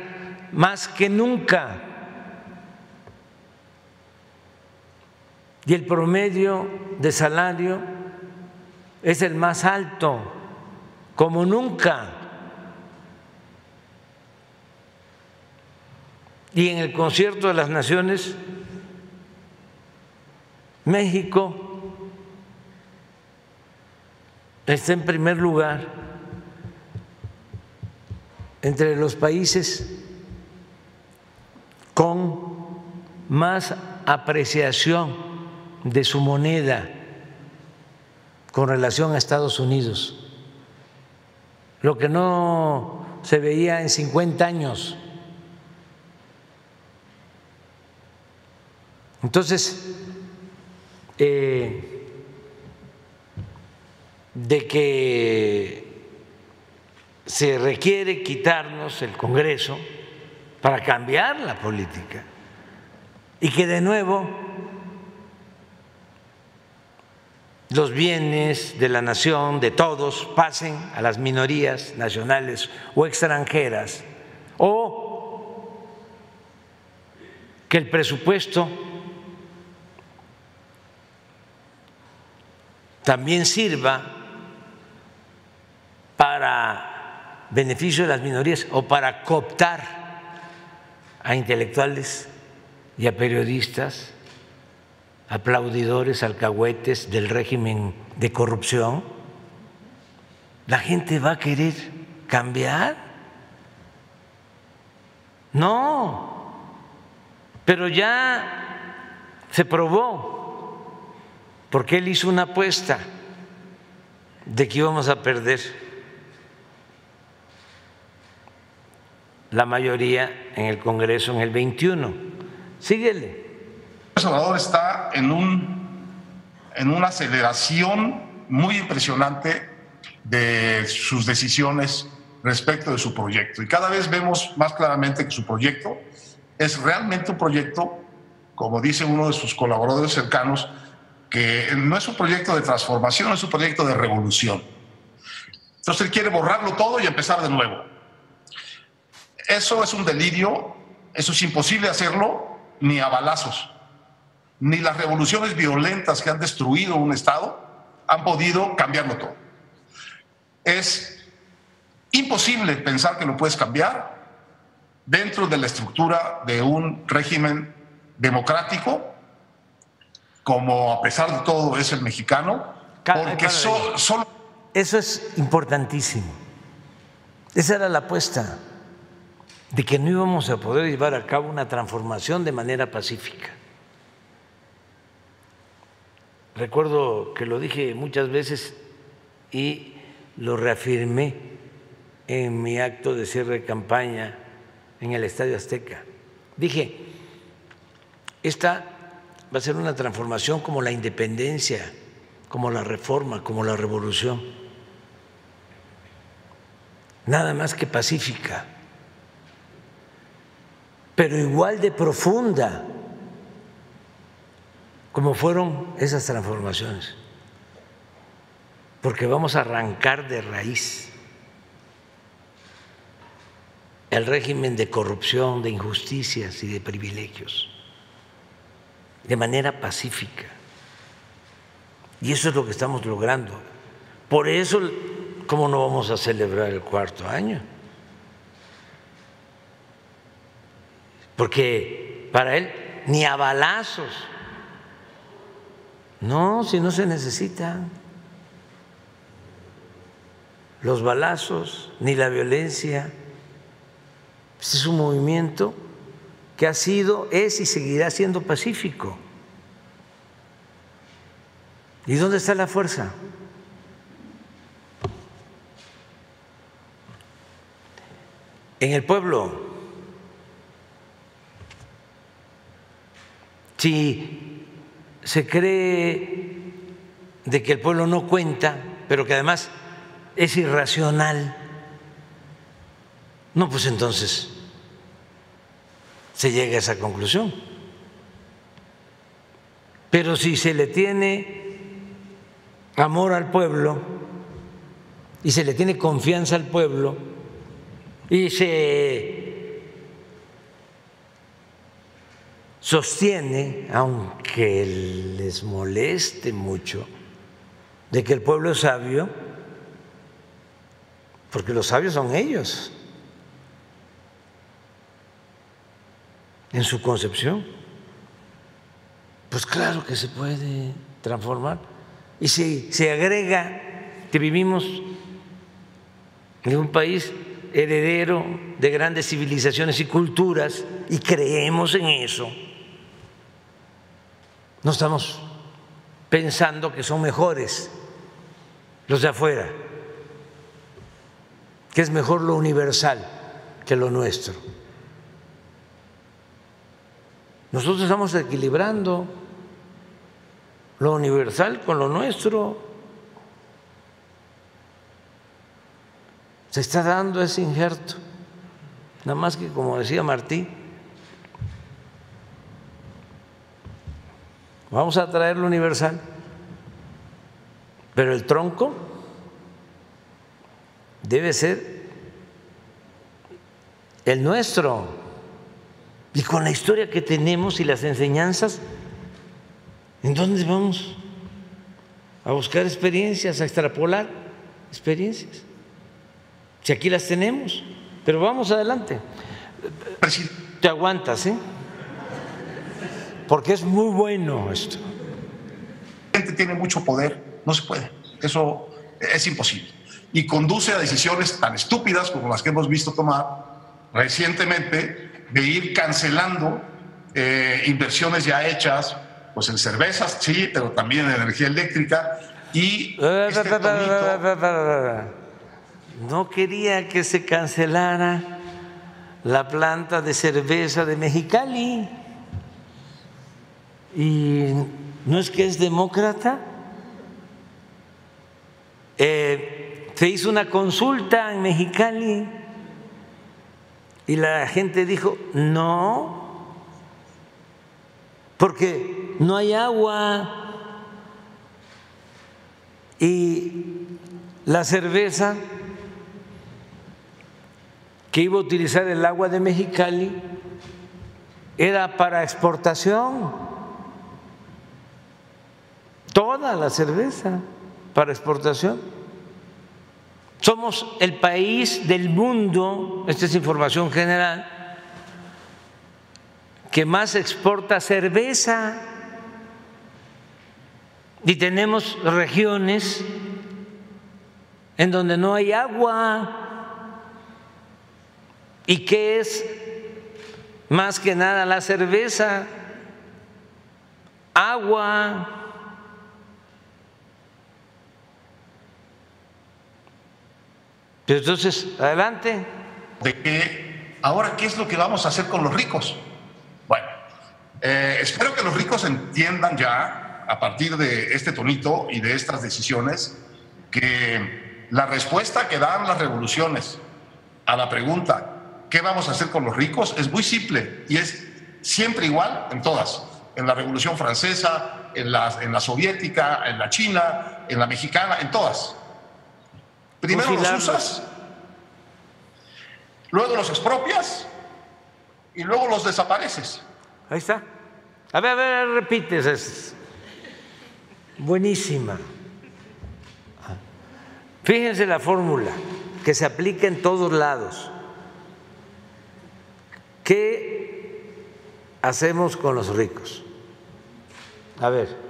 más que nunca. y el promedio de salario es el más alto, como nunca. Y en el concierto de las naciones, México está en primer lugar entre los países con más apreciación de su moneda con relación a Estados Unidos, lo que no se veía en 50 años. Entonces, eh, de que se requiere quitarnos el Congreso para cambiar la política y que de nuevo los bienes de la nación, de todos, pasen a las minorías nacionales o extranjeras, o que el presupuesto también sirva para beneficio de las minorías o para cooptar a intelectuales y a periodistas aplaudidores, alcahuetes del régimen de corrupción, la gente va a querer cambiar. No, pero ya se probó, porque él hizo una apuesta de que íbamos a perder la mayoría en el Congreso en el 21. Síguele. Salvador está en, un, en una aceleración muy impresionante de sus decisiones respecto de su proyecto. Y cada vez vemos más claramente que su proyecto es realmente un proyecto, como dice uno de sus colaboradores cercanos, que no es un proyecto de transformación, es un proyecto de revolución. Entonces él quiere borrarlo todo y empezar de nuevo. Eso es un delirio, eso es imposible hacerlo ni a balazos ni las revoluciones violentas que han destruido un Estado han podido cambiarlo todo. Es imposible pensar que lo puedes cambiar dentro de la estructura de un régimen democrático, como a pesar de todo es el mexicano, porque solo... Eso es importantísimo. Esa era la apuesta de que no íbamos a poder llevar a cabo una transformación de manera pacífica. Recuerdo que lo dije muchas veces y lo reafirmé en mi acto de cierre de campaña en el Estadio Azteca. Dije, esta va a ser una transformación como la independencia, como la reforma, como la revolución. Nada más que pacífica, pero igual de profunda como fueron esas transformaciones, porque vamos a arrancar de raíz el régimen de corrupción, de injusticias y de privilegios, de manera pacífica. Y eso es lo que estamos logrando. Por eso, ¿cómo no vamos a celebrar el cuarto año? Porque para él ni a balazos no, si no se necesitan los balazos ni la violencia. Este es un movimiento que ha sido, es y seguirá siendo pacífico. ¿Y dónde está la fuerza? En el pueblo. Si se cree de que el pueblo no cuenta, pero que además es irracional, no, pues entonces se llega a esa conclusión. Pero si se le tiene amor al pueblo y se le tiene confianza al pueblo y se sostiene, aunque les moleste mucho, de que el pueblo es sabio, porque los sabios son ellos, en su concepción. Pues claro que se puede transformar. Y si se agrega que vivimos en un país heredero de grandes civilizaciones y culturas y creemos en eso, no estamos pensando que son mejores los de afuera, que es mejor lo universal que lo nuestro. Nosotros estamos equilibrando lo universal con lo nuestro. Se está dando ese injerto. Nada más que, como decía Martí, Vamos a traer lo universal, pero el tronco debe ser el nuestro. Y con la historia que tenemos y las enseñanzas, ¿en dónde vamos? A buscar experiencias, a extrapolar experiencias. Si aquí las tenemos, pero vamos adelante. Te aguantas, ¿eh? porque es muy bueno esto. La gente tiene mucho poder, no se puede, eso es imposible. Y conduce a decisiones tan estúpidas como las que hemos visto tomar recientemente de ir cancelando eh, inversiones ya hechas, pues en cervezas, sí, pero también en energía eléctrica. Y este no quería que se cancelara la planta de cerveza de Mexicali y no es que es demócrata. Eh, se hizo una consulta en Mexicali y la gente dijo, no, porque no hay agua y la cerveza que iba a utilizar el agua de Mexicali era para exportación toda la cerveza. para exportación. Somos el país del mundo, esta es información general, que más exporta cerveza. Y tenemos regiones en donde no hay agua. Y que es más que nada la cerveza, agua. Entonces, adelante. De que ahora, ¿qué es lo que vamos a hacer con los ricos? Bueno, eh, espero que los ricos entiendan ya, a partir de este tonito y de estas decisiones, que la respuesta que dan las revoluciones a la pregunta, ¿qué vamos a hacer con los ricos? Es muy simple y es siempre igual en todas. En la Revolución Francesa, en la, en la soviética, en la china, en la mexicana, en todas. Primero los usas, luego los expropias y luego los desapareces. Ahí está. A ver, a ver, repites. Es buenísima. Fíjense la fórmula que se aplica en todos lados. ¿Qué hacemos con los ricos? A ver.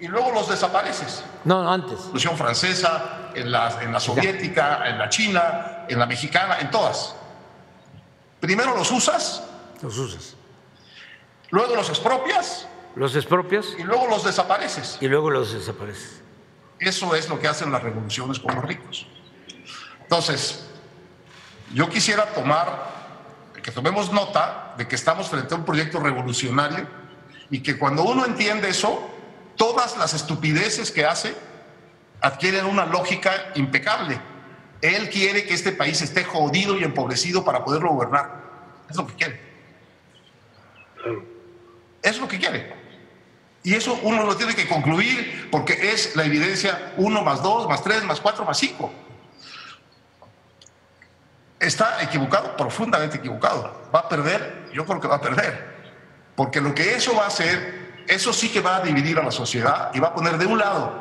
Y luego los desapareces. No, antes. La Revolución Francesa, en la, en la soviética, en la china, en la mexicana, en todas. Primero los usas. Los usas. Luego los expropias. Los expropias. Y luego los desapareces. Y luego los desapareces. Eso es lo que hacen las revoluciones con los ricos. Entonces, yo quisiera tomar, que tomemos nota de que estamos frente a un proyecto revolucionario y que cuando uno entiende eso, todas las estupideces que hace adquieren una lógica impecable. Él quiere que este país esté jodido y empobrecido para poderlo gobernar. Es lo que quiere. Es lo que quiere. Y eso uno lo tiene que concluir porque es la evidencia 1 más 2 más 3 más 4 más 5. Está equivocado, profundamente equivocado. Va a perder, yo creo que va a perder. Porque lo que eso va a hacer, eso sí que va a dividir a la sociedad y va a poner de un lado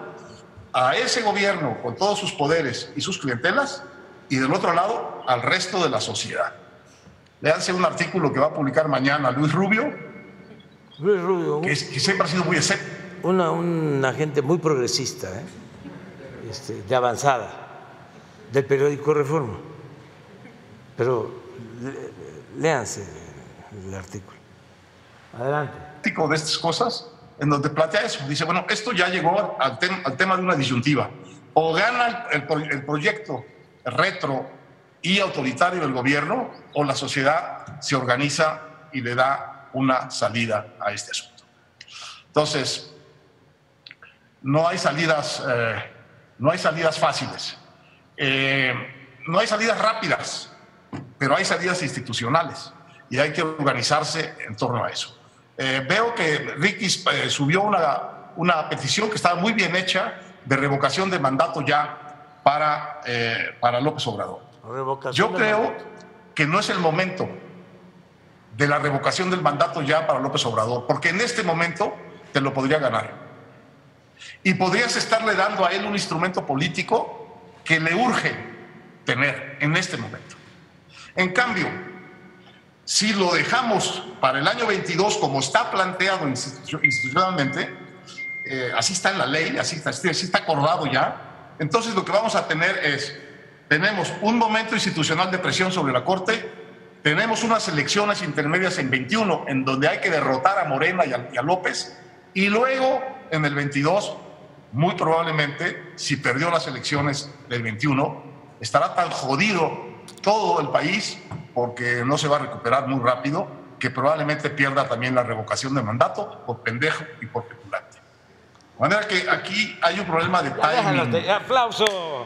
a ese gobierno con todos sus poderes y sus clientelas y del otro lado al resto de la sociedad. Leanse un artículo que va a publicar mañana Luis Rubio, Luis Rubio, que, siempre ha sido muy escéptico. una, una gente muy progresista, ¿eh? Este, de avanzada, del periódico Reforma. Pero léanse el artículo. Adelante. De estas cosas, en donde plantea eso. Dice, bueno, esto ya llegó al, tem- al tema de una disyuntiva. O gana el proyecto retro y autoritario del gobierno, o la sociedad se organiza y le da una salida a este asunto. Entonces, no hay salidas, eh, no hay salidas fáciles, Eh, no hay salidas rápidas, pero hay salidas institucionales y hay que organizarse en torno a eso. Eh, veo que Ricky eh, subió una, una petición que estaba muy bien hecha de revocación de mandato ya para, eh, para López Obrador. Yo creo mandato. que no es el momento de la revocación del mandato ya para López Obrador, porque en este momento te lo podría ganar. Y podrías estarle dando a él un instrumento político que le urge tener en este momento. En cambio, si lo dejamos para el año 22 como está planteado institu- institucionalmente, eh, así está en la ley, así está, acordado ya, entonces lo que vamos a tener es, tenemos un momento institucional de presión sobre la Corte, tenemos unas elecciones intermedias en 21 en donde hay que derrotar a Morena y a López, y luego en el 22, muy probablemente, si perdió las elecciones del 21, estará tan jodido todo el país porque no se va a recuperar muy rápido que probablemente pierda también la revocación de mandato por pendejo y por petulante. De manera que aquí hay un problema de Ya déjalo, timing. te- aplauso.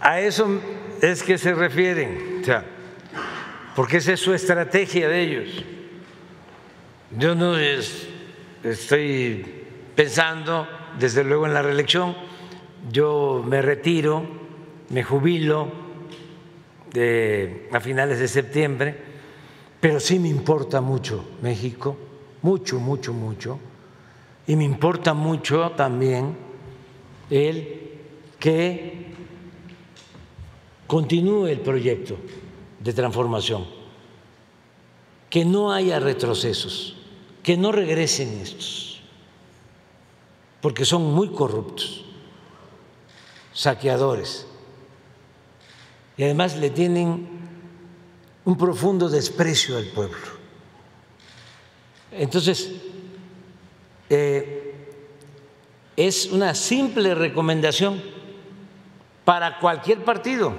A eso es que se refieren, o sea, porque esa es su estrategia de ellos. Yo no es- estoy pensando, desde luego, en la reelección. Yo me retiro, me jubilo a finales de septiembre pero sí me importa mucho México, mucho, mucho, mucho, y me importa mucho también el que continúe el proyecto de transformación, que no haya retrocesos, que no regresen estos, porque son muy corruptos, saqueadores, y además le tienen un profundo desprecio al pueblo. Entonces, eh, es una simple recomendación para cualquier partido.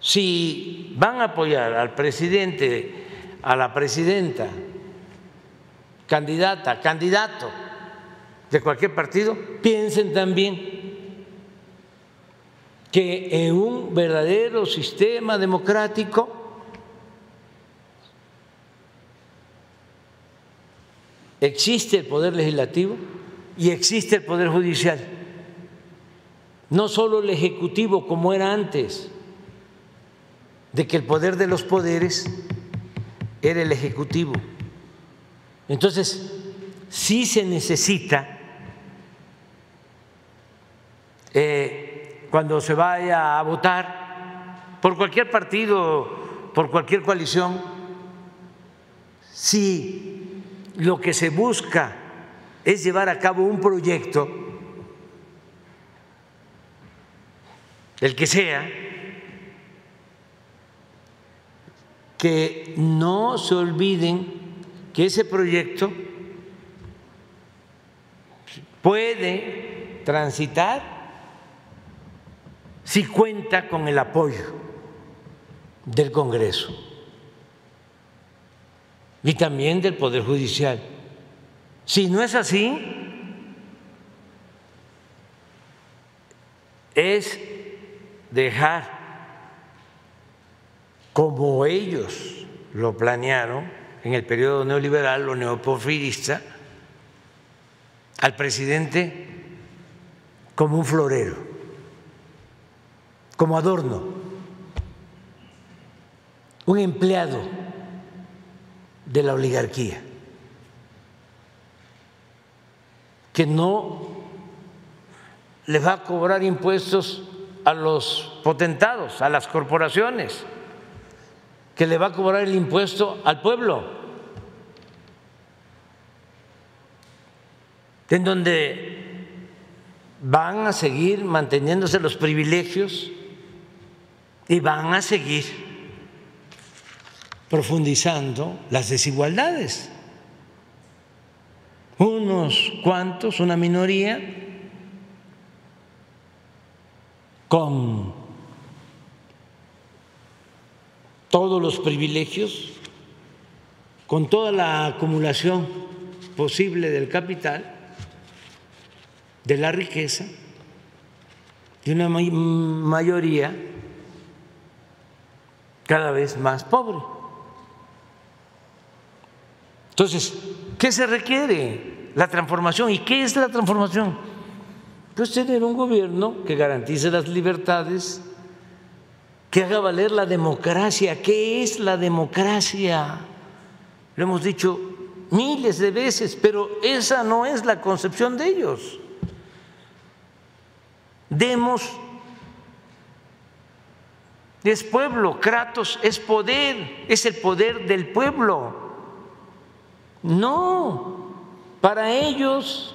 Si van a apoyar al presidente, a la presidenta, candidata, candidato de cualquier partido, piensen también que en un verdadero sistema democrático existe el poder legislativo y existe el poder judicial. No solo el ejecutivo como era antes, de que el poder de los poderes era el ejecutivo. Entonces, sí se necesita, eh, cuando se vaya a votar por cualquier partido, por cualquier coalición, si lo que se busca es llevar a cabo un proyecto, el que sea, que no se olviden que ese proyecto puede transitar si cuenta con el apoyo del Congreso y también del Poder Judicial. Si no es así, es dejar como ellos lo planearon en el periodo neoliberal o neoporfirista, al presidente como un florero, como adorno, un empleado de la oligarquía, que no le va a cobrar impuestos a los potentados, a las corporaciones, que le va a cobrar el impuesto al pueblo, en donde van a seguir manteniéndose los privilegios y van a seguir profundizando las desigualdades. Unos cuantos, una minoría, con todos los privilegios, con toda la acumulación posible del capital, de la riqueza, de una mayoría cada vez más pobre. Entonces, ¿qué se requiere? La transformación. ¿Y qué es la transformación? Pues tener un gobierno que garantice las libertades, que haga valer la democracia. ¿Qué es la democracia? Lo hemos dicho miles de veces, pero esa no es la concepción de ellos. Demos es pueblo, Kratos es poder, es el poder del pueblo. No, para ellos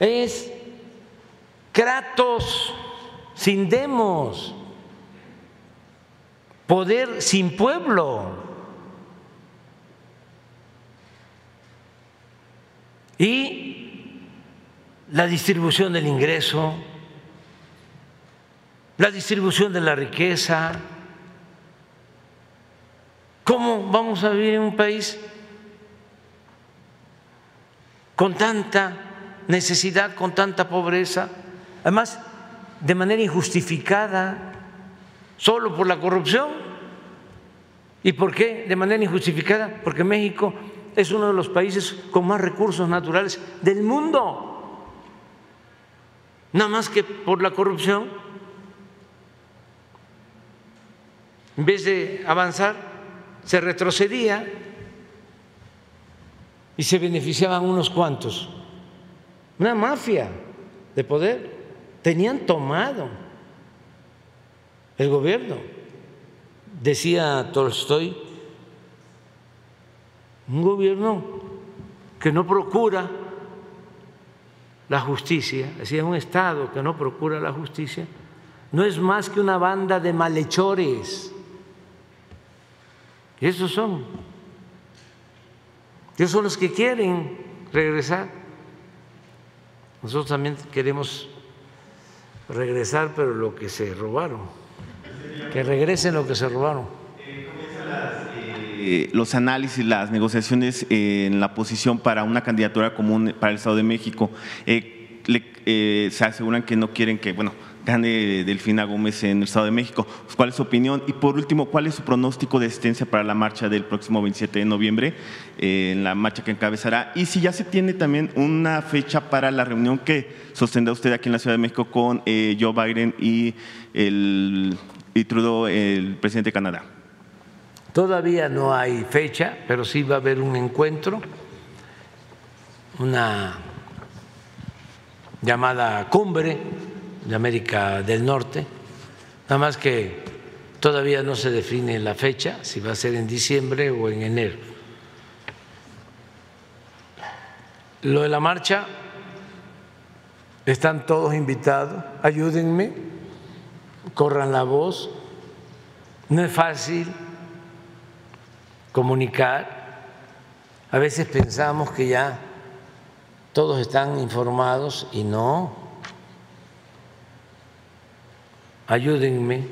es Kratos sin demos, poder sin pueblo. Y la distribución del ingreso, la distribución de la riqueza, ¿Cómo vamos a vivir en un país con tanta necesidad, con tanta pobreza? Además, de manera injustificada, solo por la corrupción. ¿Y por qué de manera injustificada? Porque México es uno de los países con más recursos naturales del mundo. Nada más que por la corrupción en vez de avanzar, se retrocedía y se beneficiaban unos cuantos. Una mafia de poder. Tenían tomado el gobierno. Decía Tolstoy, un gobierno que no procura la justicia, decía un Estado que no procura la justicia, no es más que una banda de malhechores. Esos son. Esos son los que quieren regresar. Nosotros también queremos regresar, pero lo que se robaron. Que regresen lo que se robaron. Eh, los análisis, las negociaciones eh, en la posición para una candidatura común para el Estado de México, eh, se aseguran que no quieren que, bueno, gane Delfina Gómez en el Estado de México. ¿Cuál es su opinión? Y por último, ¿cuál es su pronóstico de asistencia para la marcha del próximo 27 de noviembre, eh, en la marcha que encabezará? Y si ya se tiene también una fecha para la reunión que sostendrá usted aquí en la Ciudad de México con eh, Joe Biden y, el, y Trudeau, el presidente de Canadá. Todavía no hay fecha, pero sí va a haber un encuentro, una llamada cumbre de América del Norte, nada más que todavía no se define la fecha, si va a ser en diciembre o en enero. Lo de la marcha, están todos invitados, ayúdenme, corran la voz, no es fácil comunicar, a veces pensamos que ya todos están informados y no ayúdenme,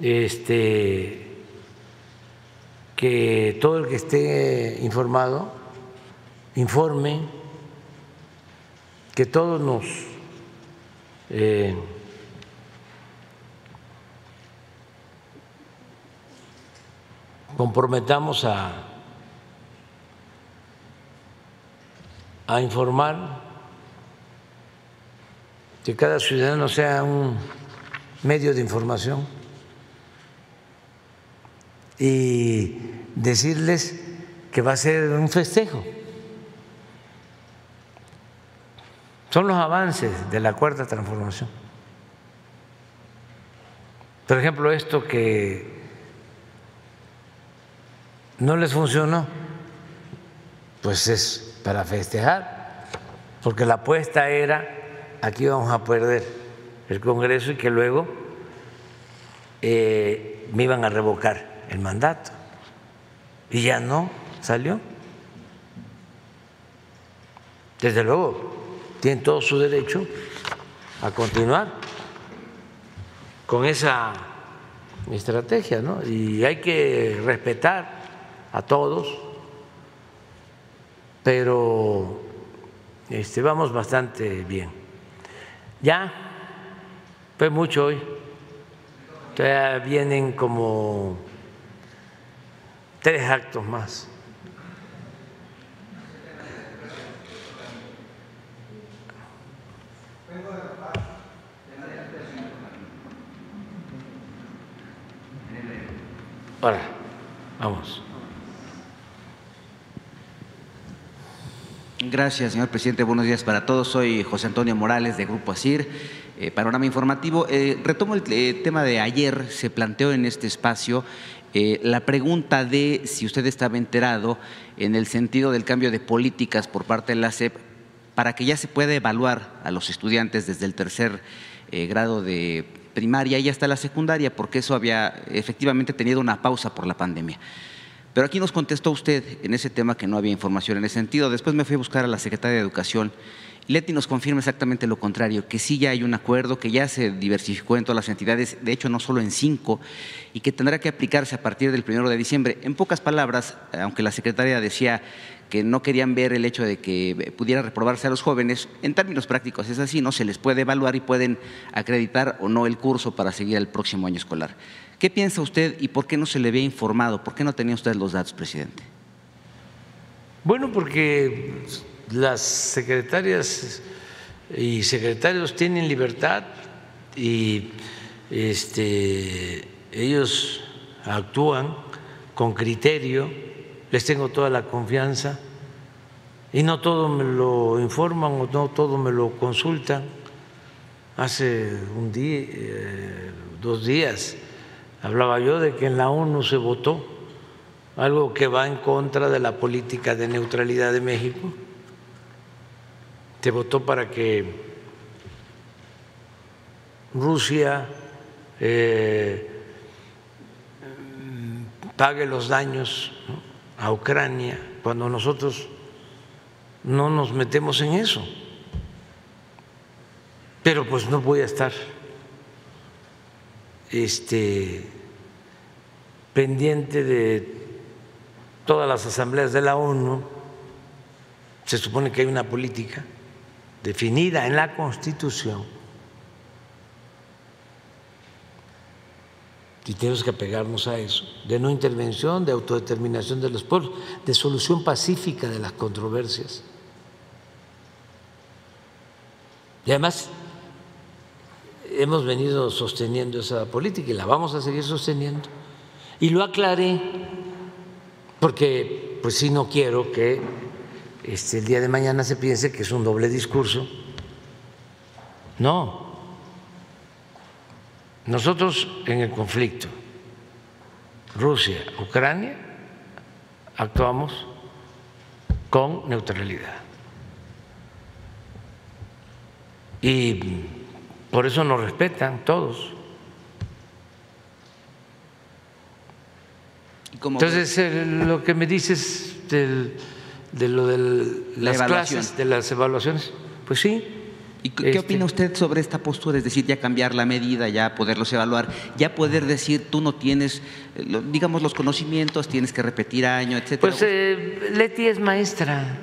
este, que todo el que esté informado informe, que todos nos eh, comprometamos a, a informar, que cada ciudadano sea un medios de información y decirles que va a ser un festejo. Son los avances de la cuarta transformación. Por ejemplo, esto que no les funcionó, pues es para festejar, porque la apuesta era aquí vamos a perder el Congreso y que luego eh, me iban a revocar el mandato. Y ya no salió. Desde luego, tienen todo su derecho a continuar con esa estrategia, ¿no? Y hay que respetar a todos, pero este, vamos bastante bien. Ya fue mucho hoy. Todavía vienen como tres actos más. Ahora, vamos. Gracias, señor presidente. Buenos días para todos. Soy José Antonio Morales de Grupo ASIR. Eh, panorama informativo. Eh, retomo el eh, tema de ayer, se planteó en este espacio la pregunta de si usted estaba enterado en el sentido del cambio de políticas por parte de la SEP para que ya se pueda evaluar a los estudiantes desde el tercer grado de primaria y hasta la secundaria, porque eso había efectivamente tenido una pausa por la pandemia. Pero aquí nos contestó usted en ese tema que no había información en ese sentido. Después me fui a buscar a la secretaria de Educación Leti nos confirma exactamente lo contrario, que sí ya hay un acuerdo, que ya se diversificó en todas las entidades, de hecho no solo en cinco, y que tendrá que aplicarse a partir del primero de diciembre. En pocas palabras, aunque la secretaria decía que no querían ver el hecho de que pudiera reprobarse a los jóvenes, en términos prácticos es así, no se les puede evaluar y pueden acreditar o no el curso para seguir el próximo año escolar. ¿Qué piensa usted y por qué no se le había informado? ¿Por qué no tenía usted los datos, presidente? Bueno, porque las secretarias y secretarios tienen libertad y este, ellos actúan con criterio, les tengo toda la confianza y no todo me lo informan o no todo me lo consultan. Hace un día, eh, dos días, hablaba yo de que en la ONU se votó algo que va en contra de la política de neutralidad de México. Se votó para que Rusia eh, pague los daños a Ucrania cuando nosotros no nos metemos en eso. Pero pues no voy a estar este, pendiente de todas las asambleas de la ONU. Se supone que hay una política definida en la Constitución y tenemos que apegarnos a eso, de no intervención, de autodeterminación de los pueblos, de solución pacífica de las controversias. Y además hemos venido sosteniendo esa política y la vamos a seguir sosteniendo. Y lo aclaré porque pues sí no quiero que este, el día de mañana se piense que es un doble discurso. No, nosotros en el conflicto Rusia-Ucrania actuamos con neutralidad. Y por eso nos respetan todos. Entonces, lo que me dices de lo de las clases, de las evaluaciones, pues sí, ¿Y qué este opina usted sobre esta postura? Es decir, ya cambiar la medida, ya poderlos evaluar, ya poder decir tú no tienes, eh, digamos, los conocimientos, tienes que repetir año, etcétera. Pues eh, Leti es maestra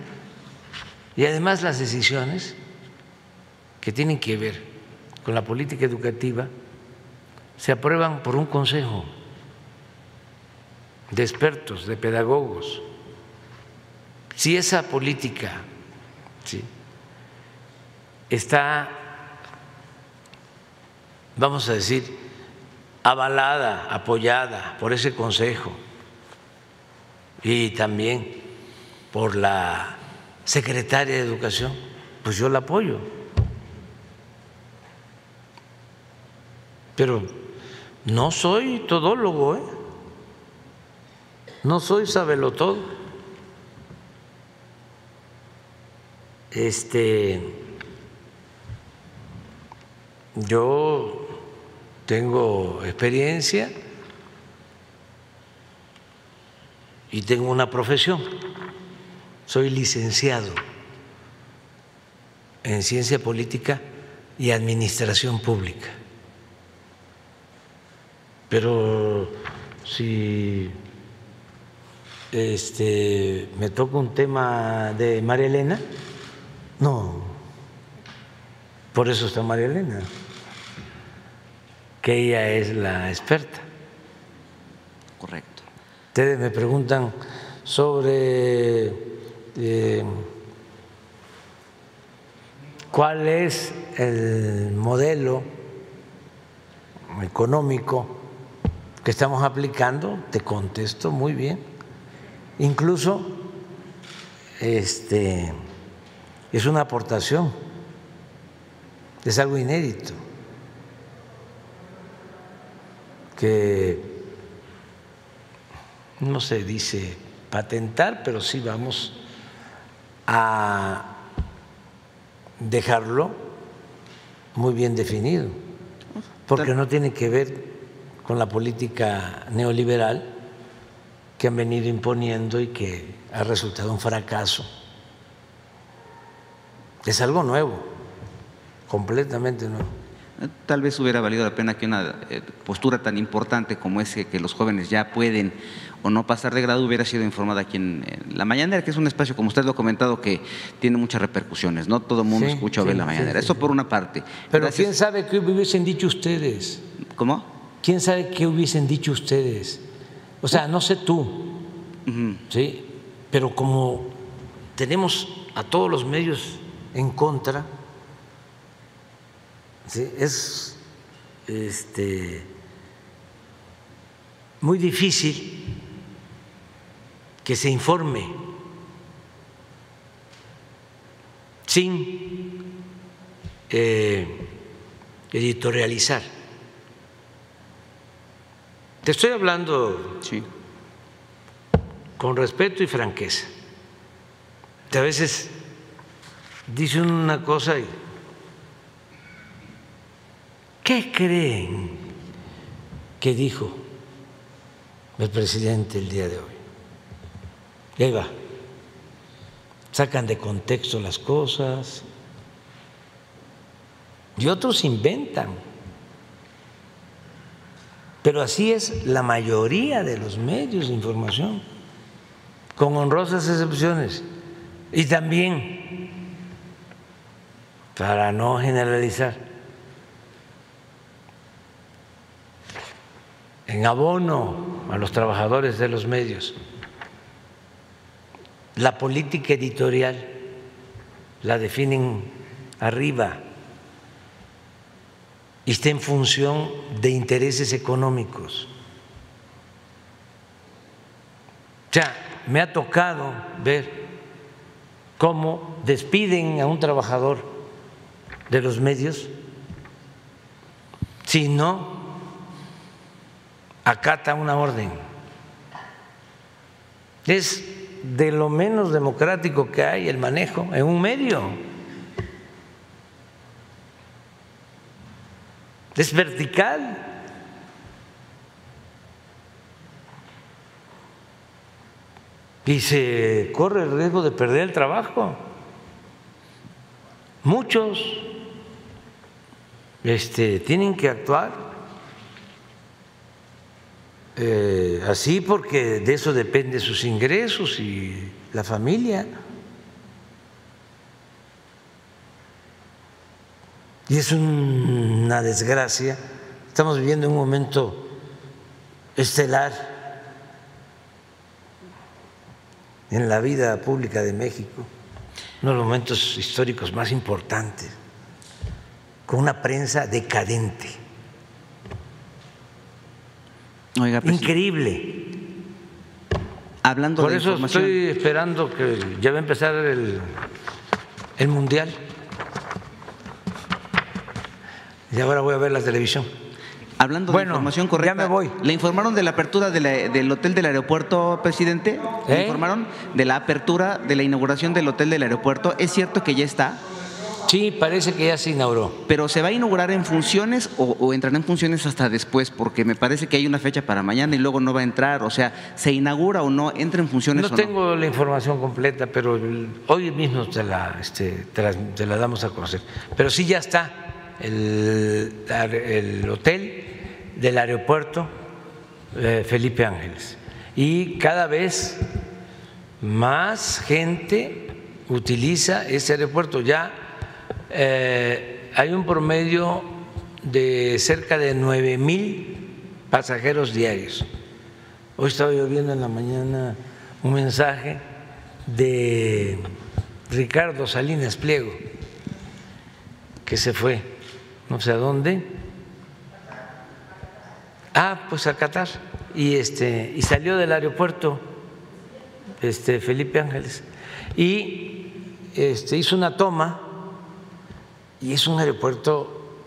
y además las decisiones que tienen que ver con la política educativa se aprueban por un consejo de expertos, de pedagogos. Si esa política, sí, está, vamos a decir, avalada, apoyada por ese Consejo y también por la secretaria de Educación, pues yo la apoyo. Pero no soy todólogo, ¿eh? No soy todo. Este yo tengo experiencia y tengo una profesión. Soy licenciado en ciencia política y administración pública. Pero si este, me toca un tema de María Elena, no, por eso está María Elena que ella es la experta. Correcto. Ustedes me preguntan sobre eh, cuál es el modelo económico que estamos aplicando, te contesto muy bien. Incluso este es una aportación, es algo inédito. que no se dice patentar, pero sí vamos a dejarlo muy bien definido, porque no tiene que ver con la política neoliberal que han venido imponiendo y que ha resultado un fracaso. Es algo nuevo, completamente nuevo. Tal vez hubiera valido la pena que una eh, postura tan importante como es que los jóvenes ya pueden o no pasar de grado hubiera sido informada aquí en, la mañanera, que es un espacio, como usted lo ha comentado, que tiene muchas repercusiones. No todo el mundo escucha o ve la mañanera. Eso por una parte. Pero ¿quién sabe qué hubiesen dicho ustedes? ¿Cómo? ¿Quién sabe qué hubiesen dicho ustedes? O sea, no sé tú, ¿sí? Pero como tenemos a todos los medios en contra, es este, muy difícil que se informe sin eh, editorializar. Te estoy hablando Sí. con respeto y franqueza. Que a veces dicen una cosa y ¿qué creen que dijo el presidente el día de hoy? Y ahí va. Sacan de contexto las cosas y otros inventan. Pero así es la mayoría de los medios de información, con honrosas excepciones. Y también, para no generalizar, en abono a los trabajadores de los medios, la política editorial la definen arriba y está en función de intereses económicos. O sea, me ha tocado ver cómo despiden a un trabajador de los medios si no acata una orden. Es de lo menos democrático que hay el manejo en un medio. Es vertical. Y se corre el riesgo de perder el trabajo. Muchos este, tienen que actuar eh, así porque de eso depende sus ingresos y la familia. Y es una desgracia. Estamos viviendo un momento estelar en la vida pública de México, uno de los momentos históricos más importantes, con una prensa decadente. Oiga, Increíble. hablando Por de eso estoy esperando que ya va a empezar el, el Mundial. Y ahora voy a ver la televisión. hablando Bueno, de información ya correcta, me voy. ¿le informaron de la apertura de la- del hotel del aeropuerto, presidente? ¿Le ¿Eh? informaron de la apertura de la inauguración del hotel del aeropuerto? ¿Es cierto que ya está? Sí, parece que ya se inauguró. ¿Pero se va a inaugurar en funciones o, o entrará en funciones hasta después? Porque me parece que hay una fecha para mañana y luego no va a entrar. O sea, ¿se inaugura o no? ¿Entra en funciones No o no? tengo la información completa, pero hoy mismo te la, este, te la, te la damos a conocer. Pero sí ya está el, el hotel del aeropuerto Felipe Ángeles. Y cada vez más gente utiliza ese aeropuerto. Ya eh, hay un promedio de cerca de 9 mil pasajeros diarios. Hoy estaba yo viendo en la mañana un mensaje de Ricardo Salinas Pliego, que se fue, no sé a dónde. Ah, pues a Qatar. Y, este, y salió del aeropuerto este, Felipe Ángeles. Y este, hizo una toma, y es un aeropuerto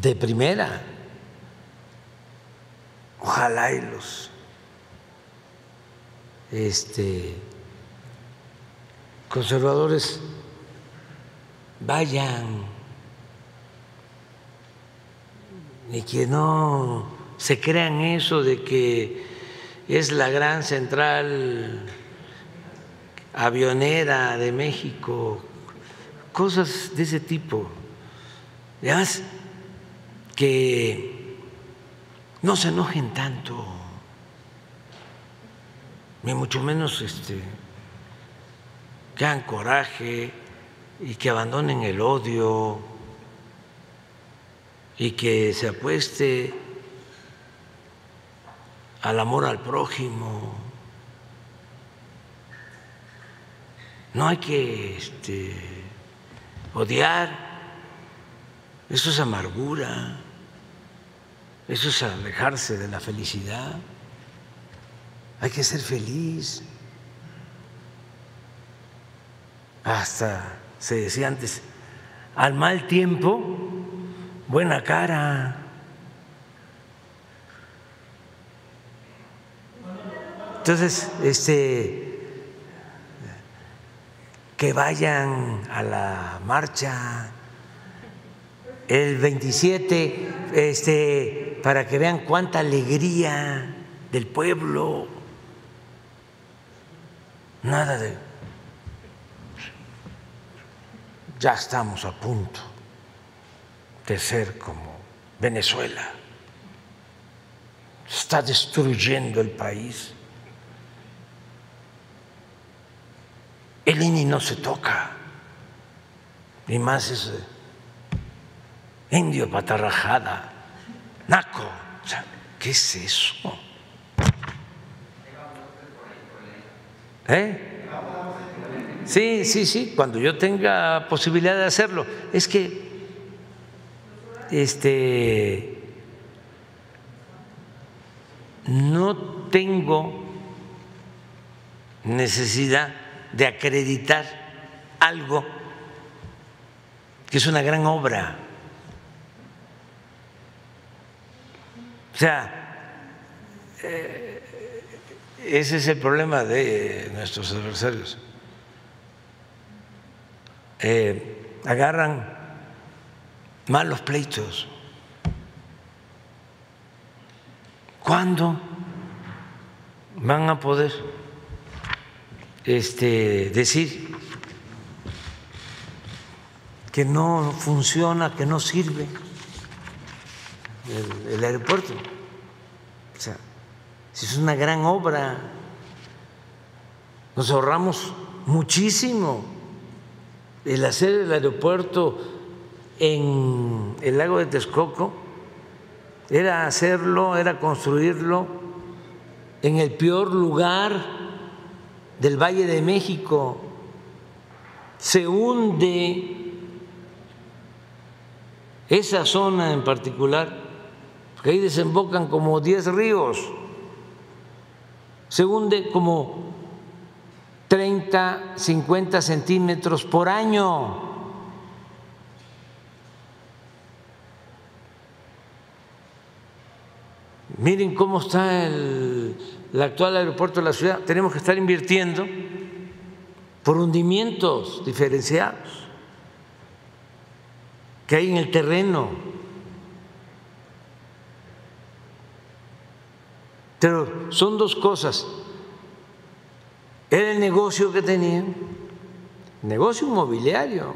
de primera. Ojalá y los este, conservadores vayan y que no se crean eso de que es la gran central avionera de México, cosas de ese tipo. Además, que no se enojen tanto, ni mucho menos este, que hagan coraje y que abandonen el odio y que se apueste al amor al prójimo. No hay que este, odiar, eso es amargura, eso es alejarse de la felicidad. hay que ser feliz. Hasta se decía antes, al mal tiempo, buena cara. Entonces, este, que vayan a la marcha el 27, este, para que vean cuánta alegría del pueblo. Nada de... Ya estamos a punto ser como Venezuela. Está destruyendo el país. El INI no se toca, ni más ese indio patarrajada, naco. ¿Qué es eso? ¿Eh? Sí, sí, sí, cuando yo tenga posibilidad de hacerlo. Es que este no tengo necesidad de acreditar algo que es una gran obra. O sea, eh, ese es el problema de nuestros adversarios. Eh, agarran malos pleitos. ¿Cuándo van a poder este, decir que no funciona, que no sirve el, el aeropuerto? O sea, si es una gran obra, nos ahorramos muchísimo el hacer el aeropuerto en el lago de Texcoco era hacerlo, era construirlo en el peor lugar del Valle de México. Se hunde esa zona en particular, porque ahí desembocan como 10 ríos, se hunde como 30, 50 centímetros por año. Miren cómo está el, actual aeropuerto de la ciudad. Tenemos que estar invirtiendo por hundimientos diferenciados que hay en el terreno. Pero son dos cosas era el negocio que tenían, negocio inmobiliario,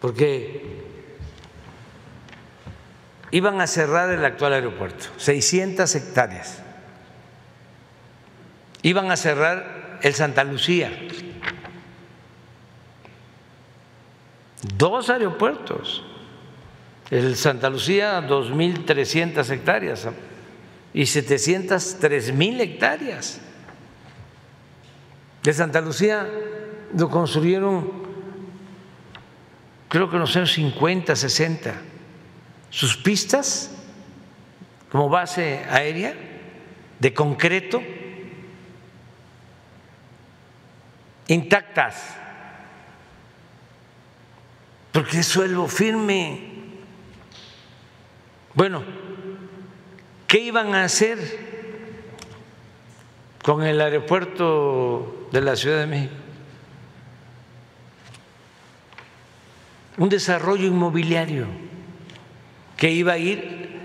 porque iban a cerrar el actual aeropuerto, 600 hectáreas, iban a cerrar el Santa Lucía, dos aeropuertos, el Santa Lucía 2.300 hectáreas y 703 mil hectáreas. De Santa Lucía lo construyeron, creo que en los años 50, 60. Sus pistas como base aérea de concreto intactas, porque es suelo firme. Bueno, ¿qué iban a hacer con el aeropuerto de la Ciudad de México. Un desarrollo inmobiliario que iba a ir,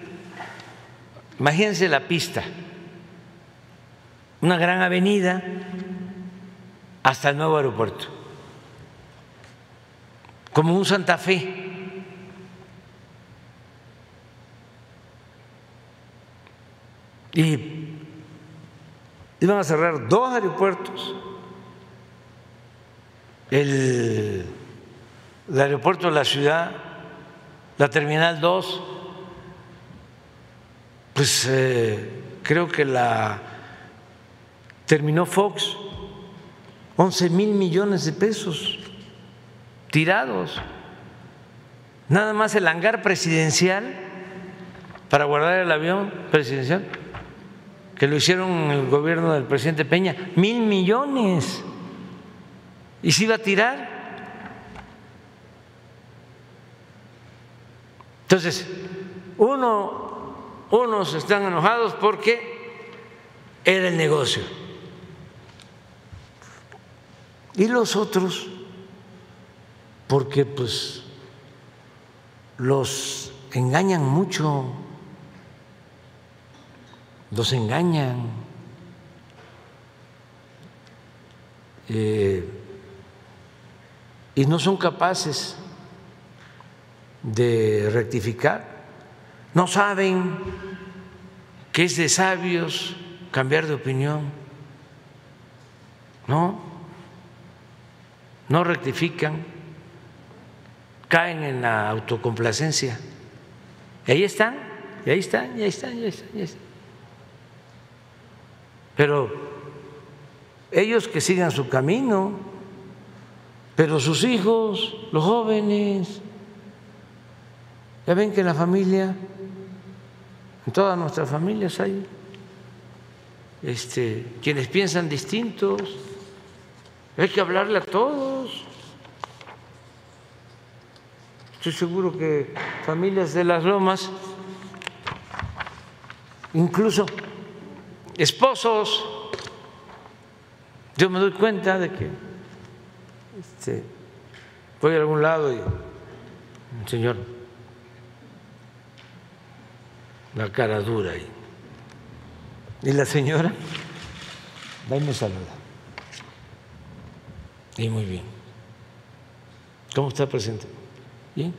imagínense la pista, una gran avenida hasta el nuevo aeropuerto, como un Santa Fe. Y iban a cerrar dos aeropuertos el, aeropuerto de la ciudad, la Terminal 2, pues eh, creo que la terminó Fox, 11 mil millones de pesos tirados. Nada más el hangar presidencial para guardar el avión presidencial, que lo hicieron el gobierno del presidente Peña, mil millones. ¿Y se iba a tirar? Entonces, uno, unos están enojados porque era el negocio. Y los otros, porque pues los engañan mucho, los engañan. Eh, y no son capaces de rectificar, no saben que es de sabios cambiar de opinión, no, no rectifican, caen en la autocomplacencia. Ahí están, y ahí están, y ahí están, y ahí están, y ahí están. Pero ellos que sigan su camino, pero sus hijos, los jóvenes, ya ven que en la familia, en todas nuestras familias hay este, quienes piensan distintos, hay que hablarle a todos. Estoy seguro que familias de las lomas, incluso esposos, yo me doy cuenta de que este, voy a algún lado y el señor la cara dura ahí. Y la señora va y me saluda. Y muy bien. ¿Cómo está presente? Bien.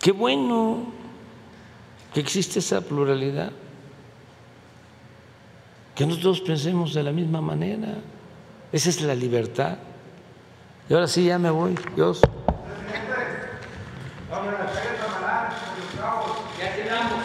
Qué bueno que existe esa pluralidad, que no todos pensemos de la misma manera. Esa es la libertad. Y ahora sí, ya me voy. Dios. Vamos na frente, vamos lá, vamos